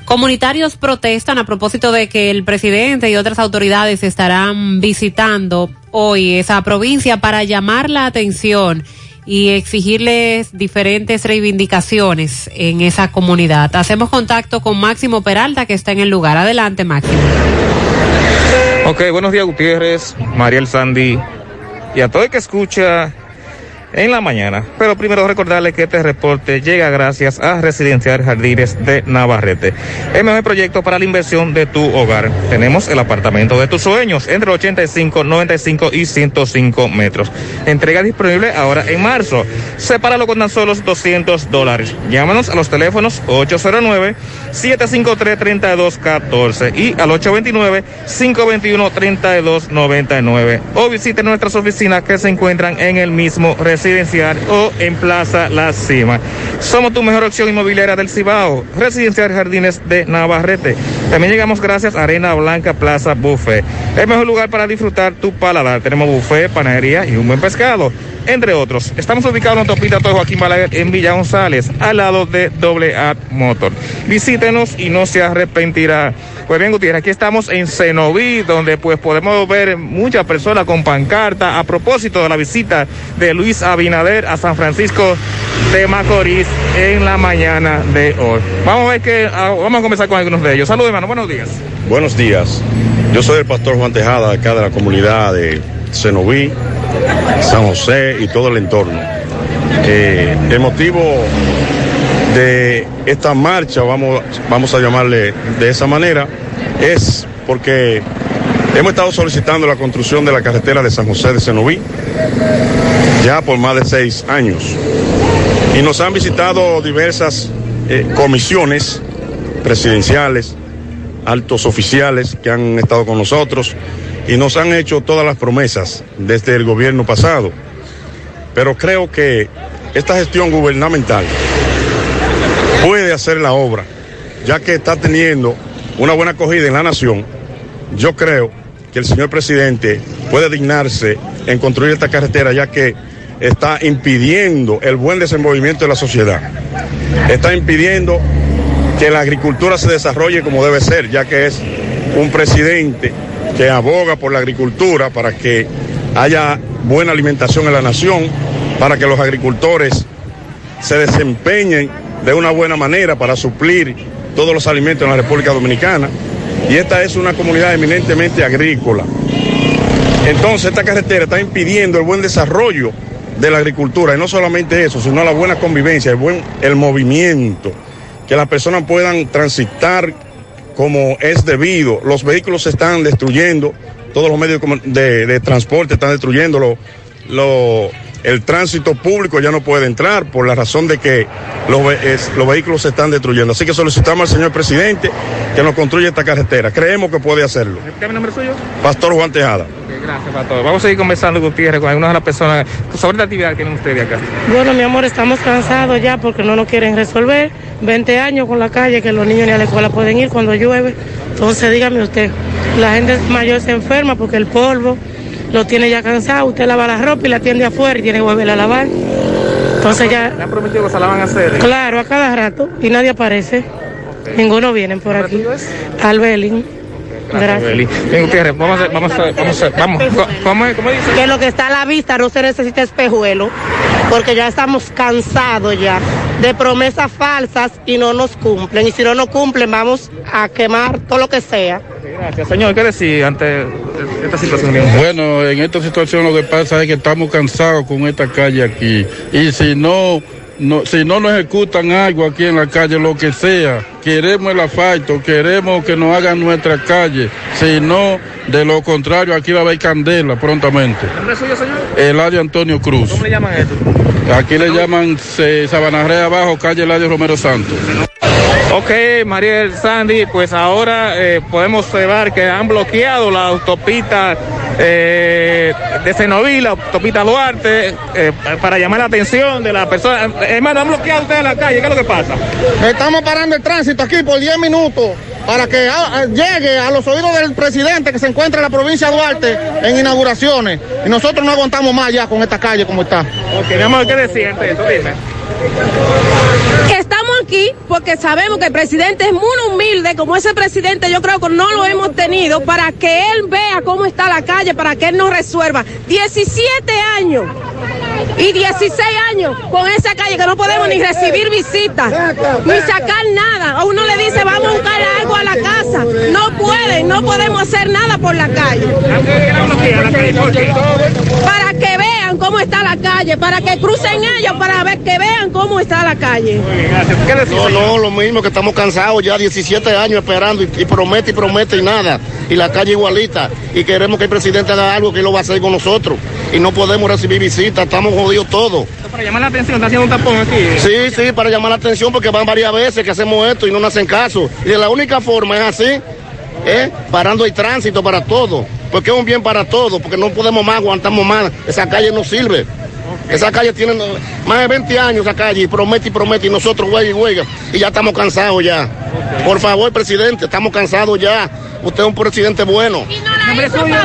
comunitarios protestan a propósito de que el presidente y otras autoridades estarán visitando hoy esa provincia para llamar la atención y exigirles diferentes reivindicaciones en esa comunidad. Hacemos contacto con Máximo Peralta, que está en el lugar. Adelante, Máximo. Ok, buenos días Gutiérrez, Mariel Sandy y a todo el que escucha en la mañana. Pero primero recordarle que este reporte llega gracias a Residencial Jardines de Navarrete. El mejor proyecto para la inversión de tu hogar. Tenemos el apartamento de tus sueños entre 85, 95 y 105 metros. Entrega disponible ahora en marzo. Sepáralo con tan solo 200 dólares. Llámanos a los teléfonos 809-753-3214 y al 829-521-3299. O visite nuestras oficinas que se encuentran en el mismo residencial o en Plaza La Cima. Somos tu mejor opción inmobiliaria del Cibao. Residencial Jardines de Navarrete. También llegamos gracias a Arena Blanca Plaza Buffet. El mejor lugar para disfrutar tu paladar. Tenemos buffet, panadería y un buen pescado entre otros. Estamos ubicados en Autopista Todo Joaquín Balaguer en Villa González, al lado de Doble A Motor. Visítenos y no se arrepentirá. Pues bien, Gutiérrez, aquí estamos en Cenoví, donde pues podemos ver muchas personas con pancarta a propósito de la visita de Luis Abinader a San Francisco de Macorís en la mañana de hoy. Vamos a ver que, ah, vamos a comenzar con algunos de ellos. Saludos, hermano, buenos días. Buenos días. Yo soy el pastor Juan Tejada, acá de la comunidad de Cenoví, San José y todo el entorno. Eh, el motivo de esta marcha, vamos, vamos a llamarle de esa manera, es porque hemos estado solicitando la construcción de la carretera de San José de Cenoví ya por más de seis años. Y nos han visitado diversas eh, comisiones presidenciales, altos oficiales que han estado con nosotros y nos han hecho todas las promesas desde el gobierno pasado. Pero creo que esta gestión gubernamental puede hacer la obra, ya que está teniendo una buena acogida en la nación. Yo creo que el señor presidente puede dignarse en construir esta carretera, ya que está impidiendo el buen desenvolvimiento de la sociedad. Está impidiendo que la agricultura se desarrolle como debe ser, ya que es un presidente que aboga por la agricultura para que haya buena alimentación en la nación, para que los agricultores se desempeñen de una buena manera para suplir todos los alimentos en la República Dominicana. Y esta es una comunidad eminentemente agrícola. Entonces esta carretera está impidiendo el buen desarrollo de la agricultura y no solamente eso, sino la buena convivencia, el buen el movimiento, que las personas puedan transitar como es debido. Los vehículos se están destruyendo, todos los medios de, de transporte están destruyendo los, los, el tránsito público ya no puede entrar por la razón de que los, ve- es- los vehículos se están destruyendo. Así que solicitamos al señor presidente que nos construya esta carretera. Creemos que puede hacerlo. ¿Qué nombre suyo? Pastor Juan Tejada. Gracias, Pastor. Vamos a seguir conversando, Gutiérrez, con algunas de las personas sobre la actividad que tienen ustedes acá. Bueno, mi amor, estamos cansados ya porque no nos quieren resolver. 20 años con la calle, que los niños ni a la escuela pueden ir cuando llueve. Entonces, dígame usted, la gente mayor se enferma porque el polvo lo tiene ya cansado. Usted lava la ropa y la tiende afuera y tiene que volverla a lavar. Entonces ya... Le han prometido que se la van a hacer. Claro, a cada rato. Y nadie aparece. Ninguno viene por aquí. Albelín. Gracias. Gutiérrez, vamos a vamos a vamos a vamos. ¿Cómo, es? ¿Cómo dice? Que lo que está a la vista no se necesita espejuelo, porque ya estamos cansados ya de promesas falsas y no nos cumplen. Y si no nos cumplen, vamos a quemar todo lo que sea. Gracias, señor. ¿Qué decir ante esta situación? Bueno, en esta situación lo que pasa es que estamos cansados con esta calle aquí. Y si no, no, si no nos ejecutan algo aquí en la calle, lo que sea, queremos el asfalto, queremos que nos hagan nuestra calle. Si no, de lo contrario, aquí va a haber candela prontamente. ¿El nombre suyo, señor? Eladio Antonio Cruz. ¿Cómo le llaman esto? Aquí le llaman eh, Sabanarrea Abajo, calle Eladio Romero Santos. Ok, Mariel Sandy, pues ahora eh, podemos observar que han bloqueado la autopista eh, de Cenoví, la autopista Duarte, eh, para llamar la atención de la persona. Hermano, han bloqueado ustedes la calle, ¿qué es lo que pasa? Estamos parando el tránsito aquí por 10 minutos para que a- a- llegue a los oídos del presidente que se encuentra en la provincia de Duarte en inauguraciones. Y nosotros no aguantamos más ya con esta calle como está. Ok, mi amor, ¿qué decir ante eso? Dime. que estamos aquí porque sabemos que el presidente es muy humilde, como ese presidente yo creo que no lo hemos tenido, para que él vea cómo está la calle, para que él nos resuelva. 17 años y 16 años con esa calle que no podemos ni recibir visitas, ni sacar nada. A uno le dice vamos a buscar algo a la casa. No pueden, no podemos hacer nada por la calle. Cómo está la calle, para que crucen ellos, para ver que vean cómo está la calle. No, no, lo mismo que estamos cansados ya 17 años esperando y, y promete y promete y nada. Y la calle igualita. Y queremos que el presidente haga algo que lo va a hacer con nosotros. Y no podemos recibir visitas, estamos jodidos todos. Para llamar la atención, está haciendo un tapón aquí. Sí, sí, para llamar la atención porque van varias veces que hacemos esto y no nos hacen caso. Y de la única forma es así, ¿eh? parando el tránsito para todo. Porque es un bien para todos, porque no podemos más, aguantamos más. Esa calle no sirve. Esa calle tiene más de 20 años, esa calle, y promete y promete, y nosotros huelga y huelga, y ya estamos cansados ya. Por favor, presidente, estamos cansados ya. Usted es un presidente bueno.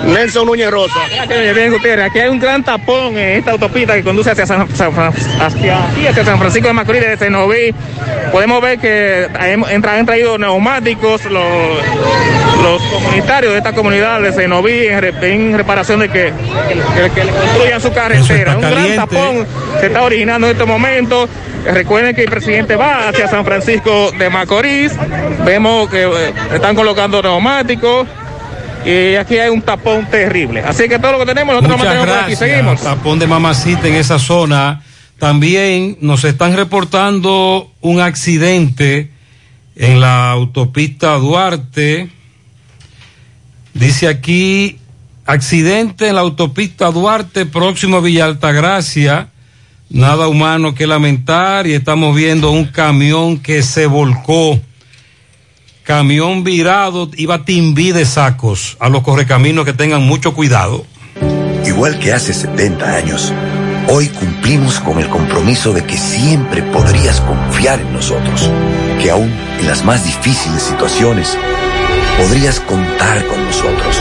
Nelson Núñez Rosa. Gracias, bien, Gutiérrez. Aquí hay un gran tapón en esta autopista que conduce hacia San, hacia, aquí, hacia San Francisco de Macorís, desde Cenoví. Podemos ver que entra- han traído neumáticos los, los comunitarios de esta comunidad de Cenoví en, re- en reparación de que, que, que le construyan su carretera. Un gran tapón se está originando en este momento. Recuerden que el presidente va hacia San Francisco de Macorís. Vemos que eh, están colocando neumáticos. Y aquí hay un tapón terrible. Así que todo lo que tenemos, nosotros nos Muchas mantenemos por aquí. gracias. Seguimos. Tapón de mamacita en esa zona. También nos están reportando un accidente en la autopista Duarte. Dice aquí, accidente en la autopista Duarte, próximo a Villa Altagracia. Nada humano que lamentar y estamos viendo un camión que se volcó. Camión virado, iba timbí de sacos. A los correcaminos que tengan mucho cuidado. Igual que hace 70 años, hoy cumplimos con el compromiso de que siempre podrías confiar en nosotros, que aún en las más difíciles situaciones podrías contar con nosotros,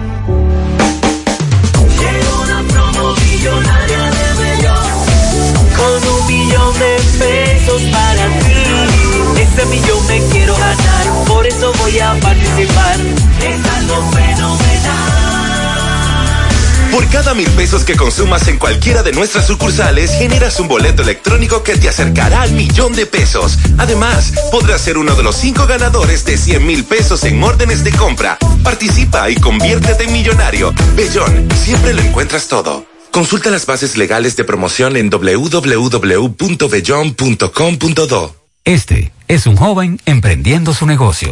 Ese millón me quiero ganar, por eso voy a participar. Es algo fenomenal. Por cada cada mil pesos que consumas en cualquiera de nuestras sucursales, generas un boleto electrónico que te acercará al millón de pesos. Además, podrás ser uno de los cinco ganadores de 100 mil pesos en órdenes de compra. Participa y conviértete en millonario. Bellón, siempre lo encuentras todo. Consulta las bases legales de promoción en www.bellon.com.do. Este es un joven emprendiendo su negocio.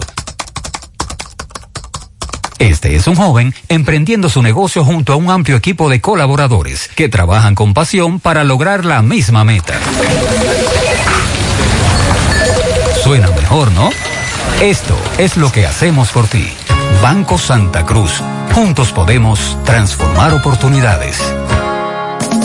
Este es un joven emprendiendo su negocio junto a un amplio equipo de colaboradores que trabajan con pasión para lograr la misma meta. Suena mejor, ¿no? Esto es lo que hacemos por ti. Banco Santa Cruz. Juntos podemos transformar oportunidades.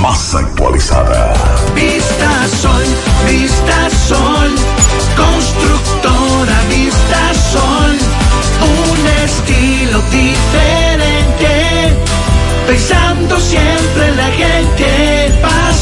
más actualizada. Vista Sol, Vista Sol, constructora Vista Sol, un estilo diferente, pensando siempre en la gente,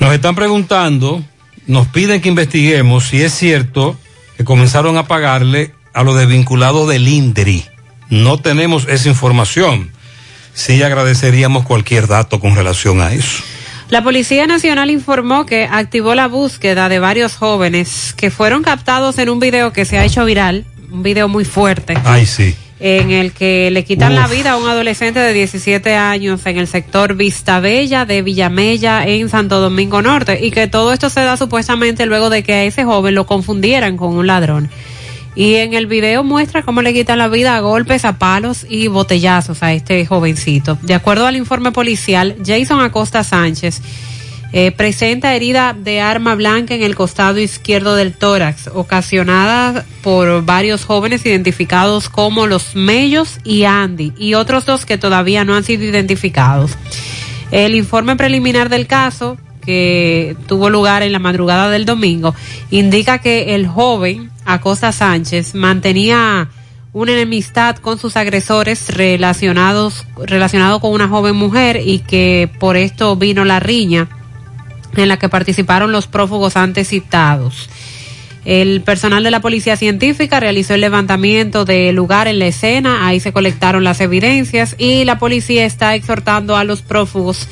Nos están preguntando, nos piden que investiguemos si es cierto que comenzaron a pagarle a los desvinculados del INDRI. No tenemos esa información. Sí agradeceríamos cualquier dato con relación a eso. La Policía Nacional informó que activó la búsqueda de varios jóvenes que fueron captados en un video que se ha hecho viral, un video muy fuerte. Ay, sí. En el que le quitan Uf. la vida a un adolescente de 17 años en el sector Vistabella de Villamella en Santo Domingo Norte y que todo esto se da supuestamente luego de que a ese joven lo confundieran con un ladrón. Y en el video muestra cómo le quitan la vida a golpes, a palos y botellazos a este jovencito. De acuerdo al informe policial, Jason Acosta Sánchez eh, presenta herida de arma blanca en el costado izquierdo del tórax, ocasionada por varios jóvenes identificados como los Mellos y Andy, y otros dos que todavía no han sido identificados. El informe preliminar del caso, que tuvo lugar en la madrugada del domingo, indica que el joven Acosta Sánchez mantenía una enemistad con sus agresores relacionados relacionado con una joven mujer y que por esto vino la riña en la que participaron los prófugos antes citados. El personal de la policía científica realizó el levantamiento del lugar en la escena, ahí se colectaron las evidencias y la policía está exhortando a los prófugos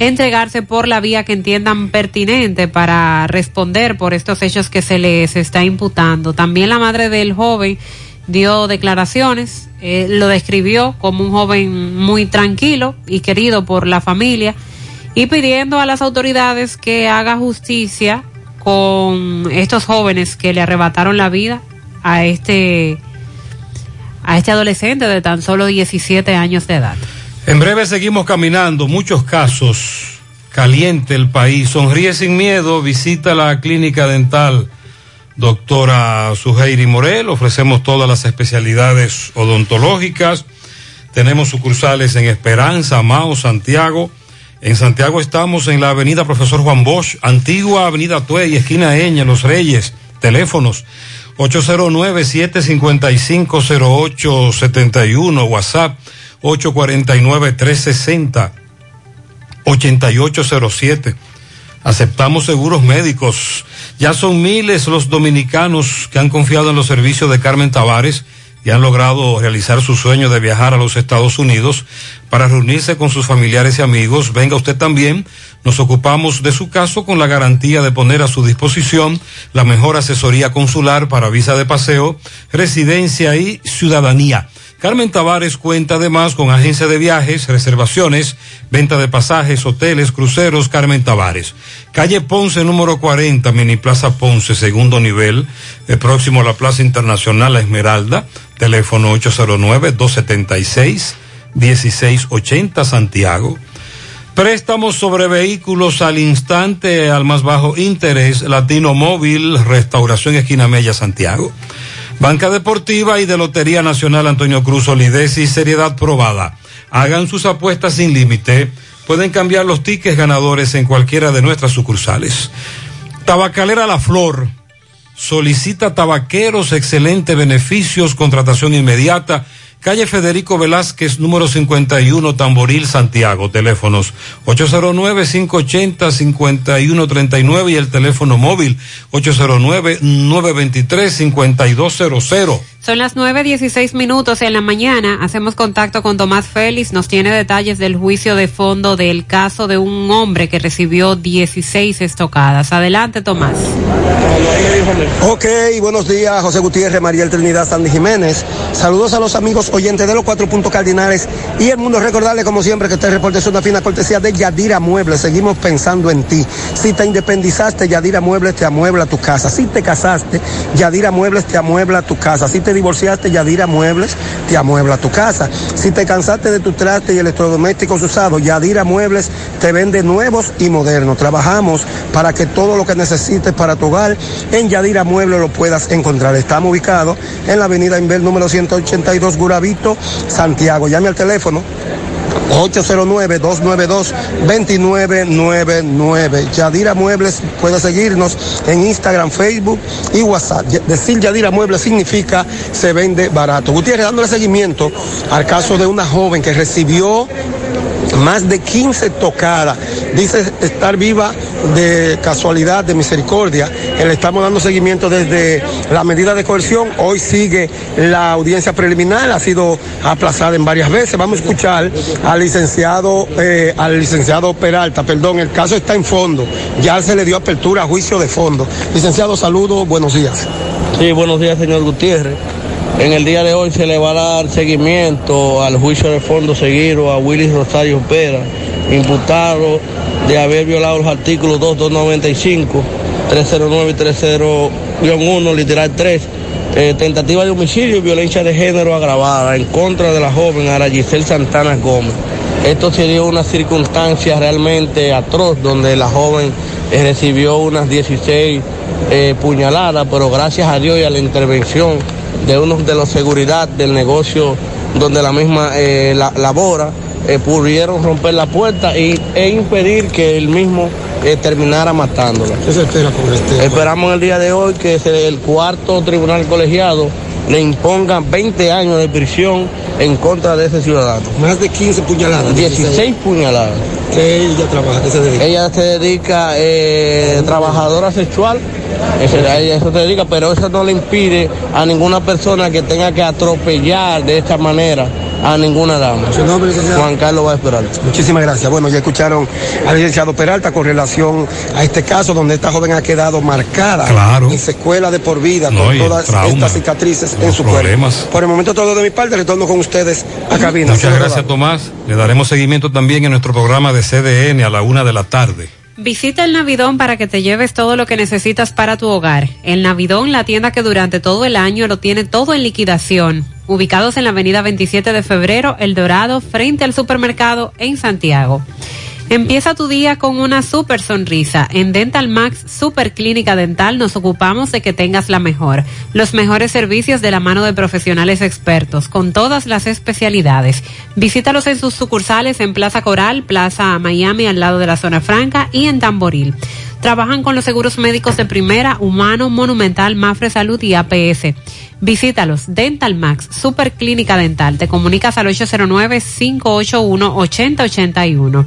a entregarse por la vía que entiendan pertinente para responder por estos hechos que se les está imputando. También la madre del joven dio declaraciones, eh, lo describió como un joven muy tranquilo y querido por la familia y pidiendo a las autoridades que haga justicia con estos jóvenes que le arrebataron la vida a este a este adolescente de tan solo 17 años de edad. En breve seguimos caminando, muchos casos, caliente el país, sonríe sin miedo, visita la clínica dental doctora Suheiri Morel, ofrecemos todas las especialidades odontológicas, tenemos sucursales en Esperanza, Mao, Santiago, en Santiago estamos en la avenida Profesor Juan Bosch, antigua avenida Tuey, esquina Eña, Los Reyes, teléfonos 809-755-0871, WhatsApp 849-360-8807. Aceptamos seguros médicos. Ya son miles los dominicanos que han confiado en los servicios de Carmen Tavares y han logrado realizar su sueño de viajar a los Estados Unidos para reunirse con sus familiares y amigos. Venga usted también. Nos ocupamos de su caso con la garantía de poner a su disposición la mejor asesoría consular para visa de paseo, residencia y ciudadanía. Carmen Tavares cuenta además con agencia de viajes, reservaciones, venta de pasajes, hoteles, cruceros, Carmen Tavares. Calle Ponce, número 40, Mini Plaza Ponce, segundo nivel, eh, próximo a la Plaza Internacional La Esmeralda, teléfono 809-276-1680, Santiago. Préstamos sobre vehículos al instante, al más bajo interés, Latino Móvil, Restauración Esquina Mella, Santiago. Banca Deportiva y de Lotería Nacional Antonio Cruz Solidez y seriedad probada. Hagan sus apuestas sin límite. Pueden cambiar los tickets ganadores en cualquiera de nuestras sucursales. Tabacalera La Flor. Solicita tabaqueros, excelentes beneficios, contratación inmediata. Calle Federico Velázquez, número 51, Tamboril, Santiago. Teléfonos 809-580-5139 y el teléfono móvil 809-923-5200. Son las nueve dieciséis minutos en la mañana. Hacemos contacto con Tomás Félix. Nos tiene detalles del juicio de fondo del caso de un hombre que recibió 16 estocadas. Adelante, Tomás. Ok, buenos días, José Gutiérrez, María Trinidad, Sandy Jiménez. Saludos a los amigos oyentes de los cuatro puntos cardinales y el mundo. Recordarle, como siempre, que este reporte es una fina cortesía de Yadira Muebles. Seguimos pensando en ti. Si te independizaste, Yadira Muebles te amuebla tu casa. Si te casaste, Yadira Muebles te amuebla tu casa. Si te divorciaste, Yadira Muebles te amuebla tu casa. Si te cansaste de tu traste y electrodomésticos usados, Yadira Muebles te vende nuevos y modernos. Trabajamos para que todo lo que necesites para tu hogar en Yadira Muebles lo puedas encontrar. Estamos ubicados en la avenida Inver número 182 Guravito, Santiago. Llame al teléfono 809-292-2999. Yadira Muebles puede seguirnos en Instagram, Facebook y WhatsApp. Decir Yadira Muebles significa se vende barato. Gutiérrez dándole seguimiento al caso de una joven que recibió más de 15 tocadas. Dice estar viva de casualidad, de misericordia. que Le estamos dando seguimiento desde la medida de coerción. Hoy sigue la audiencia preliminar, ha sido aplazada en varias veces. Vamos a escuchar al licenciado, eh, al licenciado Peralta, perdón, el caso está en fondo. Ya se le dio apertura a juicio de fondo. Licenciado, saludo, buenos días. Sí, buenos días, señor Gutiérrez. En el día de hoy se le va a dar seguimiento al juicio de fondo seguido a Willy Rosario Pera, imputado de haber violado los artículos 2, 295, 309 y 30-1, literal 3, eh, tentativa de homicidio y violencia de género agravada en contra de la joven Ara Giselle Santana Gómez. Esto se dio una circunstancia realmente atroz donde la joven eh, recibió unas 16 eh, puñaladas, pero gracias a Dios y a la intervención de uno de los seguridad del negocio donde la misma eh, la- labora, eh, pudieron romper la puerta y, e impedir que el mismo eh, terminara matándola. ¿Qué se espera con este? Esperamos el día de hoy que el cuarto tribunal colegiado le imponga 20 años de prisión en contra de ese ciudadano. Más de 15 puñaladas. 16 puñaladas. ¿Qué ella trabaja? ¿Qué se dedica? Ella se dedica, eh, trabajadora sexual, eso, ella eso se dedica, pero eso no le impide a ninguna persona que tenga que atropellar de esta manera a ninguna dama. ¿Su nombre, licenciado? Juan Carlos va a esperar. Muchísimas gracias. Bueno, ya escucharon al licenciado Peralta con relación a este caso donde esta joven ha quedado marcada Claro. en secuela de por vida No, con todas trauma, estas cicatrices en su problemas. cuerpo. Por el momento todo de mi parte, retorno con ustedes a cabina. Muchas gracias, Tomás. Le daremos seguimiento también en nuestro programa de CDN a la una de la tarde. Visita el Navidón para que te lleves todo lo que necesitas para tu hogar. El Navidón, la tienda que durante todo el año lo tiene todo en liquidación. Ubicados en la avenida 27 de febrero, El Dorado, frente al supermercado en Santiago. Empieza tu día con una super sonrisa. En Dental Max Super Clínica Dental nos ocupamos de que tengas la mejor. Los mejores servicios de la mano de profesionales expertos, con todas las especialidades. Visítalos en sus sucursales en Plaza Coral, Plaza Miami al lado de la zona franca y en Tamboril. Trabajan con los seguros médicos de primera, humano, monumental, Mafre Salud y APS. Visítalos, Dental Max, Super Clínica Dental. Te comunicas al 809-581-8081.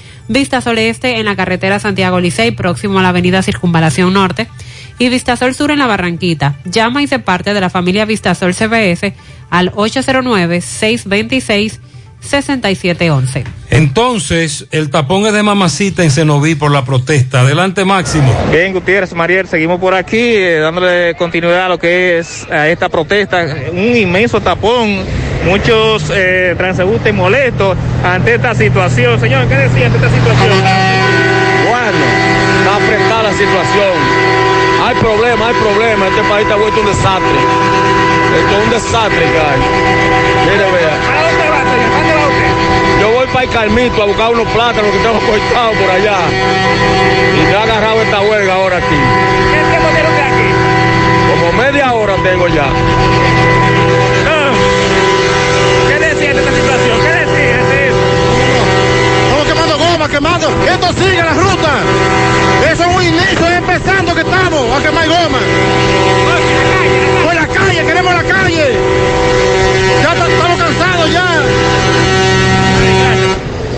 Vistasol Este en la carretera Santiago Licey, próximo a la avenida Circunvalación Norte. Y Vistasol Sur en la Barranquita. Llama y se parte de la familia Vistasol CBS al 809-626. 6711. Entonces, el tapón es de mamacita en Cenoví por la protesta. Adelante, Máximo. Bien, Gutiérrez, Mariel, seguimos por aquí eh, dándole continuidad a lo que es a esta protesta. Un inmenso tapón, muchos eh, transeúntes molestos ante esta situación. Señor, ¿qué decía ante esta situación? Bueno, está apretada la situación. Hay problema, hay problema. Este país está vuelto un desastre. Esto es un desastre hay. Mire, vea. Para el Carmito a buscar unos plátanos que tengo cortados por allá. Y me ha agarrado esta huelga ahora aquí. ¿Qué tiempo tiene usted aquí? Como media hora tengo ya. Ah. ¿Qué decía de esta situación? ¿Qué decía de eso? Estamos quemando goma, quemando. Esto sigue la ruta. Eso es un inicio, es empezando que estamos a quemar goma. Por la calle, queremos la calle. Ya estamos cansados ya.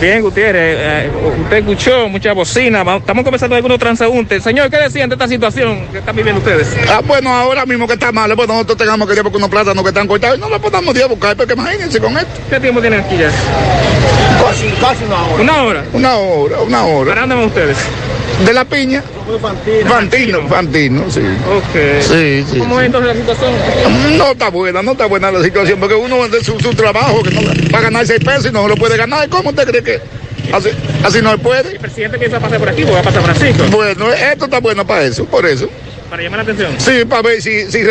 Bien, Gutiérrez, eh, usted escuchó mucha bocina. Estamos conversando con algunos transeúntes. Señor, ¿qué decían de esta situación que están viviendo ustedes? Ah, bueno, ahora mismo que está mal, pues nosotros tengamos que ir porque unos plátanos que están cortados no lo podamos ir a buscar, porque imagínense con esto. ¿Qué tiempo tienen aquí ya? Casi, casi una hora. ¿Una hora? Una hora, una hora. ¿Para dónde van ustedes? De la piña. Fantino, Fantino, sí. Ok. Sí, sí. ¿Cómo es entonces la situación? No está buena, no está buena la situación, porque uno de su, su trabajo que no, va a ganar seis pesos y no lo puede ganar. ¿Cómo usted cree que así, así no se puede? El presidente piensa pasar por aquí, porque va a pasar Francisco. Bueno, esto está bueno para eso, por eso. Para llamar la atención. Sí, para ver si, si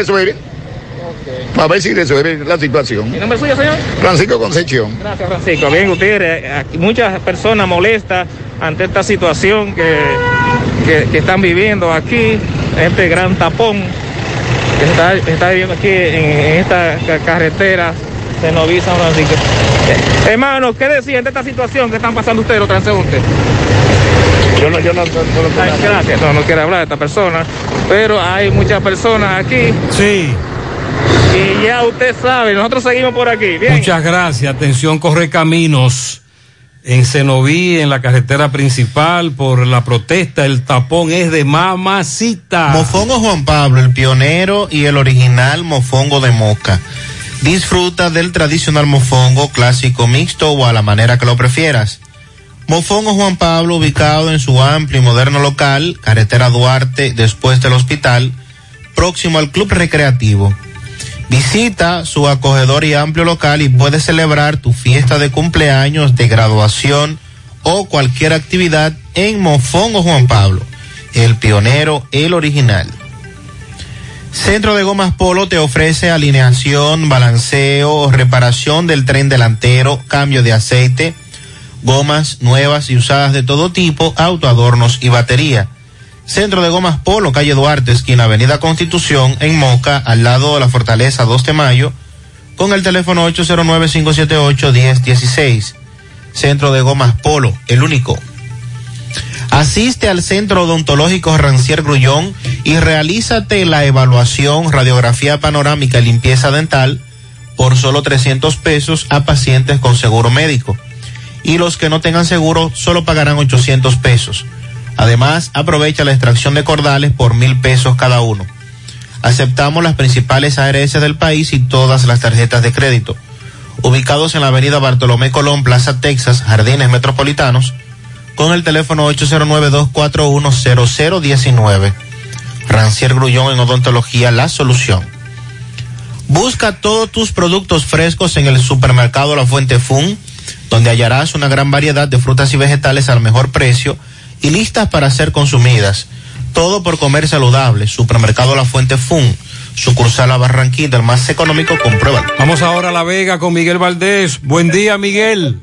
resuelve. Para ver si resuelve la situación. ¿Mi nombre es suyo, señor? Francisco Concepción. Gracias, Francisco. Bien, Gutiérrez, aquí muchas personas molestas ante esta situación que, que, que están viviendo aquí, este gran tapón que se está, está viviendo aquí en, en esta ca- carretera de Noví San Francisco. Eh, hermano, ¿qué decían de esta situación que están pasando ustedes, los transeúntes? Yo no, yo no, no, Ay, gracias, no, no quiere hablar de esta persona, pero hay muchas personas aquí. Sí. Y ya usted sabe, nosotros seguimos por aquí. Bien. Muchas gracias. Atención, corre caminos. En Cenoví, en la carretera principal, por la protesta, el tapón es de mamacita. Mofongo Juan Pablo, el pionero y el original mofongo de moca. Disfruta del tradicional mofongo clásico mixto o a la manera que lo prefieras. Mofongo Juan Pablo, ubicado en su amplio y moderno local, carretera Duarte, después del hospital, próximo al Club Recreativo. Visita su acogedor y amplio local y puedes celebrar tu fiesta de cumpleaños, de graduación o cualquier actividad en Mofongo Juan Pablo, el pionero, el original. Centro de Gomas Polo te ofrece alineación, balanceo, reparación del tren delantero, cambio de aceite, gomas nuevas y usadas de todo tipo, autoadornos y batería. Centro de Gomas Polo, calle Duarte, esquina Avenida Constitución, en Moca, al lado de la Fortaleza 2 de Mayo, con el teléfono 809-578-1016. Centro de Gomas Polo, el único. Asiste al Centro Odontológico Rancier Grullón y realízate la evaluación, radiografía panorámica y limpieza dental por solo 300 pesos a pacientes con seguro médico. Y los que no tengan seguro solo pagarán 800 pesos. Además, aprovecha la extracción de cordales por mil pesos cada uno. Aceptamos las principales ARS del país y todas las tarjetas de crédito. Ubicados en la avenida Bartolomé Colón, Plaza Texas, Jardines Metropolitanos, con el teléfono 809-241-0019. Rancier Grullón en Odontología, la solución. Busca todos tus productos frescos en el supermercado La Fuente Fun donde hallarás una gran variedad de frutas y vegetales al mejor precio y listas para ser consumidas. Todo por comer saludable. Supermercado La Fuente Fun, sucursal La Barranquita, el más económico, compruébalo. Vamos ahora a La Vega con Miguel Valdés. Buen día, Miguel.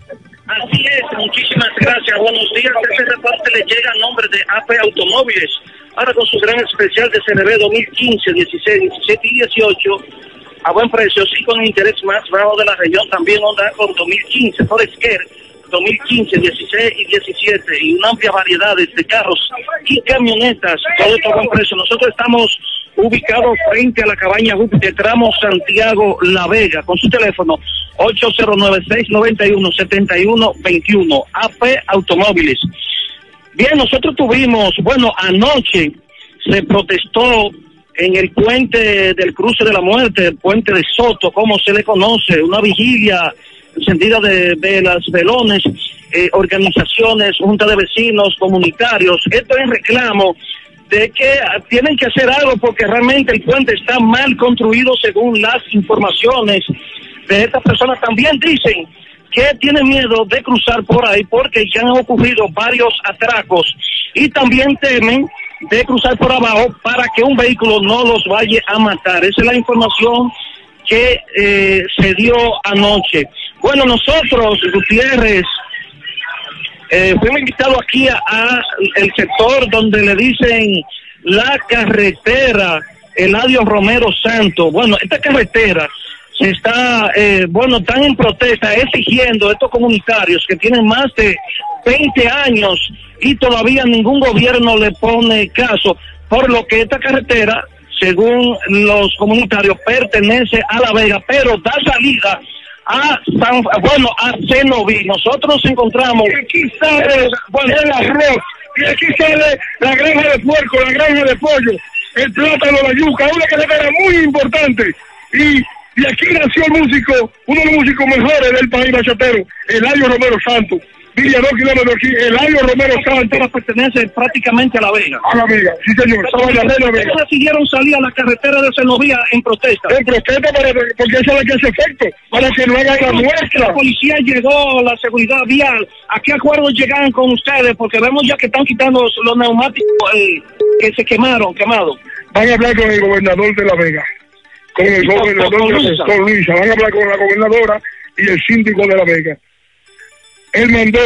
Así es, muchísimas gracias. Buenos días. Este reporte le llega a nombre de AP Automóviles. Ahora con su gran especial de CNB 2015, 16, 17 y 18 a buen precio, sí con el interés más bajo de la región. También Honda con 2015, Foresker 2015, 16 y 17 y una amplia variedad de carros y camionetas, todo esto a precio. Nosotros estamos ubicados frente a la cabaña de tramo Santiago La Vega con su teléfono 809-691-7121 AP Automóviles. Bien, nosotros tuvimos, bueno, anoche se protestó en el puente del cruce de la muerte, el puente de Soto, como se le conoce, una vigilia encendida de velas, velones, eh, organizaciones, junta de vecinos, comunitarios. Esto es reclamo de que tienen que hacer algo porque realmente el puente está mal construido según las informaciones de estas personas. También dicen que tienen miedo de cruzar por ahí porque ya han ocurrido varios atracos y también temen de cruzar por abajo para que un vehículo no los vaya a matar. Esa es la información que eh, se dio anoche. Bueno, nosotros, Gutiérrez, eh, fuimos invitados aquí a, el sector donde le dicen la carretera Eladio Romero Santo. Bueno, esta carretera se está, eh, bueno, están en protesta exigiendo estos comunitarios que tienen más de 20 años y todavía ningún gobierno le pone caso, por lo que esta carretera, según los comunitarios, pertenece a La Vega, pero da salida a San, bueno, a Cenoví. Nosotros nos encontramos. Y aquí sale bueno, el arroz, y aquí sale la granja de puerco, la granja de pollo, el plátano, la yuca, una carretera muy importante. Y, y aquí nació el músico, uno de los músicos mejores del país bachatero, Eladio Romero Santos. Villa dos kilómetros aquí, Eladio Romero Santos. pertenece prácticamente a La Vega. A La Vega, sí señor, estaba en la Vega. Ellos decidieron salir a la carretera de Senovía en protesta. En protesta para, porque eso es lo que hace efecto, para que no hagan la nuestra. La policía llegó, la seguridad vial. ¿A qué acuerdos llegan con ustedes? Porque vemos ya que están quitando los, los neumáticos eh, que se quemaron, quemados. Van a hablar con el gobernador de La Vega, con el Con- gobernador con Luisa. Van a hablar con la gobernadora y el síndico de La Vega. Él mandó,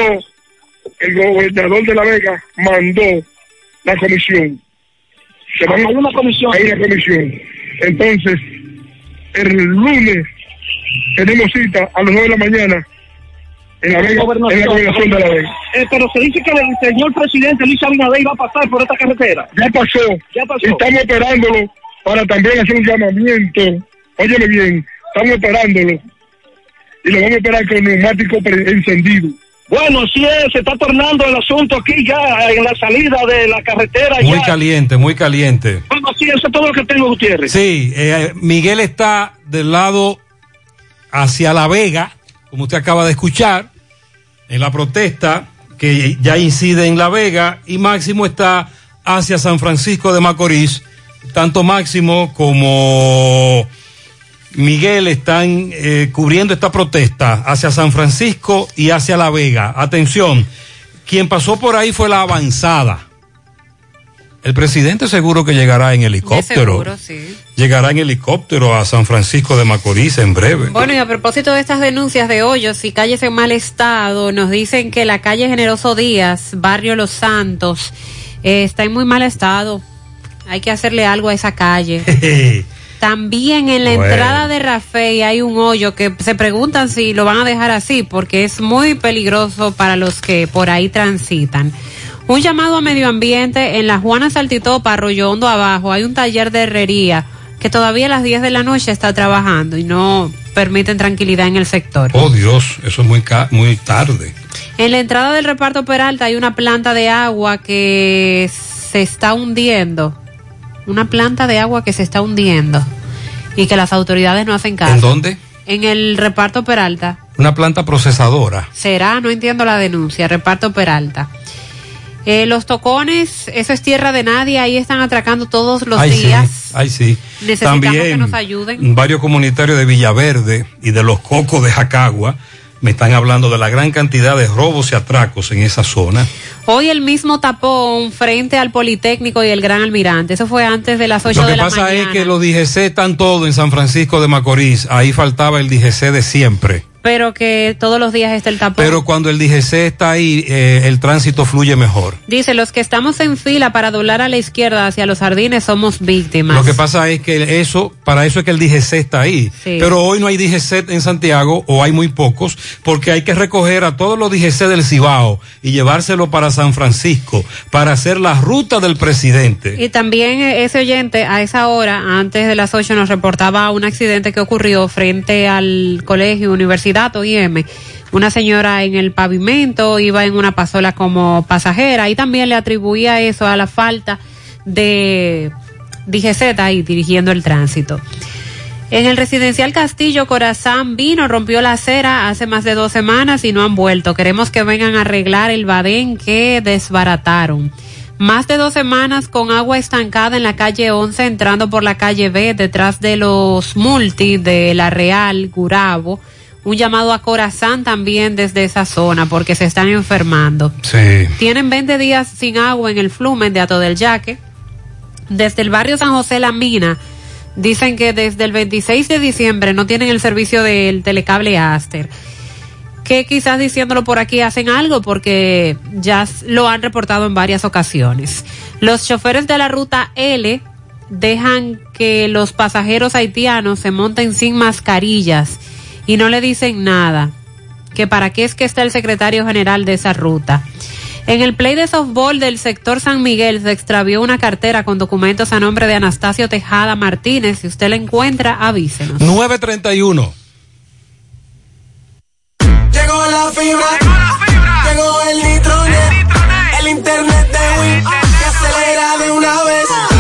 el gobernador de La Vega mandó la comisión. Se van- Hay una comisión. Hay una comisión. Entonces, el lunes tenemos cita a las 9 de la mañana en La Vega, en la gobernación de La Vega. Eh, pero se dice que el señor presidente Luis Abinader iba a pasar por esta carretera. Ya pasó. Ya pasó. Estamos esperándolo para también hacer un llamamiento. Óyeme bien, estamos esperándolo. Y lo vamos a esperar con neumático pre- encendido. Bueno, así es, se está tornando el asunto aquí ya en la salida de la carretera. Muy ya. caliente, muy caliente. Bueno, sí, eso es todo lo que tengo, Gutiérrez. Sí, eh, Miguel está del lado hacia La Vega, como usted acaba de escuchar, en la protesta que ya incide en La Vega, y Máximo está hacia San Francisco de Macorís. Tanto Máximo como Miguel están eh, cubriendo esta protesta hacia San Francisco y hacia La Vega. Atención, quien pasó por ahí fue la avanzada. El presidente seguro que llegará en helicóptero. seguro, sí. Llegará en helicóptero a San Francisco de Macorís en breve. Bueno, y a propósito de estas denuncias de hoyos y calles en mal estado, nos dicen que la calle Generoso Díaz, barrio Los Santos, eh, está en muy mal estado. Hay que hacerle algo a esa calle. También en la Bueno. entrada de Rafael hay un hoyo que se preguntan si lo van a dejar así porque es muy peligroso para los que por ahí transitan. Un llamado a medio ambiente en la Juana Saltitopa, Arroyo Hondo abajo, hay un taller de herrería que todavía a las 10 de la noche está trabajando y no permiten tranquilidad en el sector. Oh Dios, eso es muy, ca- muy tarde. En la entrada del reparto Peralta hay una planta de agua que se está hundiendo. Una planta de agua que se está hundiendo y que las autoridades no hacen caso. ¿En dónde? En el reparto Peralta. Una planta procesadora. ¿Será? No entiendo la denuncia. Reparto Peralta. Eh, los tocones, eso es tierra de nadie, ahí están atracando todos los Ay, días. sí, ay, sí. Necesitamos También que nos ayuden. varios comunitarios de Villaverde y de los Cocos de Jacagua Me están hablando de la gran cantidad de robos y atracos en esa zona. Hoy el mismo tapón frente al Politécnico y el Gran Almirante. Eso fue antes de las 8 Lo que de la pasa mañana. es que los DGC están todos en San Francisco de Macorís. Ahí faltaba el DGC de siempre. Pero que todos los días está el tapón. Pero cuando el DGC está ahí, eh, el tránsito fluye mejor. Dice, los que estamos en fila para doblar a la izquierda hacia los jardines somos víctimas. Lo que pasa es que eso, para eso es que el DGC está ahí. Sí. Pero hoy no hay DGC en Santiago, o hay muy pocos, porque hay que recoger a todos los DGC del Cibao y llevárselo para San Francisco, para hacer la ruta del presidente. Y también eh, ese oyente a esa hora, antes de las 8, nos reportaba un accidente que ocurrió frente al colegio Universidad OIM. Una señora en el pavimento iba en una pasola como pasajera y también le atribuía eso a la falta de DGZ ahí dirigiendo el tránsito. En el residencial Castillo, Corazán vino, rompió la acera hace más de dos semanas y no han vuelto. Queremos que vengan a arreglar el badén que desbarataron. Más de dos semanas con agua estancada en la calle 11, entrando por la calle B, detrás de los multi de La Real, Gurabo. Un llamado a Corazán también desde esa zona porque se están enfermando. Sí. Tienen 20 días sin agua en el flumen de Ato del Yaque. Desde el barrio San José La Mina, dicen que desde el 26 de diciembre no tienen el servicio del telecable Aster. Que quizás diciéndolo por aquí hacen algo porque ya lo han reportado en varias ocasiones. Los choferes de la ruta L dejan que los pasajeros haitianos se monten sin mascarillas y no le dicen nada. Que para qué es que está el secretario general de esa ruta. En el play de softball del sector San Miguel se extravió una cartera con documentos a nombre de Anastasio Tejada Martínez. Si usted la encuentra, avísenos. 931. Llegó la fibra, llegó el nitronet, el internet de Win que acelera de una vez.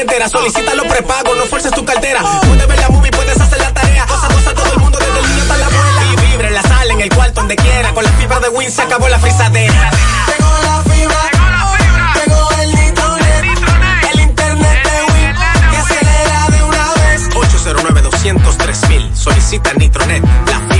Solicita los prepagos, no fuerces tu cartera. Puedes ver la movie, puedes hacer la tarea. Cosa, cosa, todo el mundo, desde el niño hasta la abuela. Y vibre en la sala, en el cuarto, donde quiera. Con la fibra de Win se acabó la frisadera. Llegó la fibra, llegó el nitronet, el internet de Win que acelera de una vez. 809 203 mil. Solicita Nitronet, la fibra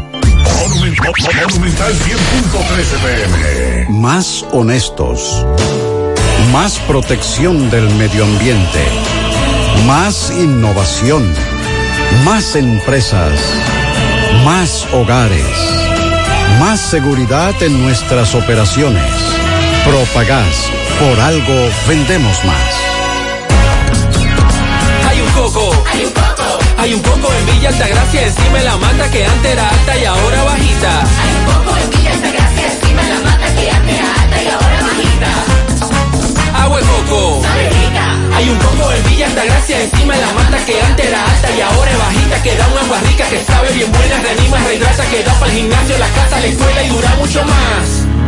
Monumental 100.13 pm. Más honestos. Más protección del medio ambiente. Más innovación. Más empresas. Más hogares. Más seguridad en nuestras operaciones. Propagás. Por algo vendemos más. Hay un coco. Hay un coco. Hay un coco en Villa Altagracia, encima de la mata que antes era alta y ahora bajita. Hay un coco en Villa Altagracia, encima de la mata que antes era alta y ahora bajita. Agua de coco. Hay un coco en Villa Altagracia, encima de la mata que antes era alta y ahora es bajita. Que da una agua rica, que sabe bien buena, reanima, rehidrata, que da para el gimnasio, la casa, la escuela y dura mucho más.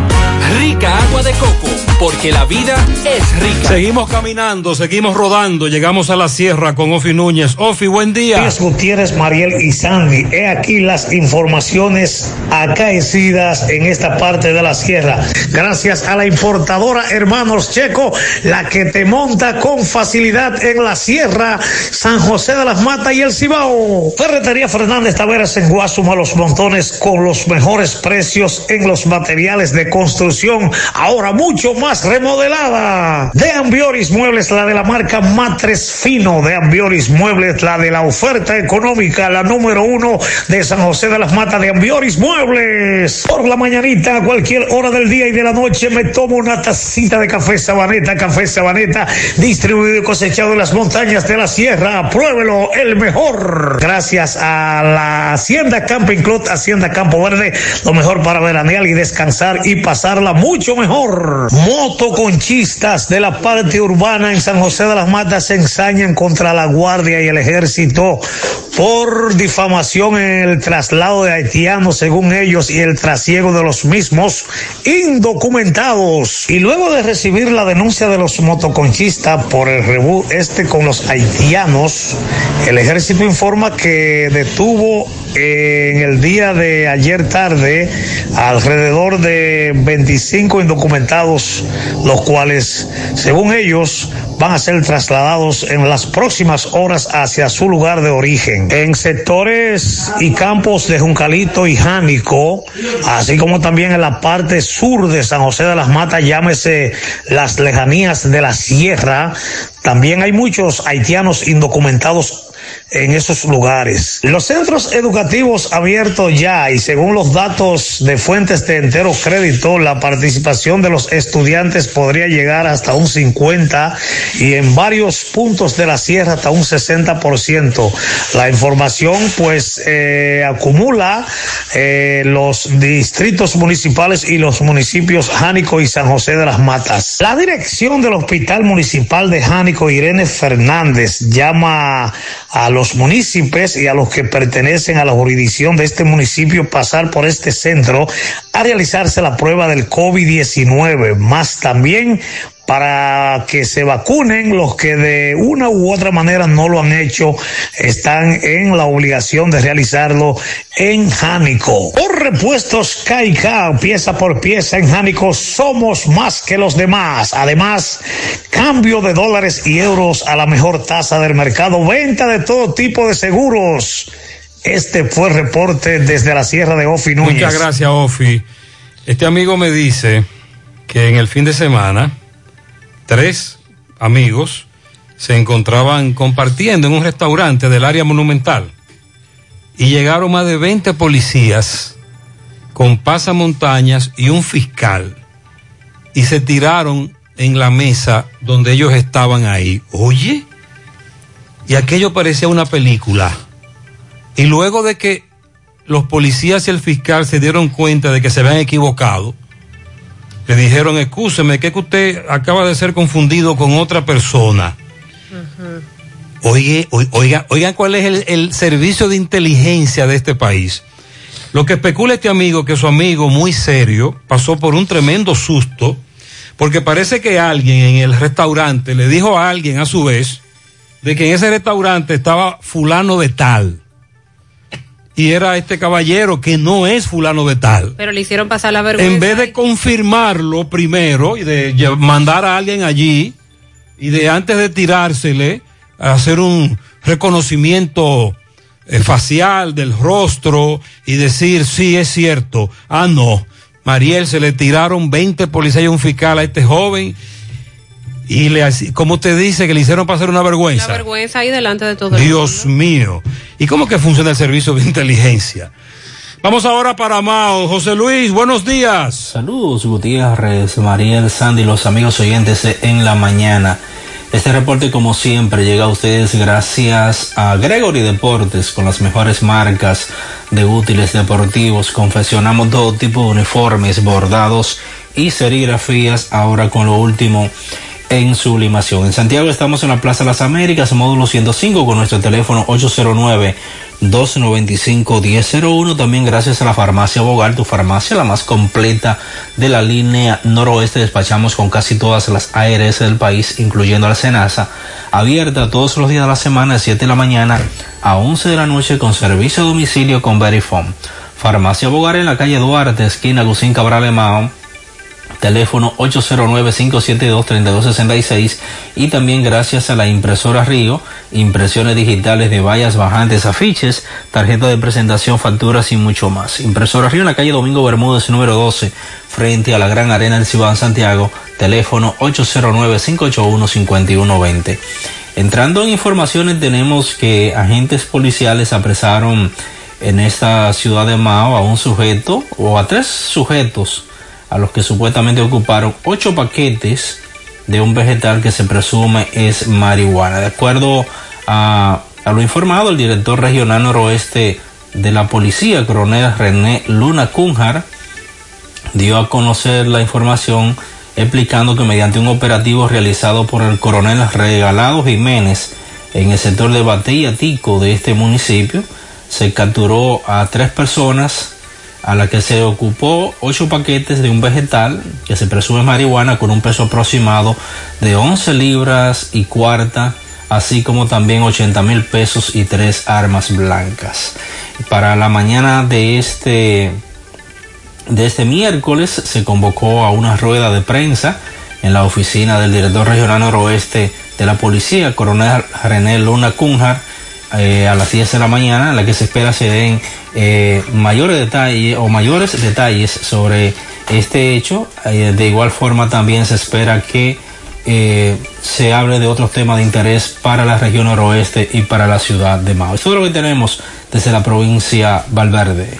Rica agua de coco, porque la vida es rica. Seguimos caminando, seguimos rodando, llegamos a la sierra con Ofi Núñez. Ofi, buen día. Díaz Gutiérrez, Mariel y Sandy. He aquí las informaciones acaecidas en esta parte de la sierra. Gracias a la importadora Hermanos Checo, la que te monta con facilidad en la sierra San José de las Matas y el Cibao. Ferretería Fernández Taveras en Guasuma los montones con los mejores precios en los materiales de construcción. Ahora mucho más remodelada. De Ambioris Muebles, la de la marca Matres Fino. De Ambioris Muebles, la de la oferta económica, la número uno de San José de las Matas de Ambioris Muebles. Por la mañanita, a cualquier hora del día y de la noche, me tomo una tacita de café Sabaneta, café Sabaneta, distribuido y cosechado en las montañas de la sierra. Pruébelo, el mejor. Gracias a la Hacienda Camping Club, Hacienda Campo Verde, lo mejor para veranear y descansar y pasarla mucho mejor. Motoconchistas de la parte urbana en San José de las Matas se ensañan contra la Guardia y el Ejército por difamación en el traslado de haitianos, según ellos, y el trasiego de los mismos indocumentados. Y luego de recibir la denuncia de los motoconchistas por el rebú este con los haitianos, el ejército informa que detuvo en el día de ayer tarde alrededor de 25 indocumentados, los cuales, según ellos, van a ser trasladados en las próximas horas hacia su lugar de origen. En sectores y campos de Juncalito y Jánico, así como también en la parte sur de San José de las Matas, llámese las lejanías de la sierra, también hay muchos haitianos indocumentados en esos lugares. Los centros educativos abiertos ya y según los datos de fuentes de entero crédito, la participación de los estudiantes podría llegar hasta un 50 y en varios puntos de la sierra hasta un 60%. La información pues eh, acumula eh, los distritos municipales y los municipios Jánico y San José de las Matas. La dirección del Hospital Municipal de Jánico, Irene Fernández, llama a los municipios y a los que pertenecen a la jurisdicción de este municipio pasar por este centro a realizarse la prueba del COVID-19, más también para que se vacunen los que de una u otra manera no lo han hecho, están en la obligación de realizarlo en Jánico. Por repuestos KK, pieza por pieza en Jánico, somos más que los demás. Además, cambio de dólares y euros a la mejor tasa del mercado, venta de todo tipo de seguros. Este fue el reporte desde la Sierra de Ofi Núñez. Muchas gracias, Ofi. Este amigo me dice que en el fin de semana tres amigos se encontraban compartiendo en un restaurante del área monumental y llegaron más de 20 policías con pasamontañas y un fiscal y se tiraron en la mesa donde ellos estaban ahí. Oye, y aquello parecía una película. Y luego de que los policías y el fiscal se dieron cuenta de que se habían equivocado, le dijeron, escúcheme, que, que usted acaba de ser confundido con otra persona. Oye, oiga, oigan cuál es el, el, servicio de inteligencia de este país. Lo que especula este amigo, que su amigo muy serio pasó por un tremendo susto, porque parece que alguien en el restaurante le dijo a alguien a su vez de que en ese restaurante estaba fulano de tal y era este caballero que no es fulano de tal. Pero le hicieron pasar la vergüenza. En vez de confirmarlo primero y de mandar a alguien allí y de antes de tirársele hacer un reconocimiento eh, facial del rostro y decir sí es cierto. Ah, no. Mariel se le tiraron 20 policías y un fiscal a este joven y le como usted dice que le hicieron pasar una vergüenza. La vergüenza ahí delante de todo Dios mío. ¿Y cómo que funciona el servicio de inteligencia? Vamos ahora para Mao. José Luis, buenos días. Saludos, Gutiérrez, Mariel, Sandy, los amigos oyentes en la mañana. Este reporte, como siempre, llega a ustedes gracias a Gregory Deportes, con las mejores marcas de útiles deportivos. Confeccionamos todo tipo de uniformes, bordados y serigrafías, ahora con lo último en sublimación. En Santiago estamos en la Plaza de las Américas, módulo 105, con nuestro teléfono 809-295-1001. También gracias a la farmacia Bogar, tu farmacia, la más completa de la línea noroeste. Despachamos con casi todas las ARS del país, incluyendo la Senasa. Abierta todos los días de la semana, de 7 de la mañana a 11 de la noche, con servicio a domicilio con Verifone. Farmacia Bogar en la calle Duarte, esquina Lucín Cabral Mao teléfono 809-572-3266 y también gracias a la impresora Río, impresiones digitales de vallas bajantes, afiches, tarjeta de presentación, facturas y mucho más. Impresora Río en la calle Domingo Bermúdez número 12, frente a la Gran Arena del Cibán Santiago, teléfono 809-581-5120. Entrando en informaciones tenemos que agentes policiales apresaron en esta ciudad de Mao a un sujeto o a tres sujetos a los que supuestamente ocuparon ocho paquetes de un vegetal que se presume es marihuana. De acuerdo a, lo informado, el director regional noroeste de la policía, coronel René Luna Cunjar, dio a conocer la información explicando que mediante un operativo realizado por el coronel Regalado Jiménez en el sector de Batilla Tico de este municipio, se capturó a tres personas a la que se ocupó ocho paquetes de un vegetal que se presume marihuana con un peso aproximado de 11 libras y cuarta, así como también 80 mil pesos y tres armas blancas. Para la mañana de este, de este miércoles se convocó a una rueda de prensa en la oficina del director regional noroeste de la policía, coronel René Luna Cunjar, eh, a las 10 de la mañana, en la que se espera se den eh, mayores detalles o mayores detalles sobre este hecho. Eh, de igual forma también se espera que eh, se hable de otros temas de interés para la región noroeste y para la ciudad de Mao. Esto es lo que tenemos desde la provincia Valverde.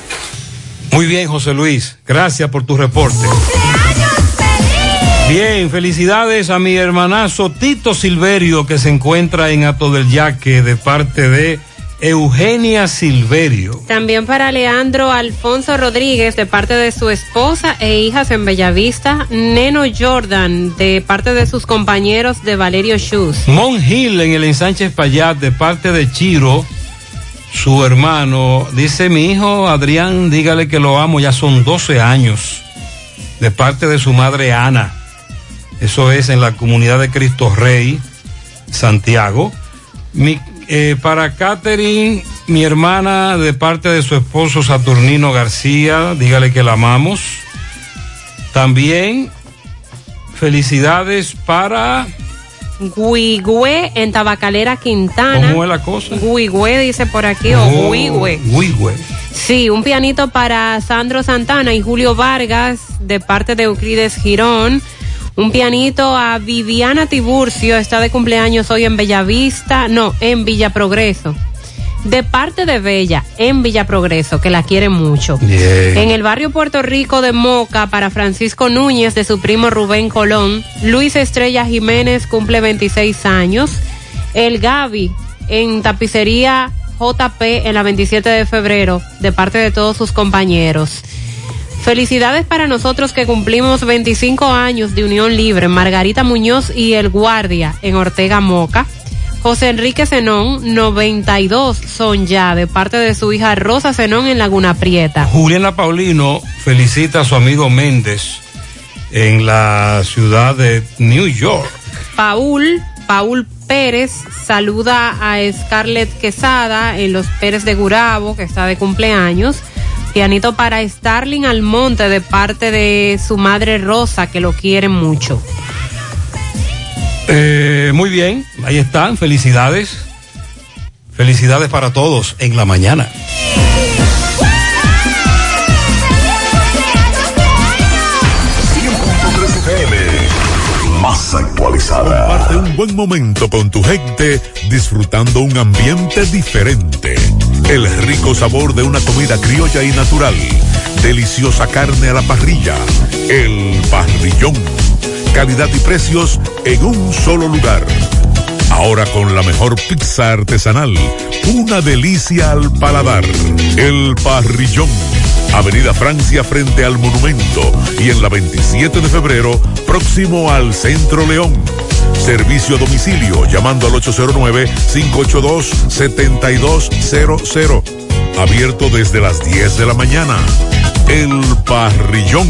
Muy bien, José Luis. Gracias por tu reporte. Bien, felicidades a mi hermanazo Tito Silverio que se encuentra en Ato del Yaque de parte de Eugenia Silverio. También para Leandro Alfonso Rodríguez de parte de su esposa e hijas en Bellavista, Neno Jordan de parte de sus compañeros de Valerio Schuz. Mon Hill en el ensanche Payat de parte de Chiro, su hermano. Dice mi hijo Adrián, dígale que lo amo, ya son 12 años. De parte de su madre Ana. Eso es en la comunidad de Cristo Rey, Santiago. Mi, eh, para Catherine, mi hermana, de parte de su esposo Saturnino García, dígale que la amamos. También felicidades para Guigüe en Tabacalera Quintana. ¿Cómo es la cosa? Guigüe dice por aquí, Oh, o Guigüe. Guigüe. Sí, un pianito para Sandro Santana y Julio Vargas de parte de Euclides Girón. Un pianito a Viviana Tiburcio, está de cumpleaños hoy en Bellavista, no, en Villa Progreso. De parte de Bella, en Villa Progreso, que la quiere mucho. Bien. En el barrio Puerto Rico de Moca, para Francisco Núñez, de su primo Rubén Colón. Luis Estrella Jiménez cumple 26 años. El Gaby, en tapicería JP, en la 27 de febrero, de parte de todos sus compañeros. Felicidades para nosotros que cumplimos 25 años de Unión Libre, Margarita Muñoz y El Guardia en Ortega Moca. José Enrique Zenón, 92 son ya, de parte de su hija Rosa Zenón en Laguna Prieta. Juliana Paulino felicita a su amigo Méndez en la ciudad de New York. Paul, Paul Pérez saluda a Scarlett Quesada en los Pérez de Gurabo, que está de cumpleaños. Pianito para Starling Almonte de parte de su madre Rosa, que lo quiere mucho. Eh, muy bien, ahí están, felicidades. Felicidades para todos en la mañana. Más actualizada. Comparte un buen momento con tu gente disfrutando un ambiente diferente. El rico sabor de una comida criolla y natural. Deliciosa carne a la parrilla. El parrillón. Calidad y precios en un solo lugar. Ahora con la mejor pizza artesanal. Una delicia al paladar. El parrillón. Avenida Francia frente al monumento y en la 27 de febrero próximo al Centro León. Servicio a domicilio llamando al 809-582-7200. Abierto desde las 10 de la mañana. El parrillón.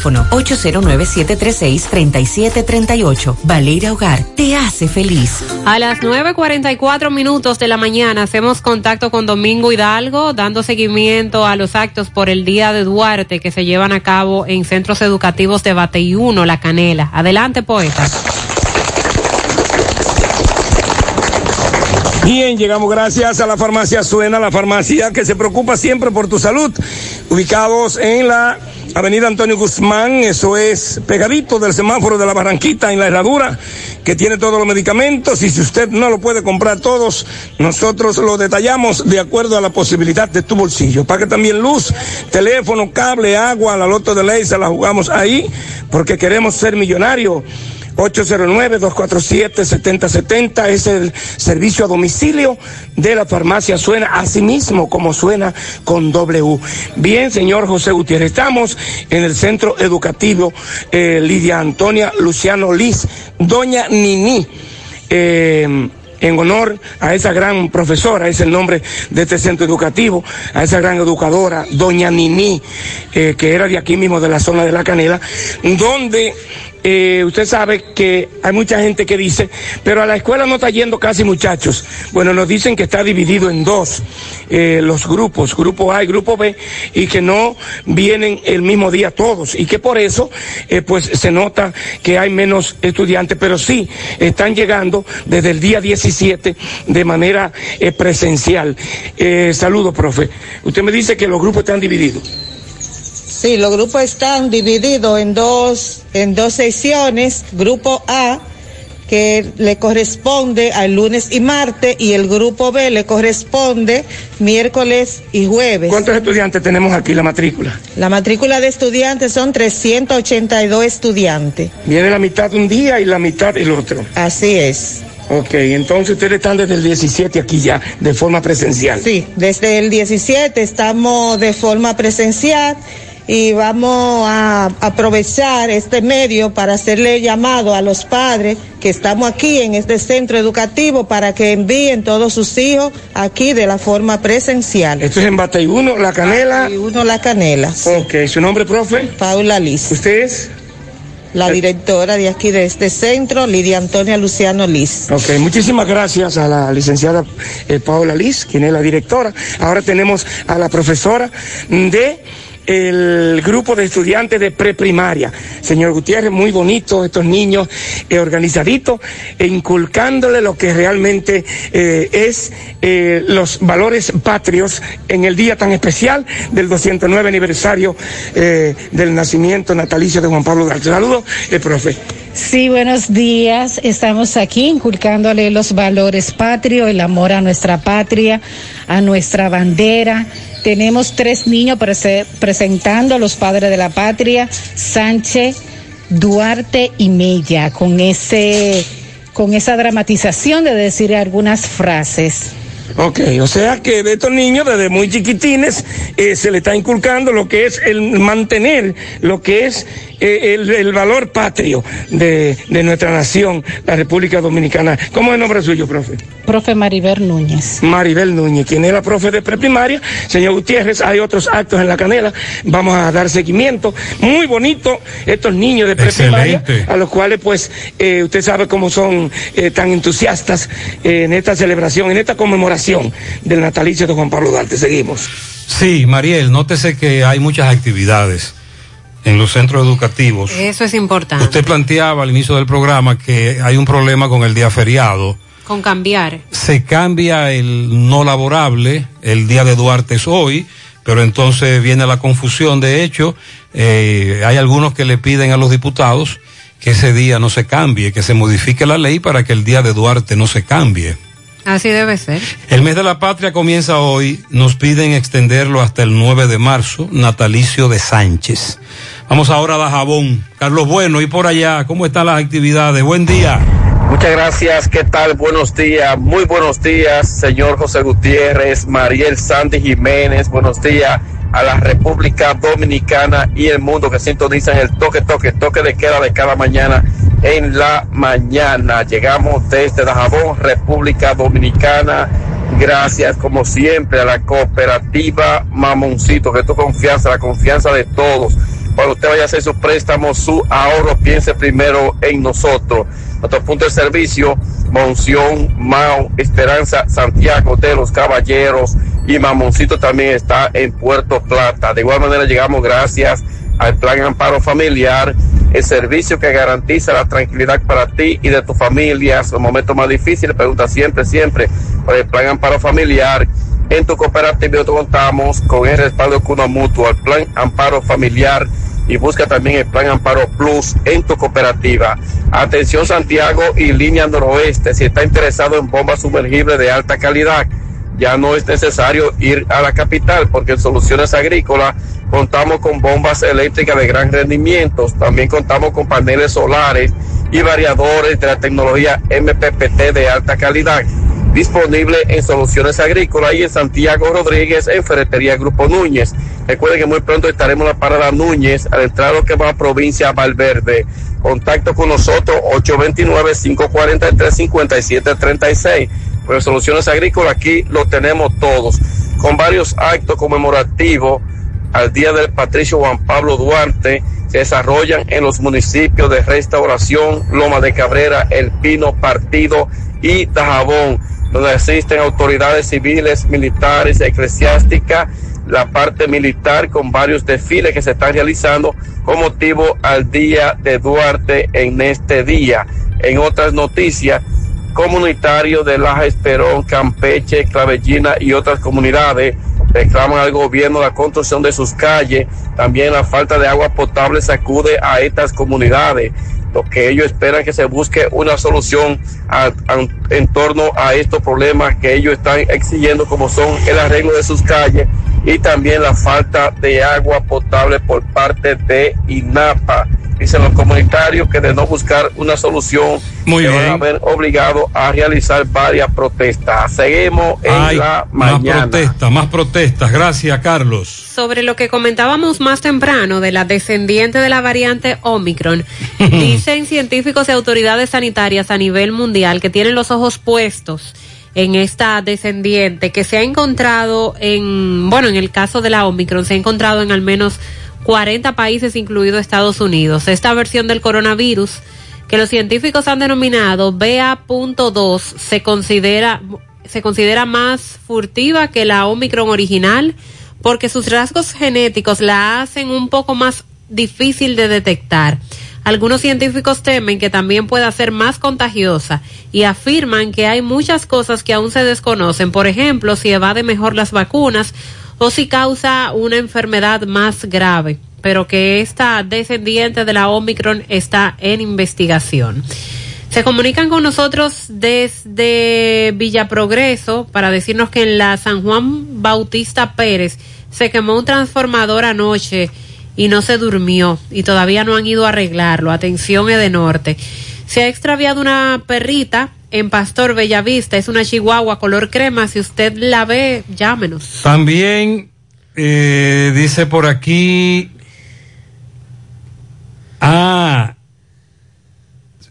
809-736-3738. Valeria Hogar te hace feliz. A las 9.44 minutos de la mañana hacemos contacto con Domingo Hidalgo, dando seguimiento a los actos por el Día de Duarte que se llevan a cabo en centros educativos de Bateyuno, La Canela. Adelante, poeta. Bien, llegamos gracias a la farmacia Suena, la farmacia que se preocupa siempre por tu salud. Ubicados en la Avenida Antonio Guzmán, eso es pegadito del semáforo de la Barranquita en la herradura, que tiene todos los medicamentos y si usted no lo puede comprar todos, nosotros lo detallamos de acuerdo a la posibilidad de tu bolsillo. Pague también luz, teléfono, cable, agua, la loto de ley se la jugamos ahí porque queremos ser millonarios. 809-247-7070 es el servicio a domicilio de la farmacia Suena, así mismo como suena con W. Bien, señor José Gutiérrez, estamos en el centro educativo eh, Lidia Antonia Luciano Liz, doña Nini. Eh, en honor a esa gran profesora, es el nombre de este centro educativo, a esa gran educadora, doña Nini, eh, que era de aquí mismo, de la zona de la Canela, donde eh, usted sabe que hay mucha gente que dice, pero a la escuela no está yendo casi muchachos. Bueno, nos dicen que está dividido en dos eh, los grupos, grupo A y grupo B, y que no vienen el mismo día todos, y que por eso eh, pues se nota que hay menos estudiantes, pero sí están llegando desde el día 17 de manera eh, presencial. Eh, saludos, profe. Usted me dice que los grupos están divididos. Sí, los grupos están divididos en dos, en dos sesiones. Grupo A, que le corresponde al lunes y martes, y el grupo B le corresponde miércoles y jueves. ¿Cuántos estudiantes tenemos aquí la matrícula? La matrícula de estudiantes son 382 estudiantes. Viene la mitad un día y la mitad el otro. Así es. Ok, entonces ustedes están desde el 17 aquí ya, de forma presencial. Sí, desde el 17 estamos de forma presencial y vamos a aprovechar este medio para hacerle llamado a los padres que estamos aquí en este centro educativo para que envíen todos sus hijos aquí de la forma presencial. Esto es en Bateyuno, La Canela. Bateyuno, La Canela. Ok, ¿su nombre, profe? Paula Liz. ¿Usted es? La directora de aquí de este centro, Lidia Antonia Luciano Liz. Ok, muchísimas gracias a la licenciada eh, Paola Liz, quien es la directora. Ahora tenemos a la profesora de el grupo de estudiantes de preprimaria. Señor Gutiérrez, muy bonito estos niños eh, organizaditos e inculcándole lo que realmente eh, es eh, los valores patrios en el día tan especial del 209 aniversario del nacimiento natalicio de Juan Pablo Duarte. Saludos, el profe. Sí, buenos días. Estamos aquí inculcándole los valores patrios, el amor a nuestra patria, a nuestra bandera. Tenemos tres niños prese- presentando a los padres de la patria, Sánchez, Duarte y Mella, con ese, con esa dramatización de decir algunas frases. Ok, o sea que de estos niños desde muy chiquitines eh, se le está inculcando lo que es el mantener, lo que es eh, el, el valor patrio de, de nuestra nación, la República Dominicana. ¿Cómo es el nombre suyo, profe? Profe Maribel Núñez. Maribel Núñez, quien es la profe de preprimaria. Señor Gutiérrez, hay otros actos en la canela. Vamos a dar seguimiento. Muy bonito estos niños de preprimaria, a los cuales, pues, eh, usted sabe cómo son eh, tan entusiastas eh, en esta celebración, en esta conmemoración del natalicio de Juan Pablo Duarte. Seguimos. Sí, Mariel, nótese que hay muchas actividades en los centros educativos. Eso es importante. Usted planteaba al inicio del programa que hay un problema con el día feriado. Con cambiar. Se cambia el no laborable, el día de Duarte es hoy, pero entonces viene la confusión. De hecho, eh, hay algunos que le piden a los diputados que ese día no se cambie, que se modifique la ley para que el día de Duarte no se cambie. Así debe ser. El mes de la patria comienza hoy. Nos piden extenderlo hasta el 9 de marzo, natalicio de Sánchez. Vamos ahora a Dajabón. Carlos Bueno, y por allá, ¿cómo están las actividades? Buen día. Muchas gracias, ¿qué tal? Buenos días, muy buenos días, señor José Gutiérrez, Mariel Sandy Jiménez, buenos días a la República Dominicana y el mundo que sintonizan el toque, toque, toque de queda de cada mañana en la mañana. Llegamos desde Dajabón, República Dominicana. Gracias, como siempre, a la cooperativa Mamoncito, que tu confianza, la confianza de todos. Cuando usted vaya a hacer su préstamo, su ahorro, piense primero en nosotros. Nuestro punto de servicio, Monción, Mao, Esperanza, Santiago de los Caballeros y Mamoncito también está en Puerto Plata. De igual manera llegamos gracias al Plan Amparo Familiar, el servicio que garantiza la tranquilidad para ti y de tu familia. Los momentos más difíciles, pregunta siempre, siempre por el Plan Amparo Familiar. En tu cooperativa contamos con el respaldo de Cuna Mutua, el Plan Amparo Familiar y busca también el Plan Amparo Plus en tu cooperativa. Atención Santiago y línea noroeste, si está interesado en bombas sumergibles de alta calidad, ya no es necesario ir a la capital porque en Soluciones Agrícolas contamos con bombas eléctricas de gran rendimiento, también contamos con paneles solares y variadores de la tecnología MPPT de alta calidad disponible en Soluciones Agrícolas y en Santiago Rodríguez en Ferretería Grupo Núñez. Recuerden que muy pronto estaremos en la parada Núñez al entrar lo que va a provincia Valverde. Contacto con nosotros 829-543-5736. Pues Soluciones Agrícolas aquí lo tenemos todos, con varios actos conmemorativos al Día del Patricio Juan Pablo Duarte se desarrollan en los municipios de Restauración, Loma de Cabrera, El Pino, Partido y Tajabón, donde asisten autoridades civiles, militares, eclesiásticas, la parte militar con varios desfiles que se están realizando con motivo al Día de Duarte en este día. En otras noticias, comunitarios de Laja Esperón, Campeche, Clavellina y otras comunidades reclaman al gobierno la construcción de sus calles, también la falta de agua potable sacude a estas comunidades. Lo que ellos esperan que se busque una solución en torno a estos problemas que ellos están exigiendo, como son el arreglo de sus calles y también la falta de agua potable por parte de INAPA. Dicen los comunitarios que de no buscar una solución, Muy se van bien. a ver obligados a realizar varias protestas. Seguimos en Ay, la más mañana. protestas, más protestas. Gracias, Carlos. Sobre lo que comentábamos más temprano de la descendiente de la variante Omicron, dicen científicos y autoridades sanitarias a nivel mundial que tienen los ojos puestos en esta descendiente que se ha encontrado en, bueno, en el caso de la Omicron, se ha encontrado en al menos 40 países, incluido Estados Unidos. Esta versión del coronavirus, que los científicos han denominado BA.2, se considera, se considera más furtiva que la Omicron original porque sus rasgos genéticos la hacen un poco más difícil de detectar. Algunos científicos temen que también pueda ser más contagiosa y afirman que hay muchas cosas que aún se desconocen, por ejemplo, si evade mejor las vacunas o si causa una enfermedad más grave, pero que esta descendiente de la Omicron está en investigación. Se comunican con nosotros desde Villa Progreso para decirnos que en la San Juan Bautista Pérez se quemó un transformador anoche y no se durmió y todavía no han ido a arreglarlo. Atención de Norte. Se ha extraviado una perrita en Pastor Bellavista, es una chihuahua color crema. Si usted la ve, llámenos. También eh, dice por aquí. Ah,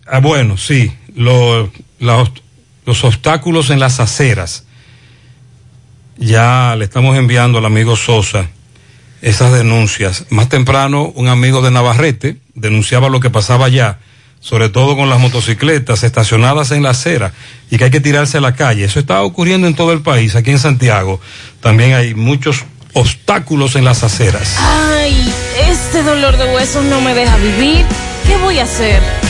ah, bueno, sí, los obstáculos en las aceras. Ya le estamos enviando al amigo Sosa esas denuncias. Más temprano, un amigo de Navarrete denunciaba lo que pasaba allá, sobre todo con las motocicletas estacionadas en la acera y que hay que tirarse a la calle. Eso está ocurriendo en todo el país. Aquí en Santiago también hay muchos obstáculos en las aceras. Ay, este dolor de huesos no me deja vivir. ¿Qué voy a hacer?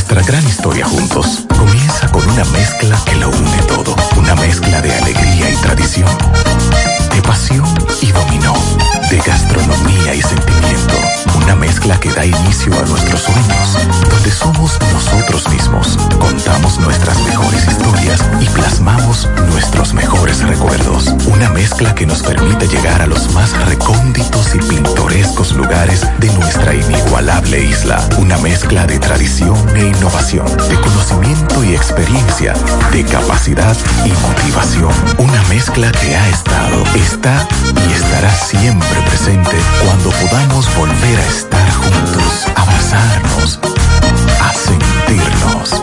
Nuestra gran historia juntos comienza con una mezcla que lo une todo. Una mezcla de alegría y tradición, de pasión y dominó, de gastronomía y sentimiento. Una mezcla que da inicio a nuestros sueños, donde somos nosotros mismos, contamos nuestras mejores historias y plasmamos nuestros mejores recuerdos. Una mezcla que nos permite llegar a los más recónditos y pintorescos lugares de nuestra inigualable isla. Una mezcla de tradición de conocimiento y experiencia, de capacidad y motivación. Una mezcla que ha estado, está y estará siempre presente cuando podamos volver a estar juntos, abrazarnos, a sentirnos.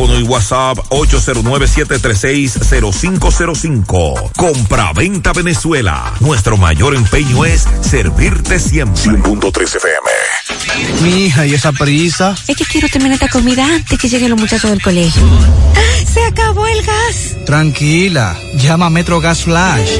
y WhatsApp 809-736-0505. Compra-venta Venezuela. Nuestro mayor empeño es servirte siempre. 100.3 FM. Mi hija, ¿y esa prisa? Es que quiero terminar esta comida antes que lleguen los muchachos del colegio. ¡Se acabó el gas! Tranquila, llama a Metro Gas Flash.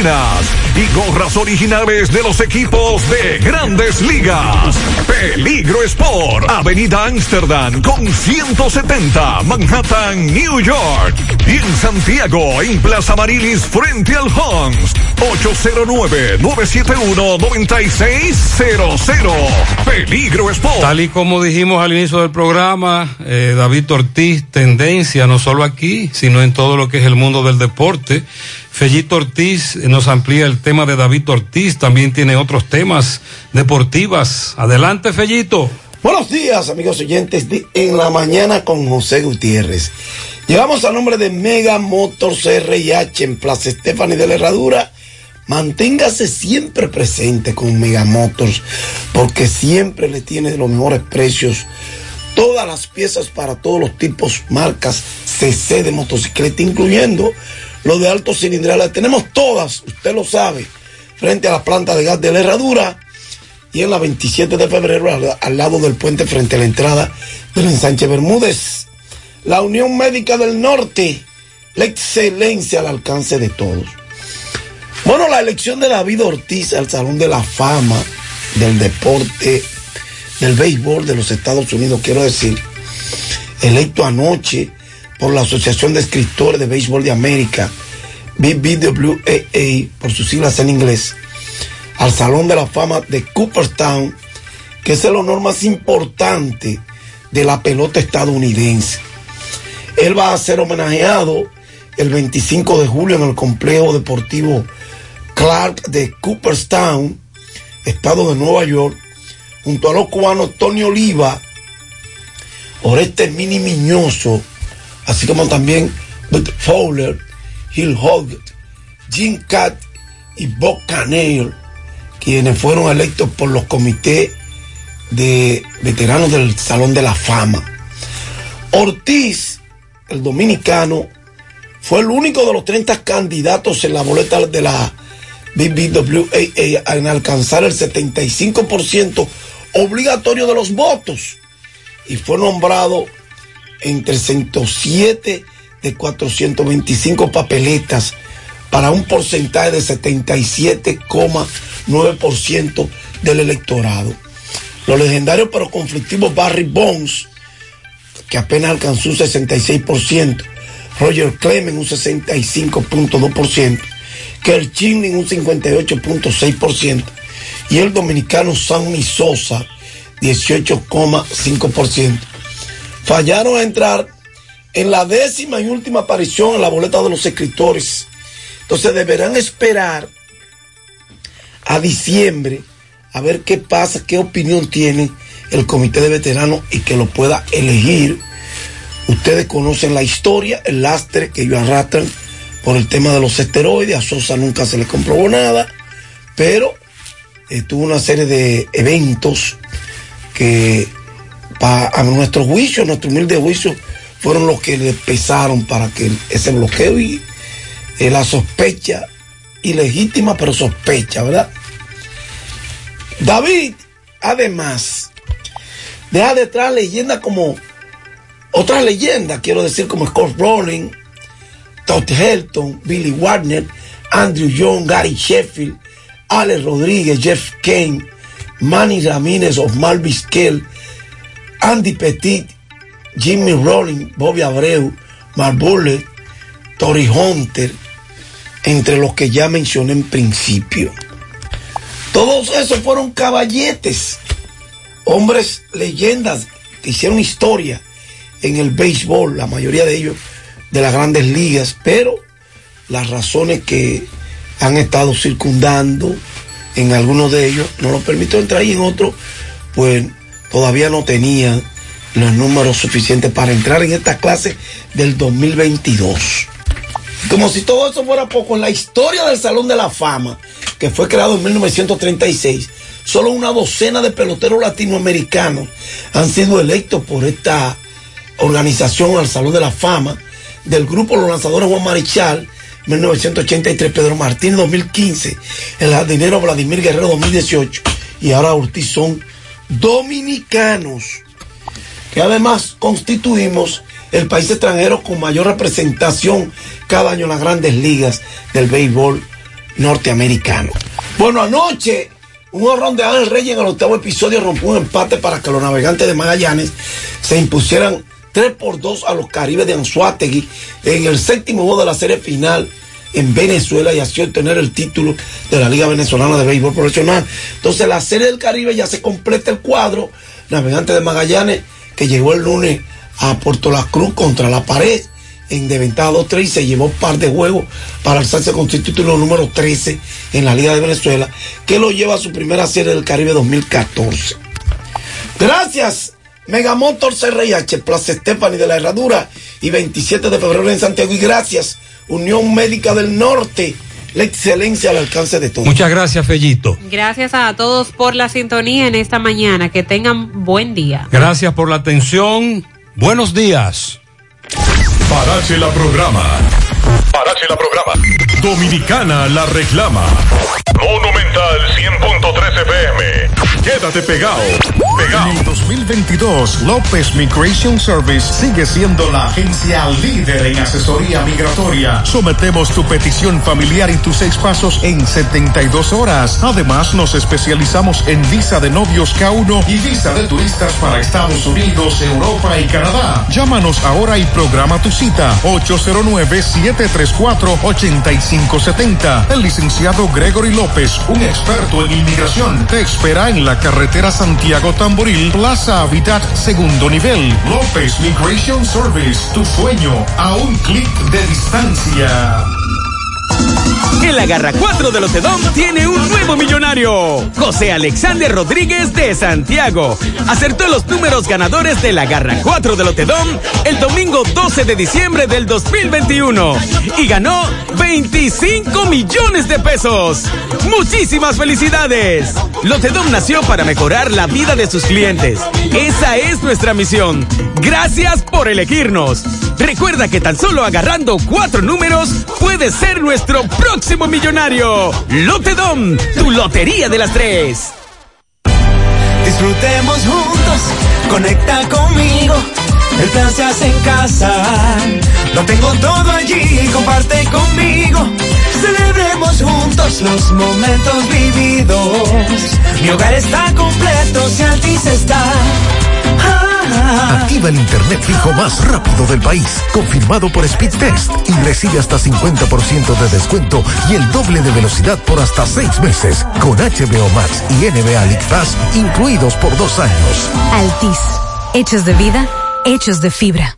y gorras originales de los equipos de grandes ligas. Peligro Sport, Avenida Amsterdam con 170, Manhattan, New York. Y en Santiago, en Plaza Marilis, frente al Hans, 809-971-9600. Peligro Sport. Tal y como dijimos al inicio del programa, eh, David Ortiz, tendencia no solo aquí, sino en todo lo que es el mundo del deporte. Fellito Ortiz nos amplía el tema de David Ortiz, también tiene otros temas deportivas. Adelante, Fellito. Buenos días, amigos oyentes de En la Mañana con José Gutiérrez. Llegamos al nombre de Mega Motors RIH en Plaza Estefani de la Herradura. Manténgase siempre presente con Mega Motors porque siempre le tiene los mejores precios. Todas las piezas para todos los tipos, marcas CC de motocicleta, incluyendo lo de alto cilindrales. Tenemos todas, usted lo sabe, frente a la planta de gas de la Herradura y en la 27 de febrero al, al lado del puente frente a la entrada del ensanche Bermúdez. La Unión Médica del Norte, la excelencia al alcance de todos. Bueno, la elección de David Ortiz al Salón de la Fama del deporte, del béisbol de los Estados Unidos, quiero decir, electo anoche por la Asociación de Escritores de Béisbol de América, BBWAA, por sus siglas en inglés, al Salón de la Fama de Cooperstown, que es el honor más importante de la pelota estadounidense. Él va a ser homenajeado el 25 de julio en el complejo deportivo Clark de Cooperstown, estado de Nueva York, junto a los cubanos Tony Oliva, Oreste Mini Miñoso, así como también Bud Fowler, Hill Hoggett, Jim Cat y Bob Canale, quienes fueron electos por los comités de veteranos del Salón de la Fama. Ortiz, el dominicano, fue el único de los 30 candidatos en la boleta de la BBWAA en alcanzar el 75% obligatorio de los votos y fue nombrado entre 107 de 425 papeletas para un porcentaje de 77,9% del electorado. Los legendarios pero conflictivos Barry Bonds, que apenas alcanzó un 66%, Roger Clemens un 65.2%, Kerr Chinling un 58.6% y el dominicano Sammy Sosa 18,5%. Fallaron a entrar en la décima y última aparición en la boleta de los escritores. Entonces deberán esperar a diciembre a ver qué pasa, qué opinión tiene el comité de veteranos y que lo pueda elegir. Ustedes conocen la historia, el lastre que ellos arrastran por el tema de los esteroides. A Sosa nunca se le comprobó nada, pero eh, tuvo una serie de eventos que a nuestro juicio, nuestro humilde juicio, fueron los que le pesaron para que ese bloqueo y eh, la sospecha, ilegítima pero sospecha, ¿verdad? David, además, deja detrás leyendas como otras leyendas, quiero decir, como Scott Rowling, Todd Helton, Billy Warner, Andrew Young, Gary Sheffield, Alex Rodríguez, Jeff Kane, Manny Ramírez, Osmar Vizquel, Andy Petit, Jimmy Rowling, Bobby Abreu, Mark Bullet, Tori Hunter, entre los que ya mencioné en principio. Todos esos fueron caballetes, hombres leyendas que hicieron historia en el béisbol, la mayoría de ellos de las grandes ligas, pero las razones que han estado circundando en algunos de ellos no lo permitió entrar y en otros, pues todavía no tenían los números suficientes para entrar en esta clase del 2022. Como si todo eso fuera poco, en la historia del Salón de la Fama, que fue creado en 1936, solo una docena de peloteros latinoamericanos han sido electos por esta organización al Salón de la Fama del grupo Los Lanzadores Juan Marichal, 1983, Pedro Martínez 2015, el jardinero Vladimir Guerrero 2018 y ahora Ortiz son dominicanos, que además constituimos el país extranjero con mayor representación cada año en las grandes ligas del béisbol norteamericano. Bueno, anoche un horrón de Ángel Reyes en el octavo episodio rompió un empate para que los navegantes de Magallanes se impusieran 3 por 2 a los Caribes de Anzuategui en el séptimo juego de la serie final en Venezuela y así obtener el título de la Liga Venezolana de Béisbol Profesional. Entonces la serie del Caribe ya se completa el cuadro. Navegante de Magallanes que llegó el lunes a Puerto La Cruz contra la pared en Deventada 2-3 y se llevó un par de juegos para alzarse con su título número 13 en la Liga de Venezuela, que lo lleva a su primera serie del Caribe 2014. Gracias Megamotor CRIH, Plaza Stephanie de la Herradura y 27 de febrero en Santiago. Y gracias, Unión Médica del Norte, la excelencia al alcance de todos. Muchas gracias, Fellito. Gracias a todos por la sintonía en esta mañana. Que tengan buen día. Gracias por la atención. Buenos días. Parache la programa. Parache la programa. Dominicana la reclama. Monumental 100.13 FM. Quédate pegado. Pegado. En el 2022, López Migration Service sigue siendo la agencia líder en asesoría migratoria. Sometemos tu petición familiar y tus seis pasos en 72 horas. Además, nos especializamos en visa de novios K1 y visa de turistas para Estados Unidos, Europa y Canadá. Llámanos ahora y programa tu cita. 809-734-8570. El licenciado Gregory López, un experto en inmigración, te espera en la carretera Santiago Tamboril, Plaza Habitat, segundo nivel. López Migration Service, tu sueño a un clic de distancia. En la garra 4 de Lotedom tiene un nuevo millonario. José Alexander Rodríguez de Santiago. Acertó los números ganadores de la garra 4 de Lotedom el domingo 12 de diciembre del 2021 y ganó 25 millones de pesos. Muchísimas felicidades. Lotedom nació para mejorar la vida de sus clientes. Esa es nuestra misión. Gracias por elegirnos. Recuerda que tan solo agarrando cuatro números puedes ser nuestro próximo millonario. Lotedom, tu lotería de las tres. Disfrutemos juntos, conecta conmigo. El plan se hace en casa. Lo tengo todo allí, comparte conmigo. Celebremos juntos los momentos vividos. Mi hogar está completo si Altis está. Activa el internet fijo más rápido del país, confirmado por Speed Test y recibe hasta 50% de descuento y el doble de velocidad por hasta seis meses con HBO Max y NBA League Pass incluidos por dos años. Altis, hechos de vida, hechos de fibra.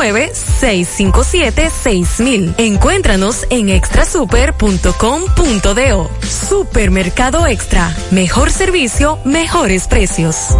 657-6000. Encuéntranos en extrasuper.com.do. Supermercado Extra. Mejor servicio, mejores precios.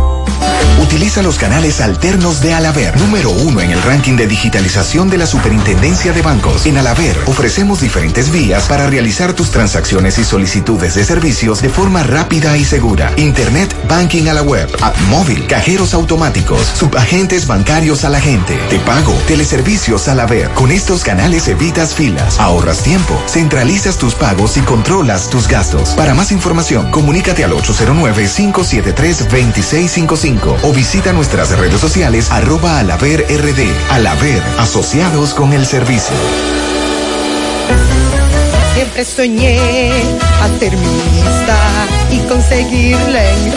Utiliza los canales alternos de Alaber, número uno en el ranking de digitalización de la Superintendencia de Bancos. En Alaber ofrecemos diferentes vías para realizar tus transacciones y solicitudes de servicios de forma rápida y segura. Internet Banking a la web, app móvil, cajeros automáticos, subagentes bancarios a la gente, te pago, teleservicios a la ver. Con estos canales evitas filas, ahorras tiempo, centralizas tus pagos y controlas tus gastos. Para más información, comunícate al 809-573-2655 o visita nuestras redes sociales arroba alaver rd. Asociados con el servicio. Siempre soñé hacer mi lista y conseguirla en